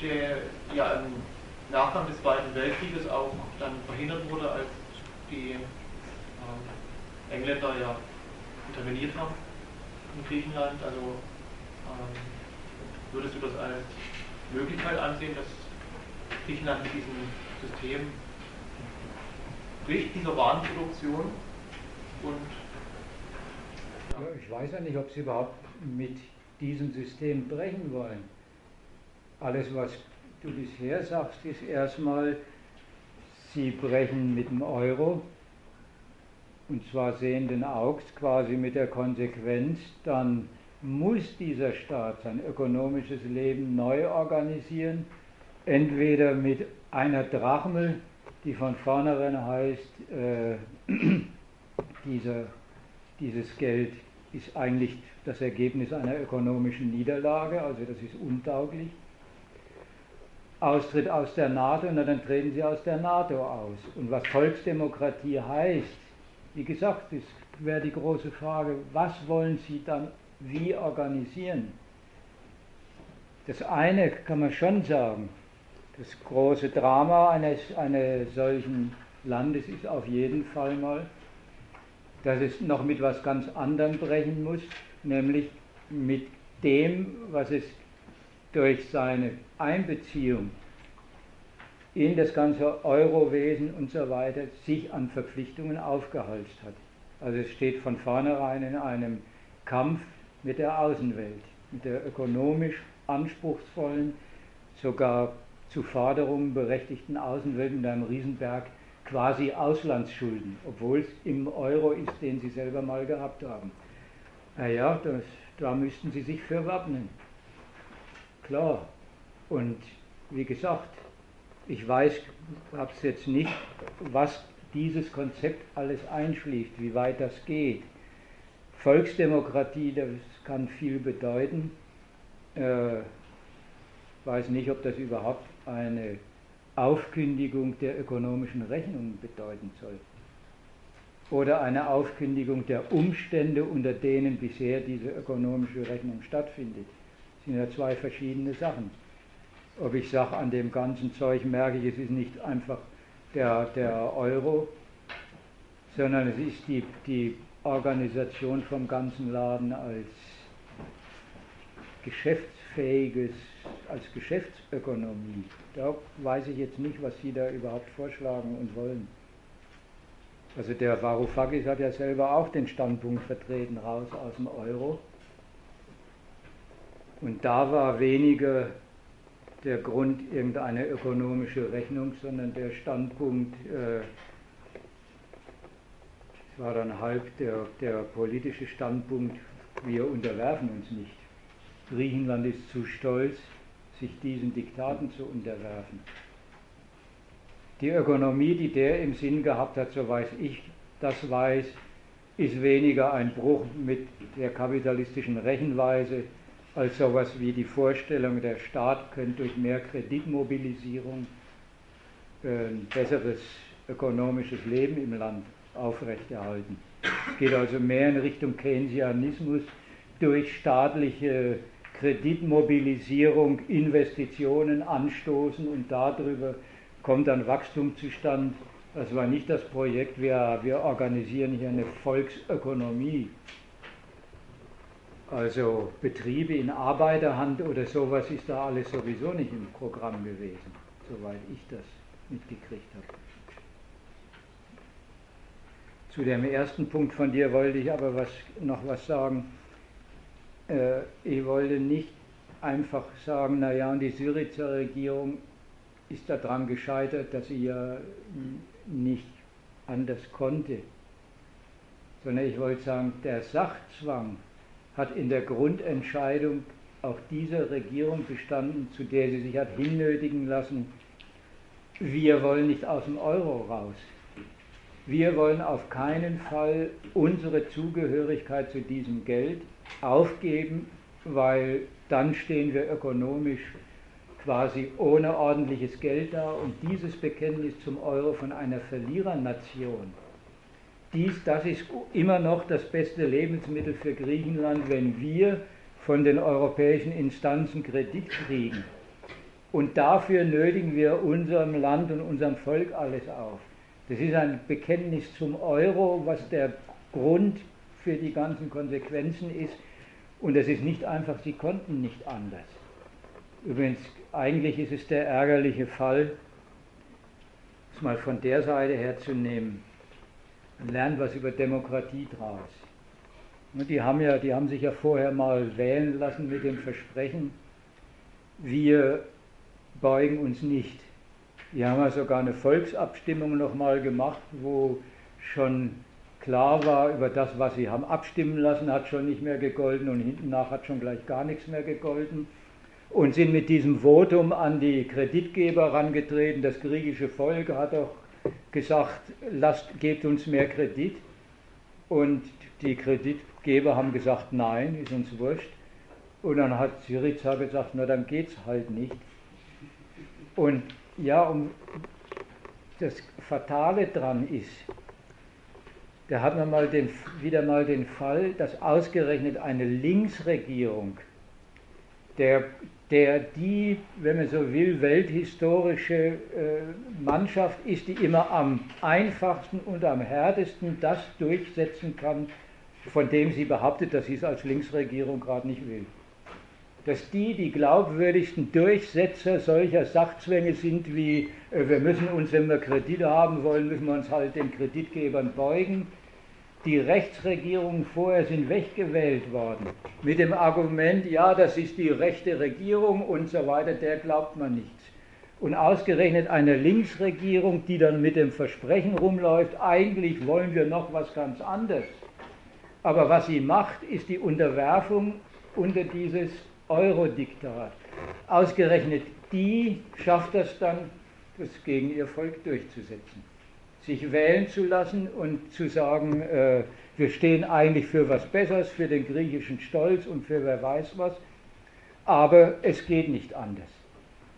der ja im Nachgang des Zweiten Weltkrieges auch dann verhindert wurde, als die ähm, Engländer ja interveniert haben in Griechenland. Also ähm, würdest du das als Möglichkeit ansehen, dass Griechenland mit diesem System bricht, dieser Warenproduktion und ja, ich weiß ja nicht, ob sie überhaupt mit diesem System brechen wollen. Alles, was du bisher sagst, ist erstmal, sie brechen mit dem Euro, und zwar sehenden Augs quasi mit der Konsequenz, dann muss dieser Staat sein ökonomisches Leben neu organisieren, entweder mit einer Drachmel, die von vornherein heißt, äh, <clears throat> dieser, dieses Geld ist eigentlich das Ergebnis einer ökonomischen Niederlage, also das ist untauglich. Austritt aus der NATO, na dann treten sie aus der NATO aus. Und was Volksdemokratie heißt, wie gesagt, das wäre die große Frage, was wollen Sie dann wie organisieren? Das eine kann man schon sagen, das große Drama eines, eines solchen Landes ist auf jeden Fall mal, dass es noch mit was ganz anderem brechen muss, nämlich mit dem, was es durch seine Einbeziehung in das ganze Eurowesen und so weiter sich an Verpflichtungen aufgehalst hat. Also es steht von vornherein in einem Kampf mit der Außenwelt, mit der ökonomisch anspruchsvollen, sogar zu Forderungen berechtigten Außenwelt mit einem Riesenberg quasi Auslandsschulden, obwohl es im Euro ist, den sie selber mal gehabt haben. Naja, das, da müssten sie sich für wappnen. Klar. Und wie gesagt, ich weiß, habe es jetzt nicht, was dieses Konzept alles einschließt, wie weit das geht. Volksdemokratie, das kann viel bedeuten. Äh, weiß nicht, ob das überhaupt eine Aufkündigung der ökonomischen Rechnung bedeuten soll. Oder eine Aufkündigung der Umstände, unter denen bisher diese ökonomische Rechnung stattfindet. Das sind ja zwei verschiedene Sachen. Ob ich sage, an dem ganzen Zeug merke ich, es ist nicht einfach der, der Euro, sondern es ist die, die Organisation vom ganzen Laden als geschäftsfähiges, als Geschäftsökonomie. Da weiß ich jetzt nicht, was Sie da überhaupt vorschlagen und wollen. Also der Varoufakis hat ja selber auch den Standpunkt vertreten, raus aus dem Euro. Und da war weniger der Grund irgendeine ökonomische Rechnung, sondern der Standpunkt, äh, war dann halb der, der politische Standpunkt, wir unterwerfen uns nicht. Griechenland ist zu stolz, sich diesen Diktaten zu unterwerfen. Die Ökonomie, die der im Sinn gehabt hat, so weiß ich das weiß, ist weniger ein Bruch mit der kapitalistischen Rechenweise als sowas wie die Vorstellung, der Staat könnte durch mehr Kreditmobilisierung ein besseres ökonomisches Leben im Land aufrechterhalten. Es geht also mehr in Richtung Keynesianismus durch staatliche Kreditmobilisierung, Investitionen anstoßen und darüber kommt dann Wachstum zustande. Das war nicht das Projekt, wir, wir organisieren hier eine Volksökonomie. Also Betriebe in Arbeiterhand oder sowas ist da alles sowieso nicht im Programm gewesen, soweit ich das mitgekriegt habe. Zu dem ersten Punkt von dir wollte ich aber was, noch was sagen äh, ich wollte nicht einfach sagen, naja, und die Syrizer Regierung ist daran gescheitert, dass sie ja nicht anders konnte, sondern ich wollte sagen, der Sachzwang hat in der Grundentscheidung auch dieser Regierung bestanden, zu der sie sich hat hinnötigen lassen, wir wollen nicht aus dem Euro raus. Wir wollen auf keinen Fall unsere Zugehörigkeit zu diesem Geld aufgeben, weil dann stehen wir ökonomisch quasi ohne ordentliches Geld da und dieses Bekenntnis zum Euro von einer Verlierernation, dies, das ist immer noch das beste Lebensmittel für Griechenland, wenn wir von den europäischen Instanzen Kredit kriegen. Und dafür nötigen wir unserem Land und unserem Volk alles auf. Das ist ein Bekenntnis zum Euro, was der Grund für die ganzen Konsequenzen ist. Und es ist nicht einfach, sie konnten nicht anders. Übrigens, eigentlich ist es der ärgerliche Fall, es mal von der Seite her zu nehmen. Man lernt was über Demokratie draus. Die haben, ja, die haben sich ja vorher mal wählen lassen mit dem Versprechen, wir beugen uns nicht. Die haben ja sogar eine Volksabstimmung nochmal gemacht, wo schon klar war über das, was sie haben abstimmen lassen, hat schon nicht mehr gegolten und hinten nach hat schon gleich gar nichts mehr gegolten. Und sind mit diesem Votum an die Kreditgeber herangetreten. Das griechische Volk hat auch gesagt, lasst, gebt uns mehr Kredit. Und die Kreditgeber haben gesagt, nein, ist uns wurscht. Und dann hat Syriza gesagt, na dann geht's halt nicht. Und ja, um das Fatale dran ist, da hat man mal den, wieder mal den Fall, dass ausgerechnet eine Linksregierung, der, der die, wenn man so will, welthistorische äh, Mannschaft ist, die immer am einfachsten und am härtesten das durchsetzen kann, von dem sie behauptet, dass sie es als Linksregierung gerade nicht will. Dass die die glaubwürdigsten Durchsetzer solcher Sachzwänge sind, wie äh, wir müssen uns, wenn wir Kredite haben wollen, müssen wir uns halt den Kreditgebern beugen die Rechtsregierungen vorher sind weggewählt worden. Mit dem Argument, ja, das ist die rechte Regierung und so weiter, der glaubt man nichts. Und ausgerechnet eine Linksregierung, die dann mit dem Versprechen rumläuft, eigentlich wollen wir noch was ganz anderes. Aber was sie macht, ist die Unterwerfung unter dieses Euro-Diktat. Ausgerechnet die schafft das dann, das gegen ihr Volk durchzusetzen. Sich wählen zu lassen und zu sagen, äh, wir stehen eigentlich für was Besseres, für den griechischen Stolz und für wer weiß was, aber es geht nicht anders.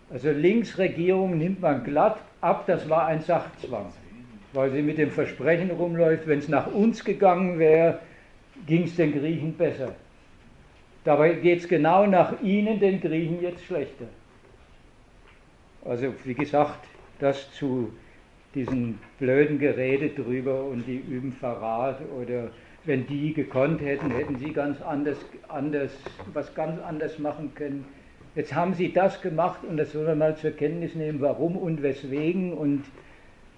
Also Linksregierung nimmt man glatt ab, das war ein Sachzwang, weil sie mit dem Versprechen rumläuft, wenn es nach uns gegangen wäre, ging es den Griechen besser. Dabei geht es genau nach ihnen, den Griechen jetzt schlechter. Also wie gesagt, das zu diesen blöden Gerede drüber und die üben Verrat oder wenn die gekonnt hätten, hätten sie ganz anders, anders, was ganz anders machen können. Jetzt haben sie das gemacht und das soll man mal zur Kenntnis nehmen, warum und weswegen und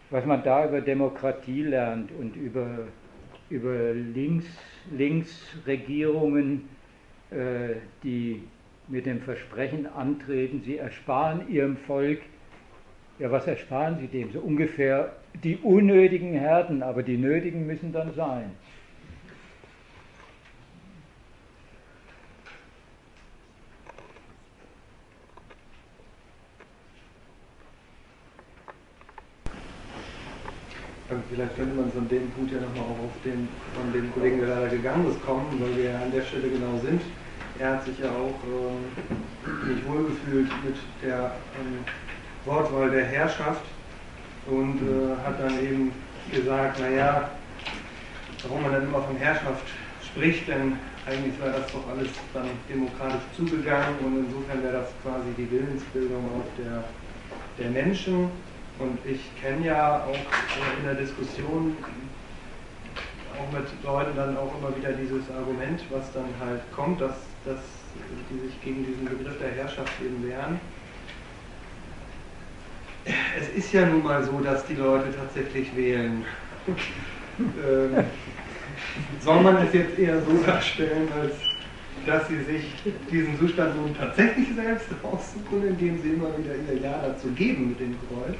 was man da über Demokratie lernt und über, über Links, Linksregierungen, äh, die mit dem Versprechen antreten, sie ersparen ihrem Volk ja, was ersparen Sie dem? So ungefähr die unnötigen Härten, aber die nötigen müssen dann sein. Vielleicht könnte man von dem Punkt ja nochmal auch auf den, von dem Kollegen, der leider gegangen ist, kommen, weil wir ja an der Stelle genau sind. Er hat sich ja auch äh, nicht wohlgefühlt mit der ähm, Wortwahl der Herrschaft und äh, hat dann eben gesagt, naja, warum man dann immer von Herrschaft spricht, denn eigentlich war das doch alles dann demokratisch zugegangen und insofern wäre das quasi die Willensbildung auch der, der Menschen. Und ich kenne ja auch in der Diskussion auch mit Leuten dann auch immer wieder dieses Argument, was dann halt kommt, dass, dass die sich gegen diesen Begriff der Herrschaft eben wehren es ist ja nun mal so, dass die Leute tatsächlich wählen. ähm, soll man es jetzt eher so darstellen, als dass sie sich diesen Zustand nun tatsächlich selbst raussuchen, indem sie immer wieder ihr Ja dazu geben mit dem Kreuz.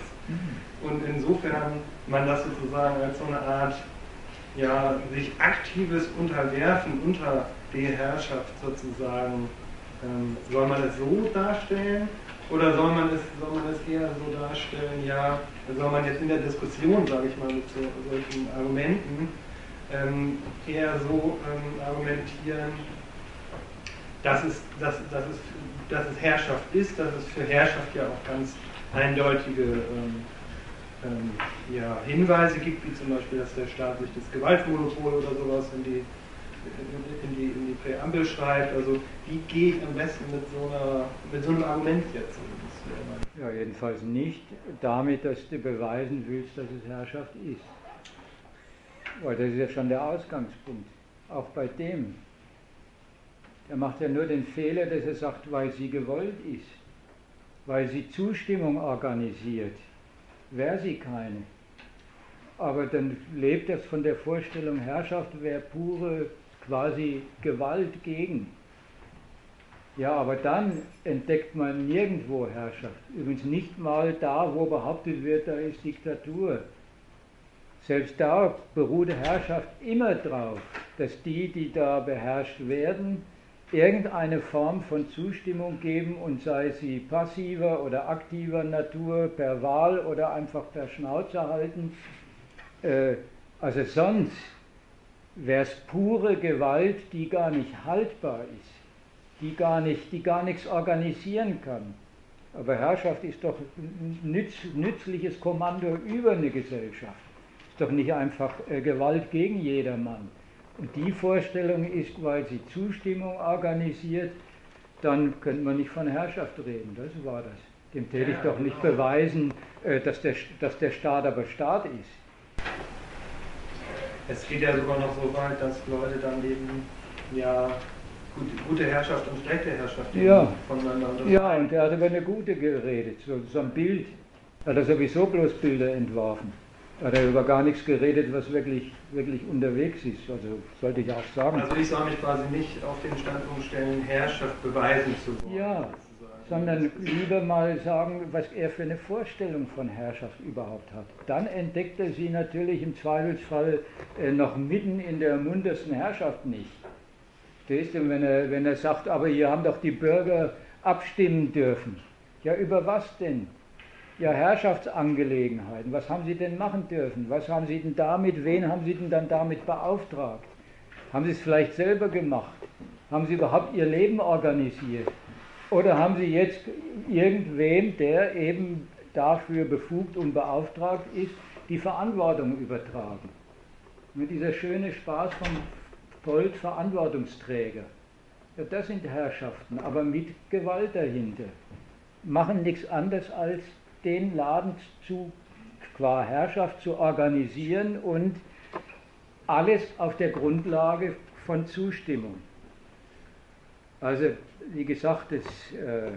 Und insofern man das sozusagen als so eine Art ja, sich aktives Unterwerfen unter die Herrschaft sozusagen, ähm, soll man es so darstellen? Oder soll man es, soll man es eher so darstellen, ja, soll man jetzt in der Diskussion, sage ich mal, mit so, solchen Argumenten ähm, eher so ähm, argumentieren, dass es, dass, dass, es, dass es Herrschaft ist, dass es für Herrschaft ja auch ganz eindeutige ähm, ähm ja, Hinweise gibt, wie zum Beispiel, dass der Staat sich das Gewaltmonopol oder sowas in die in die, in die Präambel schreibt. Also wie gehe ich am besten mit so, einer, mit so einem Argument jetzt? Ja, jedenfalls nicht damit, dass du beweisen willst, dass es Herrschaft ist. Weil das ist ja schon der Ausgangspunkt. Auch bei dem. Er macht ja nur den Fehler, dass er sagt, weil sie gewollt ist. Weil sie Zustimmung organisiert. Wäre sie keine. Aber dann lebt das von der Vorstellung, Herrschaft wäre pure quasi Gewalt gegen. Ja, aber dann entdeckt man nirgendwo Herrschaft. Übrigens nicht mal da, wo behauptet wird, da ist Diktatur. Selbst da beruht Herrschaft immer darauf, dass die, die da beherrscht werden, irgendeine Form von Zustimmung geben und sei sie passiver oder aktiver Natur, per Wahl oder einfach per Schnauze halten. Äh, also sonst wäre es pure Gewalt, die gar nicht haltbar ist, die gar, nicht, die gar nichts organisieren kann. Aber Herrschaft ist doch nütz, nützliches Kommando über eine Gesellschaft. Ist doch nicht einfach äh, Gewalt gegen jedermann. Und die Vorstellung ist, weil sie Zustimmung organisiert, dann könnte man nicht von Herrschaft reden. Das war das. Dem täte ich doch nicht beweisen, äh, dass der, dass der Staat aber Staat ist. Es geht ja sogar noch so weit, dass Leute dann eben ja gute, gute Herrschaft und schlechte Herrschaft ja. voneinander unterscheiden. Ja, und er hat über eine gute geredet, so, so ein Bild. Hat er sowieso bloß Bilder entworfen. Hat er über gar nichts geredet, was wirklich, wirklich unterwegs ist. Also sollte ich auch sagen. Also ich soll mich quasi nicht auf den Standpunkt stellen, Herrschaft beweisen zu wollen. Ja, sondern lieber mal sagen, was er für eine Vorstellung von Herrschaft überhaupt hat. Dann entdeckt er sie natürlich im Zweifelsfall äh, noch mitten in der muntersten Herrschaft nicht. Verstehst du, wenn er, wenn er sagt, aber hier haben doch die Bürger abstimmen dürfen. Ja, über was denn? ja, Herrschaftsangelegenheiten. Was haben Sie denn machen dürfen? Was haben Sie denn damit, wen haben Sie denn dann damit beauftragt? Haben Sie es vielleicht selber gemacht? Haben Sie überhaupt Ihr Leben organisiert? Oder haben Sie jetzt irgendwem, der eben dafür befugt und beauftragt ist, die Verantwortung übertragen? Mit dieser schöne Spaß vom Volk Verantwortungsträger. Ja, das sind Herrschaften, aber mit Gewalt dahinter. Machen nichts anderes als den Laden zu, qua Herrschaft zu organisieren und alles auf der Grundlage von Zustimmung. Also, wie gesagt, das, äh,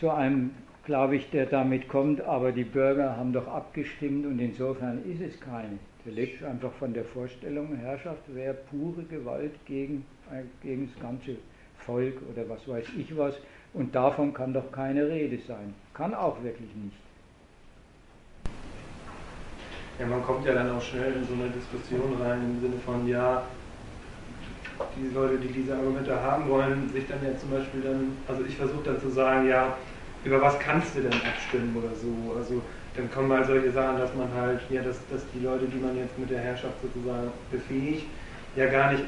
so einem, glaube ich, der damit kommt, aber die Bürger haben doch abgestimmt und insofern ist es keine. Der lebt einfach von der Vorstellung, Herrschaft wäre pure Gewalt gegen, äh, gegen das ganze Volk oder was weiß ich was. Und davon kann doch keine Rede sein. Kann auch wirklich nicht. Ja, man kommt ja dann auch schnell in so eine Diskussion rein im Sinne von, ja, die Leute, die diese Argumente haben wollen, sich dann ja zum Beispiel dann, also ich versuche dann zu sagen, ja, über was kannst du denn abstimmen oder so. Also dann kommen halt solche Sachen, dass man halt, ja, dass, dass die Leute, die man jetzt mit der Herrschaft sozusagen befähigt, ja gar nicht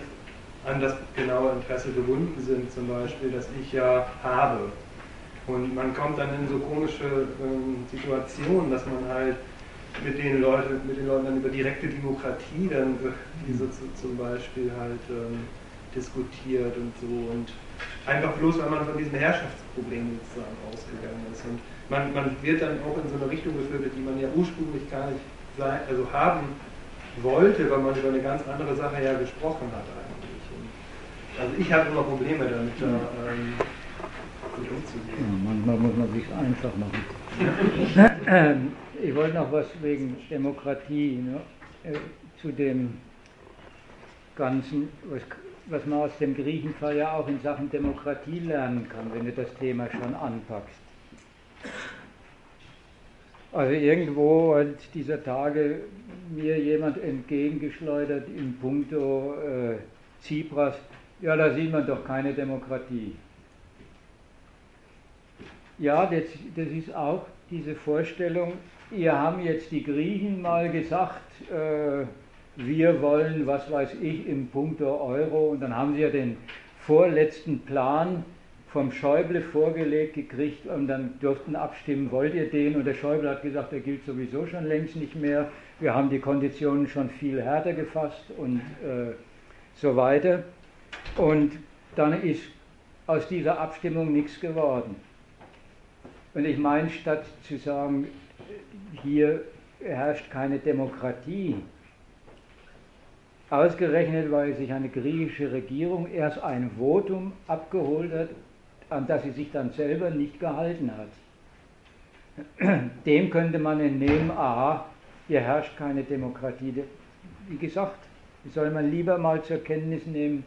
an das genaue Interesse gebunden sind, zum Beispiel, das ich ja habe. Und man kommt dann in so komische ähm, Situationen, dass man halt mit den, Leute, mit den Leuten dann über direkte Demokratie dann diese zum Beispiel halt ähm, diskutiert und so und einfach bloß, weil man von diesem Herrschaftsproblem sozusagen ausgegangen ist. Und man, man wird dann auch in so eine Richtung geführt, die man ja ursprünglich gar nicht sein, also haben wollte, weil man über eine ganz andere Sache ja gesprochen hat also ich habe immer Probleme damit, da ähm, gut umzugehen. Ja, manchmal muss man sich einfach machen. <laughs> Ich wollte noch was wegen Demokratie, ne? Äh, zu dem Ganzen, was, was man aus dem Griechenfall ja auch in Sachen Demokratie lernen kann, wenn du das Thema schon anpackst. Also irgendwo hat dieser Tage mir jemand entgegengeschleudert in puncto äh, Tsipras, ja, da sieht man doch keine Demokratie. Ja, das, das ist auch diese Vorstellung, ihr haben jetzt die Griechen mal gesagt, äh, wir wollen, was weiß ich, im Punkto Euro, und dann haben sie ja den vorletzten Plan vom Schäuble vorgelegt gekriegt und dann durften abstimmen, wollt ihr den? Und der Schäuble hat gesagt, der gilt sowieso schon längst nicht mehr. Wir haben die Konditionen schon viel härter gefasst und äh, so weiter. Und dann ist aus dieser Abstimmung nichts geworden. Und ich meine, statt zu sagen, hier herrscht keine Demokratie, ausgerechnet, weil sich eine griechische Regierung erst ein Votum abgeholt hat, an das sie sich dann selber nicht gehalten hat. Dem könnte man entnehmen, aha, hier herrscht keine Demokratie. Wie gesagt, soll man lieber mal zur Kenntnis nehmen,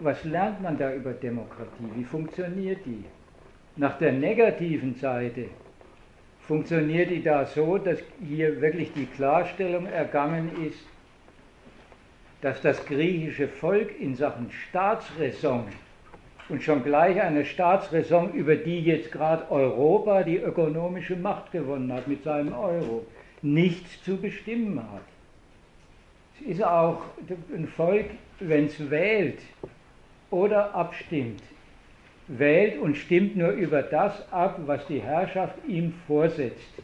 was lernt man da über Demokratie? Wie funktioniert die? Nach der negativen Seite funktioniert die da so, dass hier wirklich die Klarstellung ergangen ist, dass das griechische Volk in Sachen Staatsräson und schon gleich eine Staatsräson, über die jetzt gerade Europa die ökonomische Macht gewonnen hat mit seinem Euro, nichts zu bestimmen hat. Es ist auch ein Volk, wenn es wählt, oder abstimmt, wählt und stimmt nur über das ab, was die Herrschaft ihm vorsetzt.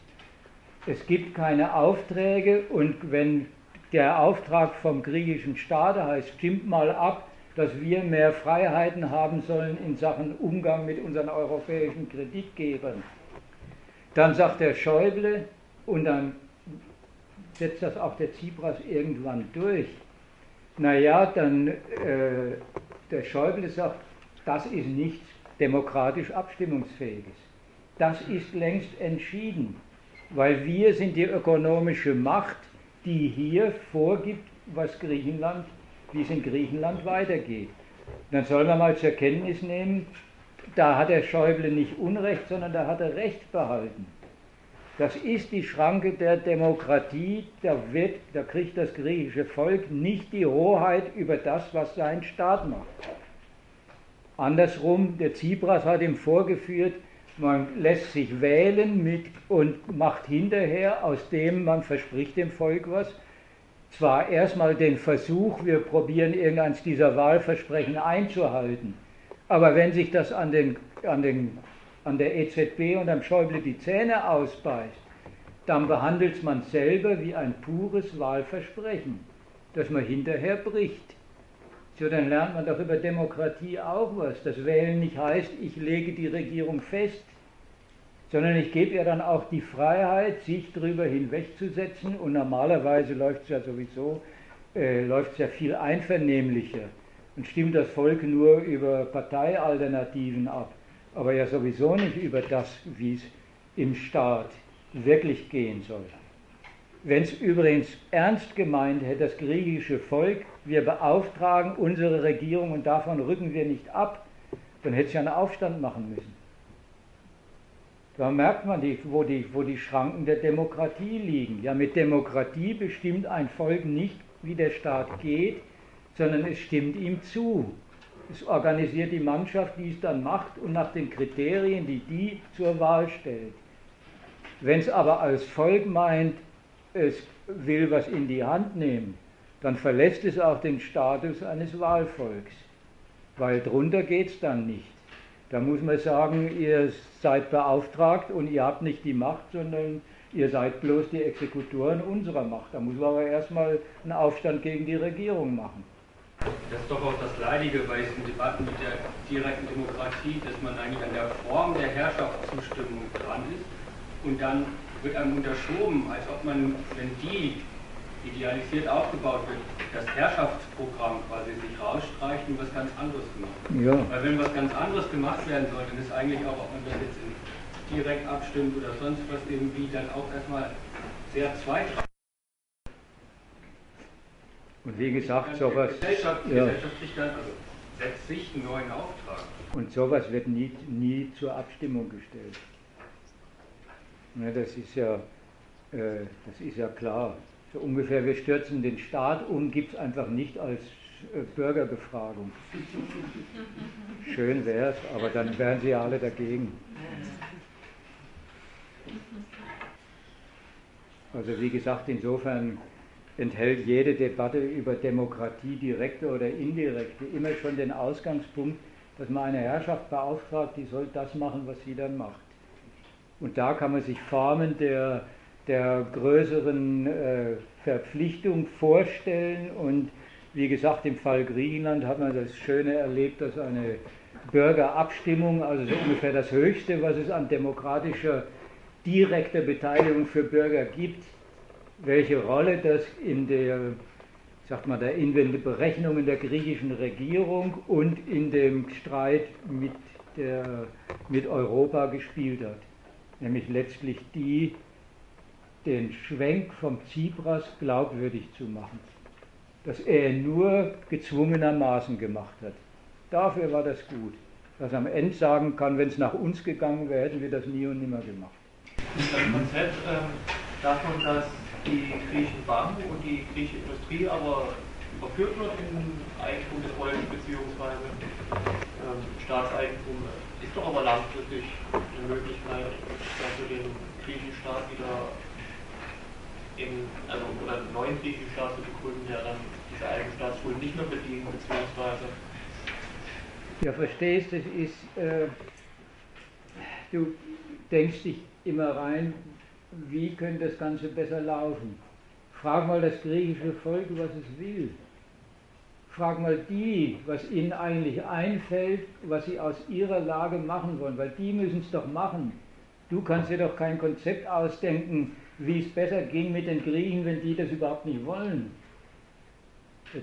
Es gibt keine Aufträge und wenn der Auftrag vom griechischen Staat heißt, stimmt mal ab, dass wir mehr Freiheiten haben sollen in Sachen Umgang mit unseren europäischen Kreditgebern, dann sagt der Schäuble und dann setzt das auch der Tsipras irgendwann durch. Naja, dann äh, der Schäuble sagt, das ist nichts demokratisch Abstimmungsfähiges. Das ist längst entschieden, weil wir sind die ökonomische Macht, die hier vorgibt, was Griechenland, wie es in Griechenland weitergeht. Dann soll man mal zur Kenntnis nehmen, da hat der Schäuble nicht Unrecht, sondern da hat er Recht behalten. Das ist die Schranke der Demokratie, da, wird, da kriegt das griechische Volk nicht die Hoheit über das, was sein Staat macht. Andersrum, der Tsipras hat ihm vorgeführt, man lässt sich wählen mit und macht hinterher, aus dem man verspricht dem Volk was, zwar erstmal den Versuch, wir probieren irgendeins dieser Wahlversprechen einzuhalten, aber wenn sich das an, den, an, den, an der EZB und am Schäuble die Zähne ausbeißt, dann behandelt man selber wie ein pures Wahlversprechen, das man hinterher bricht. So, dann lernt man doch über Demokratie auch was. Das Wählen nicht heißt, ich lege die Regierung fest, sondern ich gebe ihr dann auch die Freiheit, sich darüber hinwegzusetzen. Und normalerweise läuft es ja sowieso, äh, läuft es ja viel einvernehmlicher und stimmt das Volk nur über Parteialternativen ab, aber ja sowieso nicht über das, wie es im Staat wirklich gehen soll. Wenn es übrigens ernst gemeint hätte, das griechische Volk, wir beauftragen unsere Regierung und davon rücken wir nicht ab, dann hätte es ja einen Aufstand machen müssen. Da merkt man, die, wo, die, wo die Schranken der Demokratie liegen. Ja, mit Demokratie bestimmt ein Volk nicht, wie der Staat geht, sondern es stimmt ihm zu. Es organisiert die Mannschaft, die es dann macht und nach den Kriterien, die die zur Wahl stellt. Wenn es aber als Volk meint, es will was in die Hand nehmen, dann verlässt es auch den Status eines Wahlvolks, weil drunter geht es dann nicht. Da muss man sagen, ihr seid beauftragt und ihr habt nicht die Macht, sondern ihr seid bloß die Exekutoren unserer Macht. Da muss man aber erstmal einen Aufstand gegen die Regierung machen. Das ist doch auch das Leidige bei diesen Debatten mit der direkten Demokratie, dass man eigentlich an der Form der Herrschaftszustimmung dran ist und dann wird einem unterschoben, als ob man, wenn die idealisiert aufgebaut wird, das Herrschaftsprogramm quasi sich rausstreicht und was ganz anderes gemacht wird. Ja. Weil wenn was ganz anderes gemacht werden soll, dann ist eigentlich auch, ob man das jetzt direkt abstimmt oder sonst was irgendwie, dann auch erstmal sehr zweitrangig. Und wie gesagt, sowas. Gesellschaft, ja. gesellschaftlich dann, also setzt sich einen neuen Auftrag. Und sowas wird nie, nie zur Abstimmung gestellt. Ne, das, ist ja, äh, das ist ja klar. So ungefähr, wir stürzen den Staat um, gibt es einfach nicht als äh, Bürgerbefragung. <laughs> Schön wäre es, aber dann wären sie ja alle dagegen. Also wie gesagt, insofern enthält jede Debatte über Demokratie, direkte oder indirekte, immer schon den Ausgangspunkt, dass man eine Herrschaft beauftragt, die soll das machen, was sie dann macht. Und da kann man sich Formen der, der größeren äh, Verpflichtung vorstellen. Und wie gesagt, im Fall Griechenland hat man das Schöne erlebt, dass eine Bürgerabstimmung, also so ungefähr das Höchste, was es an demokratischer direkter Beteiligung für Bürger gibt, welche Rolle das in der, sagt man, der, in Berechnungen der griechischen Regierung und in dem Streit mit, der, mit Europa gespielt hat nämlich letztlich die, den Schwenk vom Tsipras glaubwürdig zu machen, dass er nur gezwungenermaßen gemacht hat. Dafür war das gut. Dass er am Ende sagen kann, wenn es nach uns gegangen wäre, hätten wir das nie und nimmer gemacht. Das Konzept ähm, davon, dass die griechischen Banken und die griechische Industrie aber überführt wird in Eigentum des Volkes bzw. Ähm, Staatseigentum ist doch aber langfristig eine Möglichkeit, dass wir den griechischen Staat wieder in, also oder einen neuen griechischen Staat zu begründen, der dann diese eigenen Staatsschulden nicht mehr bedient, beziehungsweise. Ja, verstehst, das ist, äh, du denkst dich immer rein, wie könnte das Ganze besser laufen. Frag mal das griechische Volk, was es will. Frag mal die, was ihnen eigentlich einfällt, was sie aus ihrer Lage machen wollen, weil die müssen es doch machen. Du kannst dir doch kein Konzept ausdenken, wie es besser ging mit den Griechen, wenn die das überhaupt nicht wollen.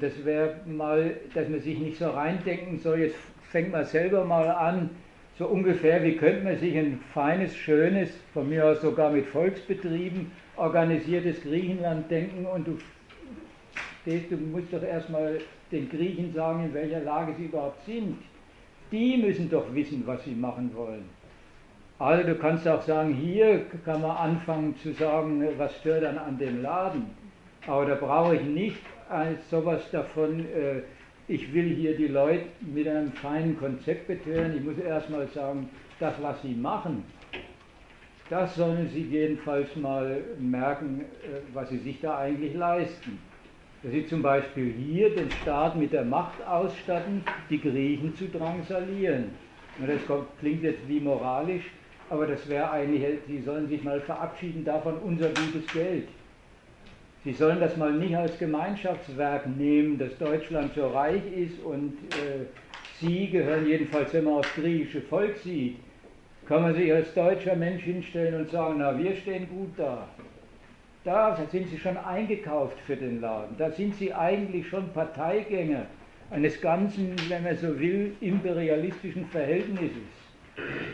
Das wäre mal, dass man sich nicht so reindenken soll, jetzt fängt man selber mal an, so ungefähr, wie könnte man sich ein feines, schönes, von mir aus sogar mit Volksbetrieben organisiertes Griechenland denken und du du musst doch erstmal den Griechen sagen, in welcher Lage sie überhaupt sind. Die müssen doch wissen, was sie machen wollen. Also du kannst auch sagen, hier kann man anfangen zu sagen, was stört dann an dem Laden. Aber da brauche ich nicht sowas davon, äh, ich will hier die Leute mit einem feinen Konzept betören. Ich muss erstmal sagen, das, was sie machen, das sollen sie jedenfalls mal merken, äh, was sie sich da eigentlich leisten. Dass sie zum Beispiel hier den Staat mit der Macht ausstatten, die Griechen zu drangsalieren. Und das klingt jetzt wie moralisch, aber das wäre eigentlich, sie sollen sich mal verabschieden davon, unser gutes Geld. Sie sollen das mal nicht als Gemeinschaftswerk nehmen, dass Deutschland so reich ist und äh, Sie gehören jedenfalls, wenn man aufs griechische Volk sieht, kann man sich als deutscher Mensch hinstellen und sagen, na, wir stehen gut da. Da sind Sie schon eingekauft für den Laden. Da sind Sie eigentlich schon Parteigänger eines ganzen, wenn man so will, imperialistischen Verhältnisses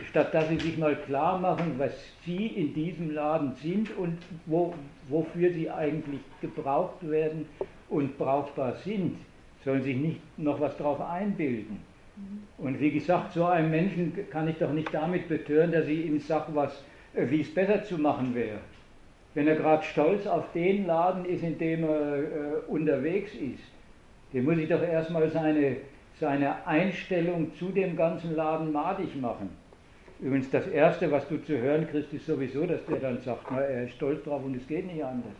statt dass sie sich mal klar machen, was sie in diesem Laden sind und wo, wofür sie eigentlich gebraucht werden und brauchbar sind, sollen sich nicht noch was darauf einbilden. Und wie gesagt, so einem Menschen kann ich doch nicht damit betören, dass ich ihm sage, äh, wie es besser zu machen wäre. Wenn er gerade stolz auf den Laden ist, in dem er äh, unterwegs ist, den muss ich doch erstmal seine seine Einstellung zu dem ganzen Laden madig machen. Übrigens, das Erste, was du zu hören kriegst, ist sowieso, dass der dann sagt, na, er ist stolz drauf und es geht nicht anders.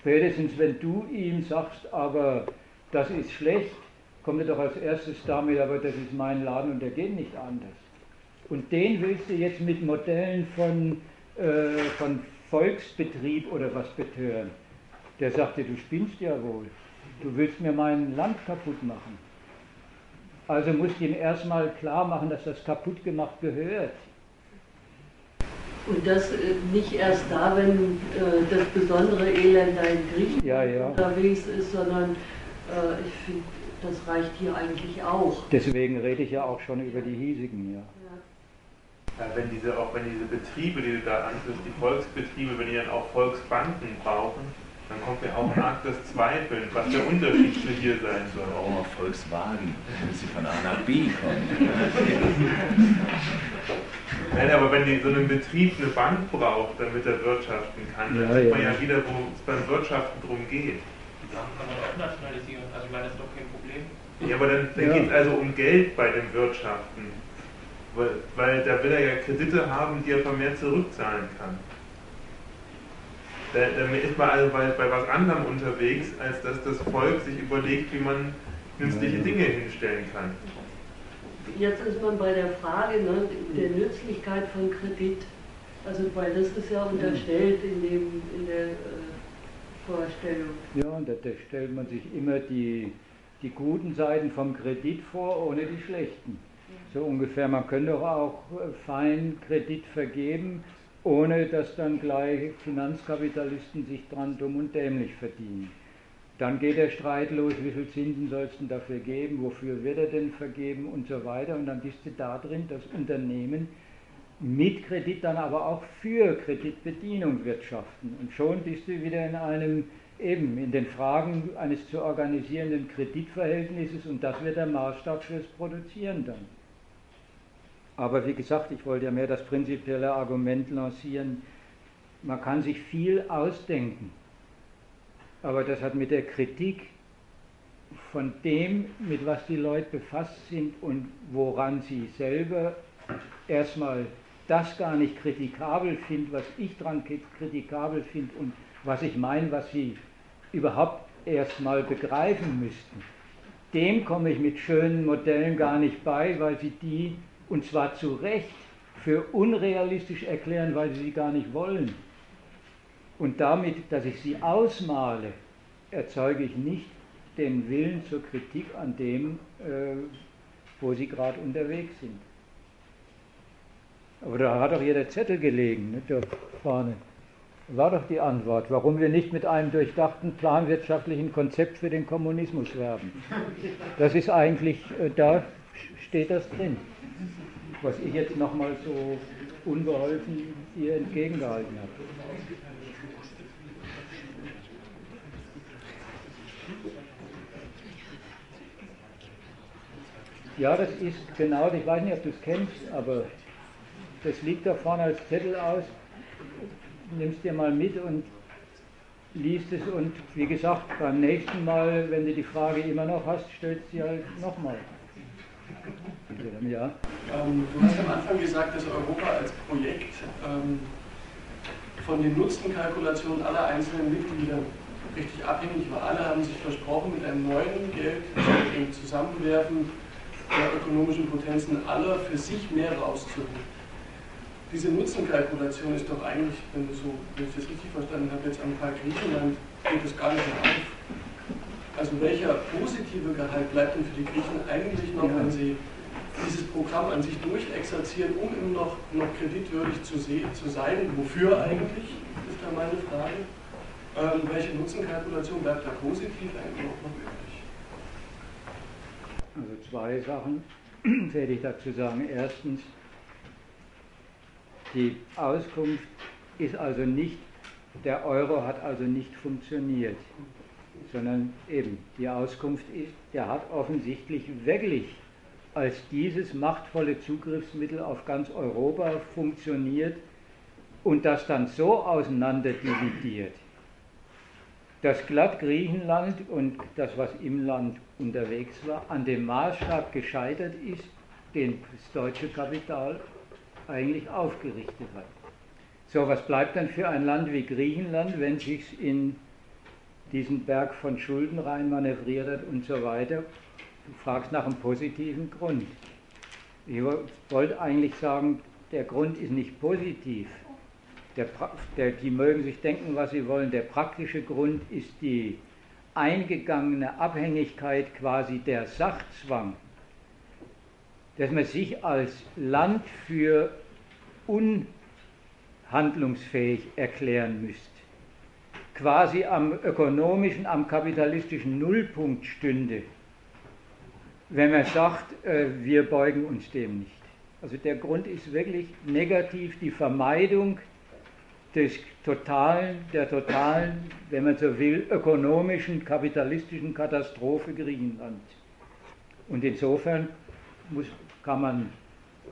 Spätestens, wenn du ihm sagst, aber das ist schlecht, kommt er doch als erstes damit, aber das ist mein Laden und der geht nicht anders. Und den willst du jetzt mit Modellen von, äh, von Volksbetrieb oder was betören. Der sagte, du spinnst ja wohl. Du willst mir mein Land kaputt machen. Also musst du ihm erstmal klar machen, dass das kaputt gemacht gehört. Und das äh, nicht erst da, wenn äh, das besondere Elend in Griechenland ja, ja. unterwegs ist, sondern äh, ich finde, das reicht hier eigentlich auch. Deswegen rede ich ja auch schon über die hiesigen, ja. Ja. Wenn diese, auch wenn diese Betriebe, die du da anführst, die Volksbetriebe, wenn die dann auch Volksbanken brauchen, dann kommt mir auch arg das Zweifeln, was der Unterschied zu hier sein soll. Warum auf Volkswagen, wenn sie von A nach B kommen. Nein, aber wenn die, so ein Betrieb eine Bank braucht, damit er wirtschaften kann, dann ja, sieht man ja. ja wieder, wo es beim Wirtschaften drum geht. Die Bank kann man auch nationalisieren, also ich meine, das ist doch kein Problem. Ja, aber dann, dann ja. geht es also um Geld bei dem Wirtschaften. Weil, weil da will er ja Kredite haben, die er vermehrt zurückzahlen kann. Da, da ist man also bei, bei was anderem unterwegs, als dass das Volk sich überlegt, wie man nützliche Dinge hinstellen kann. Jetzt ist man bei der Frage ne, der Nützlichkeit von Kredit. Also, weil das ist ja unterstellt in, dem, in der äh, Vorstellung. Ja, und da, da stellt man sich immer die, die guten Seiten vom Kredit vor, ohne die schlechten. So ungefähr, man könnte doch auch fein Kredit vergeben, ohne dass dann gleich Finanzkapitalisten sich dran dumm und dämlich verdienen. Dann geht der Streit los, wie viel Zinsen sollst du dafür geben, wofür wird er denn vergeben und so weiter. Und dann bist du da drin, dass Unternehmen mit Kredit dann aber auch für Kreditbedienung wirtschaften. Und schon bist du wieder in einem, eben in den Fragen eines zu organisierenden Kreditverhältnisses und das wird der Maßstab fürs Produzieren dann. Aber wie gesagt, ich wollte ja mehr das prinzipielle Argument lancieren, man kann sich viel ausdenken, aber das hat mit der Kritik von dem, mit was die Leute befasst sind und woran sie selber erstmal das gar nicht kritikabel finden, was ich daran kritikabel finde und was ich meine, was sie überhaupt erstmal begreifen müssten. Dem komme ich mit schönen Modellen gar nicht bei, weil sie die und zwar zu Recht für unrealistisch erklären, weil sie sie gar nicht wollen. Und damit, dass ich sie ausmale, erzeuge ich nicht den Willen zur Kritik an dem, äh, wo sie gerade unterwegs sind. Aber da hat doch hier der Zettel gelegen, nicht, da vorne. War doch die Antwort, warum wir nicht mit einem durchdachten planwirtschaftlichen Konzept für den Kommunismus werben. Das ist eigentlich, äh, da steht das drin was ich jetzt nochmal so unbeholfen ihr entgegengehalten habe. Ja, das ist genau, ich weiß nicht, ob du es kennst, aber das liegt da vorne als Zettel aus. Nimmst dir mal mit und liest es und wie gesagt, beim nächsten Mal, wenn du die Frage immer noch hast, stellst sie halt nochmal. Ja. Ähm, du hast am Anfang gesagt, dass Europa als Projekt ähm, von den Nutzenkalkulationen aller einzelnen Mitglieder richtig abhängig war. Alle haben sich versprochen, mit einem neuen Geld, dem Zusammenwerfen der ökonomischen Potenzen aller für sich mehr rauszuholen. Diese Nutzenkalkulation ist doch eigentlich, wenn, du so, wenn ich das richtig verstanden habe, jetzt am Fall Griechenland geht es gar nicht mehr auf. Also welcher positive Gehalt bleibt denn für die Griechen eigentlich noch, wenn sie dieses Programm an sich durchexerzieren, um immer noch, noch kreditwürdig zu, zu sein? Wofür eigentlich, ist da meine Frage. Ähm, welche Nutzenkalkulation bleibt da positiv eigentlich noch übrig? Also zwei Sachen <clears throat> werde ich dazu sagen. Erstens, die Auskunft ist also nicht, der Euro hat also nicht funktioniert, sondern eben die Auskunft ist, der hat offensichtlich wirklich als dieses machtvolle Zugriffsmittel auf ganz Europa funktioniert und das dann so auseinander dividiert, dass glatt Griechenland und das, was im Land unterwegs war, an dem Maßstab gescheitert ist, den das deutsche Kapital eigentlich aufgerichtet hat. So, was bleibt dann für ein Land wie Griechenland, wenn sich in diesen Berg von Schulden rein manövriert hat und so weiter? Du fragst nach einem positiven Grund. Ich wollte eigentlich sagen, der Grund ist nicht positiv. Der, der, die mögen sich denken, was sie wollen. Der praktische Grund ist die eingegangene Abhängigkeit quasi der Sachzwang, dass man sich als Land für unhandlungsfähig erklären müsste. Quasi am ökonomischen, am kapitalistischen Nullpunkt stünde wenn man sagt, äh, wir beugen uns dem nicht. Also der Grund ist wirklich negativ die Vermeidung des totalen, der totalen, wenn man so will, ökonomischen, kapitalistischen Katastrophe Griechenland. Und insofern muss, kann man,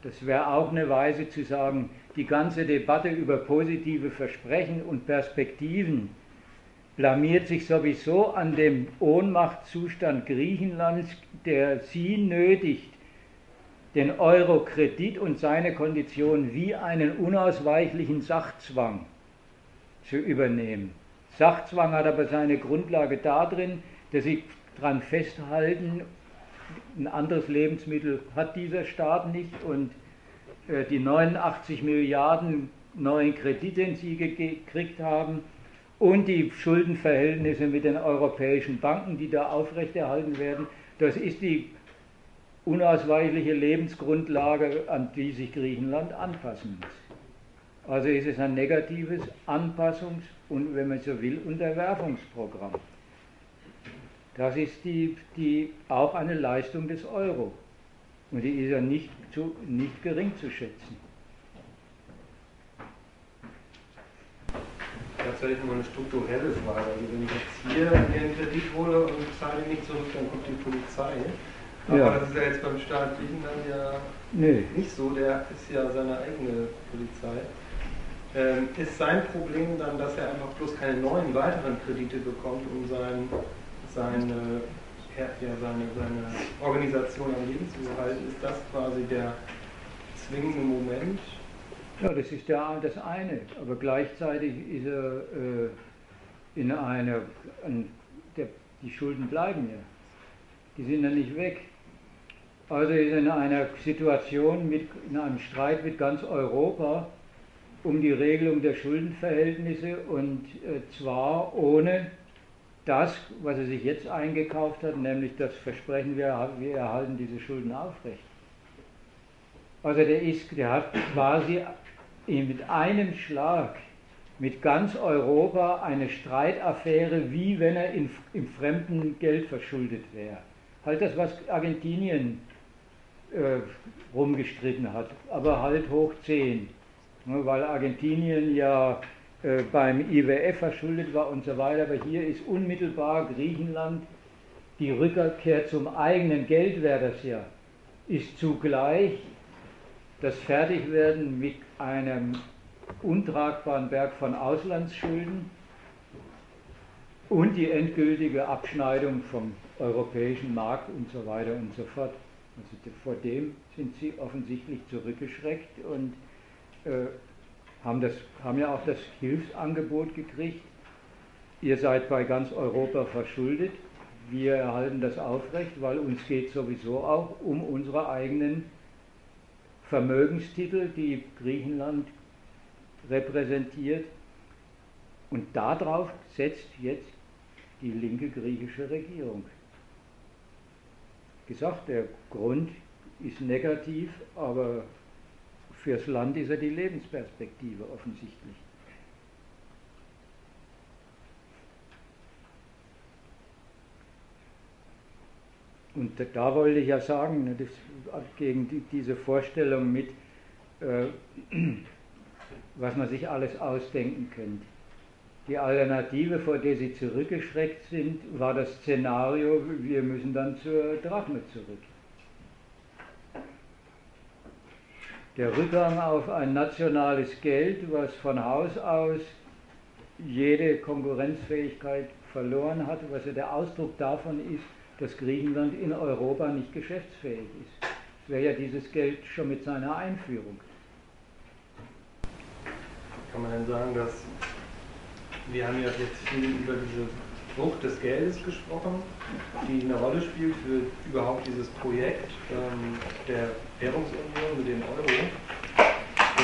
das wäre auch eine Weise zu sagen, die ganze Debatte über positive Versprechen und Perspektiven blamiert sich sowieso an dem Ohnmachtszustand Griechenlands, der sie nötigt, den Euro-Kredit und seine Konditionen wie einen unausweichlichen Sachzwang zu übernehmen. Sachzwang hat aber seine Grundlage darin, dass sie daran festhalten, ein anderes Lebensmittel hat dieser Staat nicht und äh, die 89 Milliarden neuen Kredite, die sie gekriegt haben, und die Schuldenverhältnisse mit den europäischen Banken, die da aufrechterhalten werden, das ist die unausweichliche Lebensgrundlage, an die sich Griechenland anpassen muss. Also ist es ein negatives Anpassungs- und, wenn man so will, Unterwerfungsprogramm. Das ist die, die, auch eine Leistung des Euro. Und die ist ja nicht, zu, nicht gering zu schätzen. Tatsächlich nur eine strukturelle Frage. Also wenn ich jetzt hier einen Kredit hole und zahle ihn nicht zurück, dann kommt die Polizei. Aber ja. das ist ja jetzt beim Staat Griechenland ja nee. nicht so, der ist ja seine eigene Polizei. Ähm, ist sein Problem dann, dass er einfach bloß keine neuen weiteren Kredite bekommt, um sein, seine, ja, seine, seine Organisation am Leben zu behalten? Ist das quasi der zwingende Moment? Ja, das ist der, das eine. Aber gleichzeitig ist er äh, in einer, an, der, die Schulden bleiben ja. Die sind ja nicht weg. Also ist er in einer Situation, mit, in einem Streit mit ganz Europa um die Regelung der Schuldenverhältnisse und äh, zwar ohne das, was er sich jetzt eingekauft hat, nämlich das Versprechen, wir, wir erhalten diese Schulden aufrecht. Also der, ist, der hat quasi mit einem Schlag mit ganz Europa eine Streitaffäre, wie wenn er in, im fremden Geld verschuldet wäre. Halt das, was Argentinien äh, rumgestritten hat, aber halt hoch 10. Ne, weil Argentinien ja äh, beim IWF verschuldet war und so weiter, aber hier ist unmittelbar Griechenland die Rückkehr zum eigenen Geld, wäre das ja, ist zugleich das Fertigwerden mit einem untragbaren Berg von Auslandsschulden und die endgültige Abschneidung vom europäischen Markt und so weiter und so fort. Also vor dem sind sie offensichtlich zurückgeschreckt und äh, haben, das, haben ja auch das Hilfsangebot gekriegt. Ihr seid bei ganz Europa verschuldet. Wir erhalten das aufrecht, weil uns geht sowieso auch um unsere eigenen Vermögenstitel, die Griechenland repräsentiert. Und darauf setzt jetzt die linke griechische Regierung. Gesagt, der Grund ist negativ, aber fürs Land ist er die Lebensperspektive offensichtlich. Und da wollte ich ja sagen, ne, gegen die, diese Vorstellung mit, äh, <clears throat> was man sich alles ausdenken könnte. Die Alternative, vor der sie zurückgeschreckt sind, war das Szenario, wir müssen dann zur Drachme zurück. Der Rückgang auf ein nationales Geld, was von Haus aus jede Konkurrenzfähigkeit verloren hat, was ja der Ausdruck davon ist, dass Griechenland in Europa nicht geschäftsfähig ist. Das wäre ja dieses Geld schon mit seiner Einführung. Kann man denn sagen, dass wir haben ja jetzt viel über diese Frucht des Geldes gesprochen, die eine Rolle spielt für überhaupt dieses Projekt ähm, der Währungsunion mit dem Euro.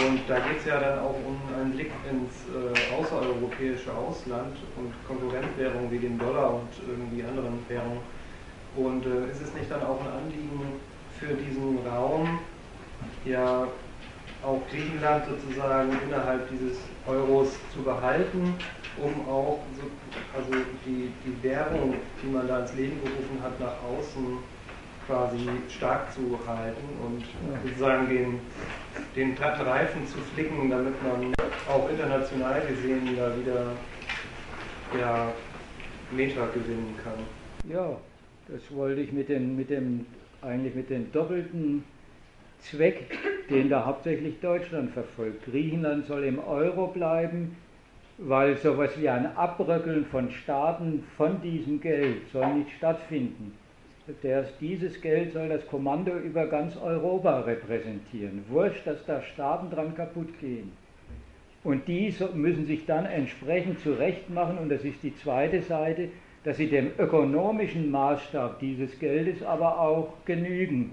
Und da geht es ja dann auch um einen Blick ins äh, außereuropäische Ausland und Konkurrentwährungen wie den Dollar und irgendwie anderen Währungen. Und äh, ist es nicht dann auch ein Anliegen für diesen Raum, ja auch Griechenland sozusagen innerhalb dieses Euros zu behalten um auch so, also die, die Währung, die man da ins Leben gerufen hat, nach außen quasi stark zu halten und sozusagen den, den Reifen zu flicken, damit man auch international gesehen da wieder ja, Meter gewinnen kann. Ja, das wollte ich mit, den, mit dem eigentlich mit dem doppelten Zweck, den da hauptsächlich Deutschland verfolgt. Griechenland soll im Euro bleiben, weil sowas wie ein Abröckeln von Staaten von diesem Geld soll nicht stattfinden. Das, dieses Geld soll das Kommando über ganz Europa repräsentieren. Wurscht, dass da Staaten dran kaputt gehen. Und die müssen sich dann entsprechend zurechtmachen, und das ist die zweite Seite, dass sie dem ökonomischen Maßstab dieses Geldes aber auch genügen.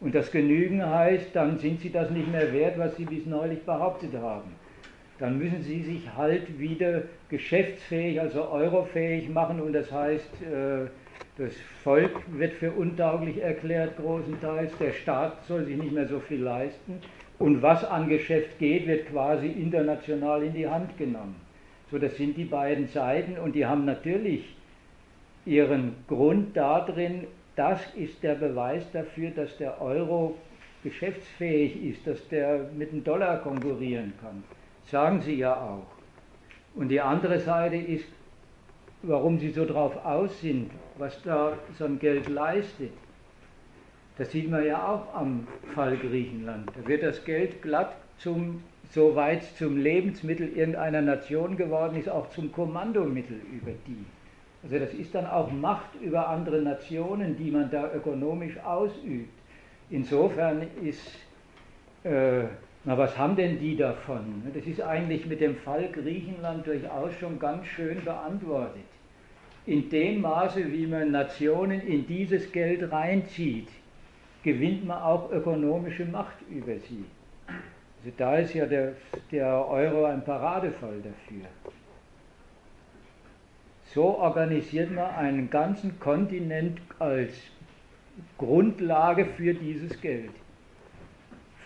Und das Genügen heißt, dann sind sie das nicht mehr wert, was sie bis neulich behauptet haben. Dann müssen sie sich halt wieder geschäftsfähig, also eurofähig machen. Und das heißt, äh, das Volk wird für untauglich erklärt großenteils, der Staat soll sich nicht mehr so viel leisten. Und was an Geschäft geht, wird quasi international in die Hand genommen. So, das sind die beiden Seiten. Und die haben natürlich ihren Grund darin, das ist der Beweis dafür, dass der Euro geschäftsfähig ist, dass der mit dem Dollar konkurrieren kann. Sagen sie ja auch. Und die andere Seite ist, warum sie so drauf aus sind, was da so ein Geld leistet. Das sieht man ja auch am Fall Griechenland. Da wird das Geld glatt zum, soweit zum Lebensmittel irgendeiner Nation geworden ist, auch zum Kommandomittel über die. Also das ist dann auch Macht über andere Nationen, die man da ökonomisch ausübt. Insofern ist äh, na, was haben denn die davon? Das ist eigentlich mit dem Fall Griechenland durchaus schon ganz schön beantwortet. In dem Maße, wie man Nationen in dieses Geld reinzieht, gewinnt man auch ökonomische Macht über sie. Also da ist ja der, der Euro ein Paradefall dafür. So organisiert man einen ganzen Kontinent als Grundlage für dieses Geld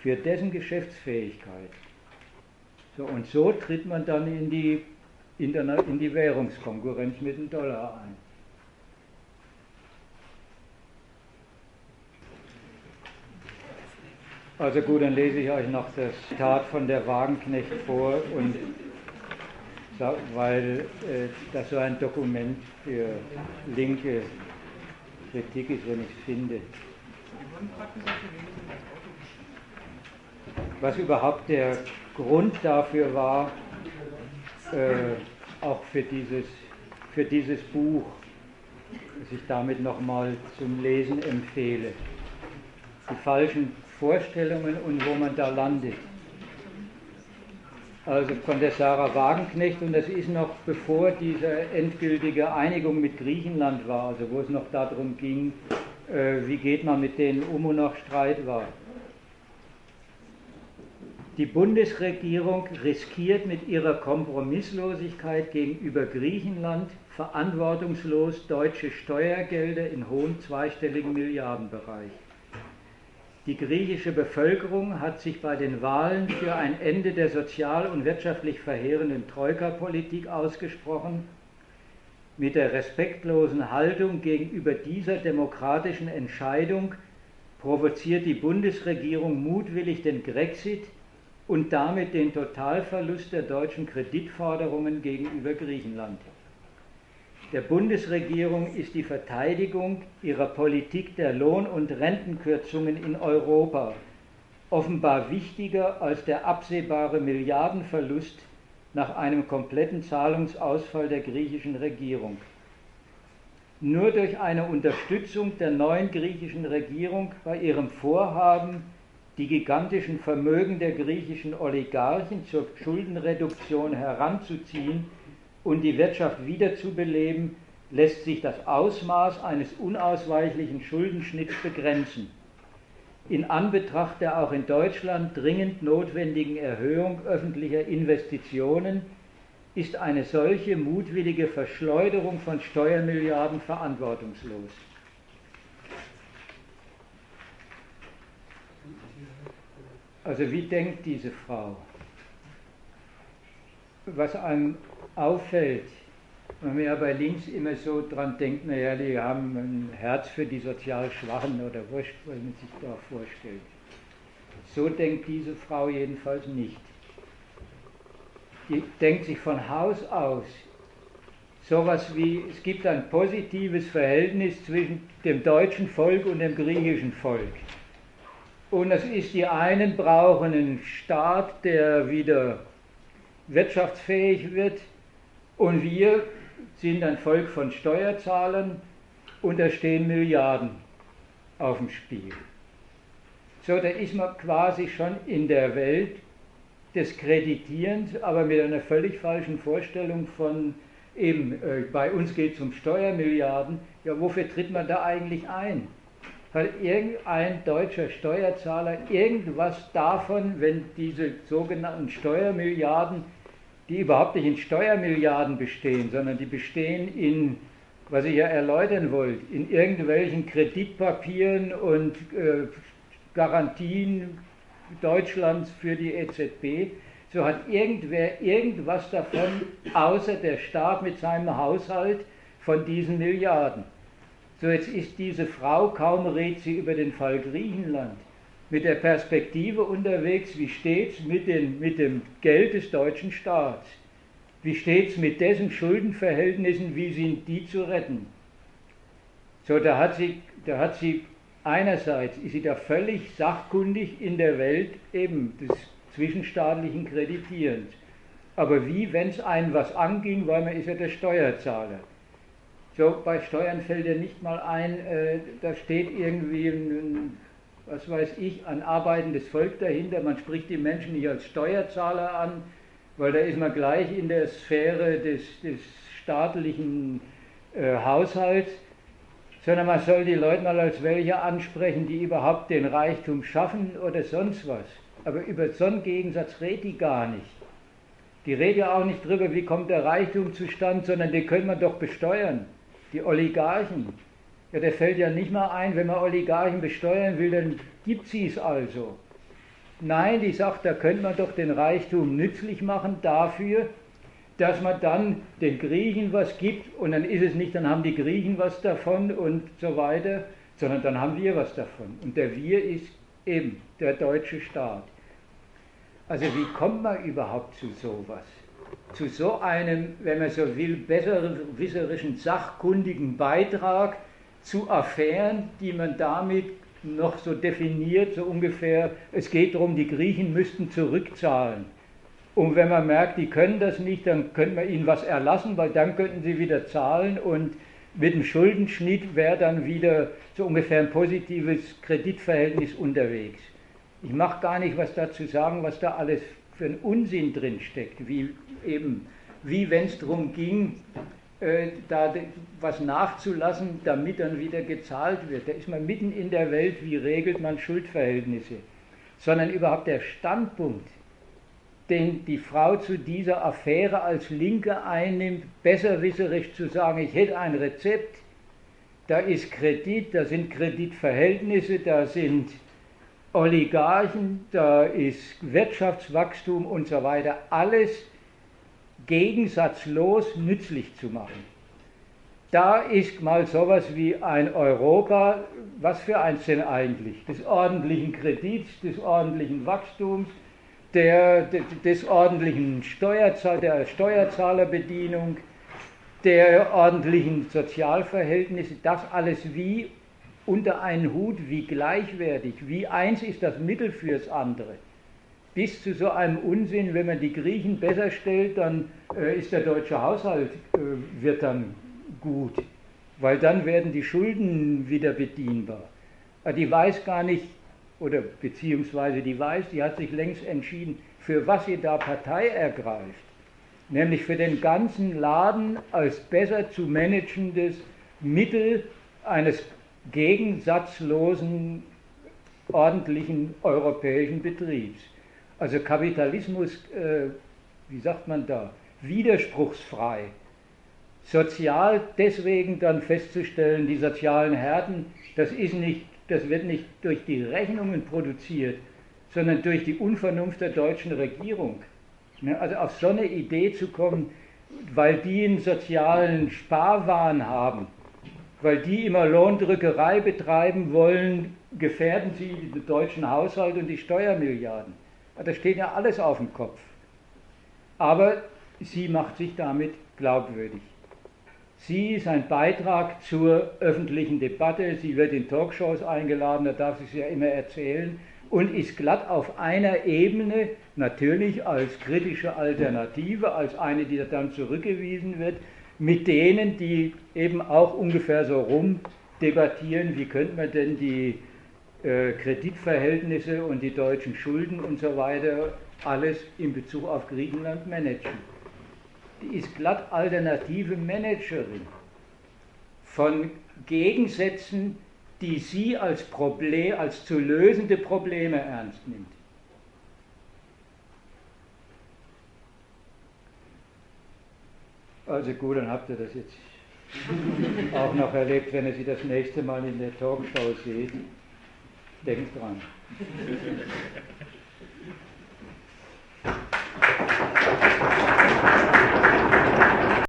für dessen Geschäftsfähigkeit. So, und so tritt man dann in die, in die Währungskonkurrenz mit dem Dollar ein. Also gut, dann lese ich euch noch das Zitat von der Wagenknecht vor und weil äh, das so ein Dokument für linke Kritik ist, wenn ich es finde was überhaupt der Grund dafür war, äh, auch für dieses für dieses Buch, das ich damit nochmal zum Lesen empfehle. Die falschen Vorstellungen und wo man da landet. Also von der Sarah Wagenknecht und das ist noch bevor diese endgültige Einigung mit Griechenland war, also wo es noch darum ging, äh, wie geht man mit denen um und noch Streit war. Die Bundesregierung riskiert mit ihrer Kompromisslosigkeit gegenüber Griechenland verantwortungslos deutsche Steuergelder in hohem zweistelligen Milliardenbereich. Die griechische Bevölkerung hat sich bei den Wahlen für ein Ende der sozial und wirtschaftlich verheerenden Troika-Politik ausgesprochen. Mit der respektlosen Haltung gegenüber dieser demokratischen Entscheidung provoziert die Bundesregierung mutwillig den Grexit und damit den Totalverlust der deutschen Kreditforderungen gegenüber Griechenland. Der Bundesregierung ist die Verteidigung ihrer Politik der Lohn- und Rentenkürzungen in Europa offenbar wichtiger als der absehbare Milliardenverlust nach einem kompletten Zahlungsausfall der griechischen Regierung. Nur durch eine Unterstützung der neuen griechischen Regierung bei ihrem Vorhaben, die gigantischen Vermögen der griechischen Oligarchen zur Schuldenreduktion heranzuziehen und die Wirtschaft wiederzubeleben, lässt sich das Ausmaß eines unausweichlichen Schuldenschnitts begrenzen. In Anbetracht der auch in Deutschland dringend notwendigen Erhöhung öffentlicher Investitionen ist eine solche mutwillige Verschleuderung von Steuermilliarden verantwortungslos. Also wie denkt diese Frau? Was einem auffällt, wenn man ja bei links immer so dran denkt, naja, die haben ein Herz für die sozial Schwachen oder wurscht, was man sich da vorstellt. So denkt diese Frau jedenfalls nicht. Die denkt sich von Haus aus sowas wie, es gibt ein positives Verhältnis zwischen dem deutschen Volk und dem griechischen Volk. Und das ist, die einen brauchen einen Staat, der wieder wirtschaftsfähig wird, und wir sind ein Volk von Steuerzahlern und da stehen Milliarden auf dem Spiel. So, da ist man quasi schon in der Welt des Kreditierens, aber mit einer völlig falschen Vorstellung von eben, äh, bei uns geht es um Steuermilliarden. Ja, wofür tritt man da eigentlich ein? Hat irgendein deutscher Steuerzahler irgendwas davon, wenn diese sogenannten Steuermilliarden, die überhaupt nicht in Steuermilliarden bestehen, sondern die bestehen in, was ich ja erläutern wollte, in irgendwelchen Kreditpapieren und äh, Garantien Deutschlands für die EZB, so hat irgendwer irgendwas davon, außer der Staat mit seinem Haushalt von diesen Milliarden. So, jetzt ist diese Frau, kaum redet sie über den Fall Griechenland, mit der Perspektive unterwegs, wie steht es mit, mit dem Geld des deutschen Staats? Wie steht es mit dessen Schuldenverhältnissen, wie sind die zu retten? So, da hat sie, da hat sie einerseits, ist sie da völlig sachkundig in der Welt eben des zwischenstaatlichen Kreditierens. Aber wie, wenn es einen was anging, weil man ist ja der Steuerzahler. So, bei Steuern fällt ja nicht mal ein, äh, da steht irgendwie ein, was weiß ich, ein arbeitendes Volk dahinter. Man spricht die Menschen nicht als Steuerzahler an, weil da ist man gleich in der Sphäre des, des staatlichen äh, Haushalts, sondern man soll die Leute mal als welche ansprechen, die überhaupt den Reichtum schaffen oder sonst was. Aber über so einen Gegensatz redet die gar nicht. Die redet ja auch nicht drüber, wie kommt der Reichtum zustande, sondern den können wir doch besteuern die Oligarchen. Ja, der fällt ja nicht mal ein, wenn man Oligarchen besteuern will, dann gibt sie es also. Nein, die sagt, da könnte man doch den Reichtum nützlich machen dafür, dass man dann den Griechen was gibt und dann ist es nicht, dann haben die Griechen was davon und so weiter, sondern dann haben wir was davon. Und der Wir ist eben der deutsche Staat. Also wie kommt man überhaupt zu sowas? zu so einem, wenn man so will, besserwisserischen, sachkundigen Beitrag zu Affären, die man damit noch so definiert, so ungefähr, es geht darum, die Griechen müssten zurückzahlen. Und wenn man merkt, die können das nicht, dann könnte man ihnen was erlassen, weil dann könnten sie wieder zahlen und mit dem Schuldenschnitt wäre dann wieder so ungefähr ein positives Kreditverhältnis unterwegs. Ich mache gar nicht was dazu sagen, was da alles für einen Unsinn drin steckt, wie eben, wie wenn es darum ging, da was nachzulassen, damit dann wieder gezahlt wird. Da ist man mitten in der Welt, wie regelt man Schuldverhältnisse, sondern überhaupt der Standpunkt, den die Frau zu dieser Affäre als Linke einnimmt, besserwisserisch zu sagen, ich hätte ein Rezept, da ist Kredit, da sind Kreditverhältnisse, da sind Oligarchen, da ist Wirtschaftswachstum und so weiter, alles gegensatzlos nützlich zu machen. Da ist mal sowas wie ein Europa, was für eins denn eigentlich? Des ordentlichen Kredits, des ordentlichen Wachstums, der, des ordentlichen Steuerzahl, der Steuerzahlerbedienung, der ordentlichen Sozialverhältnisse, das alles wie unter einen Hut, wie gleichwertig, wie eins ist das Mittel fürs andere. Bis zu so einem Unsinn, wenn man die Griechen besser stellt, dann äh, ist der deutsche Haushalt, äh, wird dann gut, weil dann werden die Schulden wieder bedienbar. Aber die weiß gar nicht, oder beziehungsweise die weiß, die hat sich längst entschieden, für was sie da Partei ergreift, nämlich für den ganzen Laden als besser zu managendes Mittel eines gegensatzlosen, ordentlichen europäischen Betriebs. Also Kapitalismus, äh, wie sagt man da, widerspruchsfrei. Sozial deswegen dann festzustellen, die sozialen Härten, das ist nicht das wird nicht durch die Rechnungen produziert, sondern durch die Unvernunft der deutschen Regierung. Ne, also auf so eine Idee zu kommen, weil die einen sozialen Sparwahn haben, weil die immer Lohndrückerei betreiben wollen, gefährden sie den deutschen Haushalt und die Steuermilliarden. Da steht ja alles auf dem Kopf. Aber sie macht sich damit glaubwürdig. Sie ist ein Beitrag zur öffentlichen Debatte. Sie wird in Talkshows eingeladen, da darf sie es ja immer erzählen und ist glatt auf einer Ebene, natürlich als kritische Alternative, als eine, die dann zurückgewiesen wird, mit denen, die eben auch ungefähr so rum debattieren, wie könnte man denn die Kreditverhältnisse und die deutschen Schulden und so weiter alles in Bezug auf Griechenland managen die ist glatt alternative Managerin von Gegensätzen, die sie als Problem, als zu lösende Probleme ernst nimmt. Also gut, dann habt ihr das jetzt <laughs> auch noch erlebt, wenn ihr sie das nächste Mal in der Talkshow seht. Denk dran. Thank you.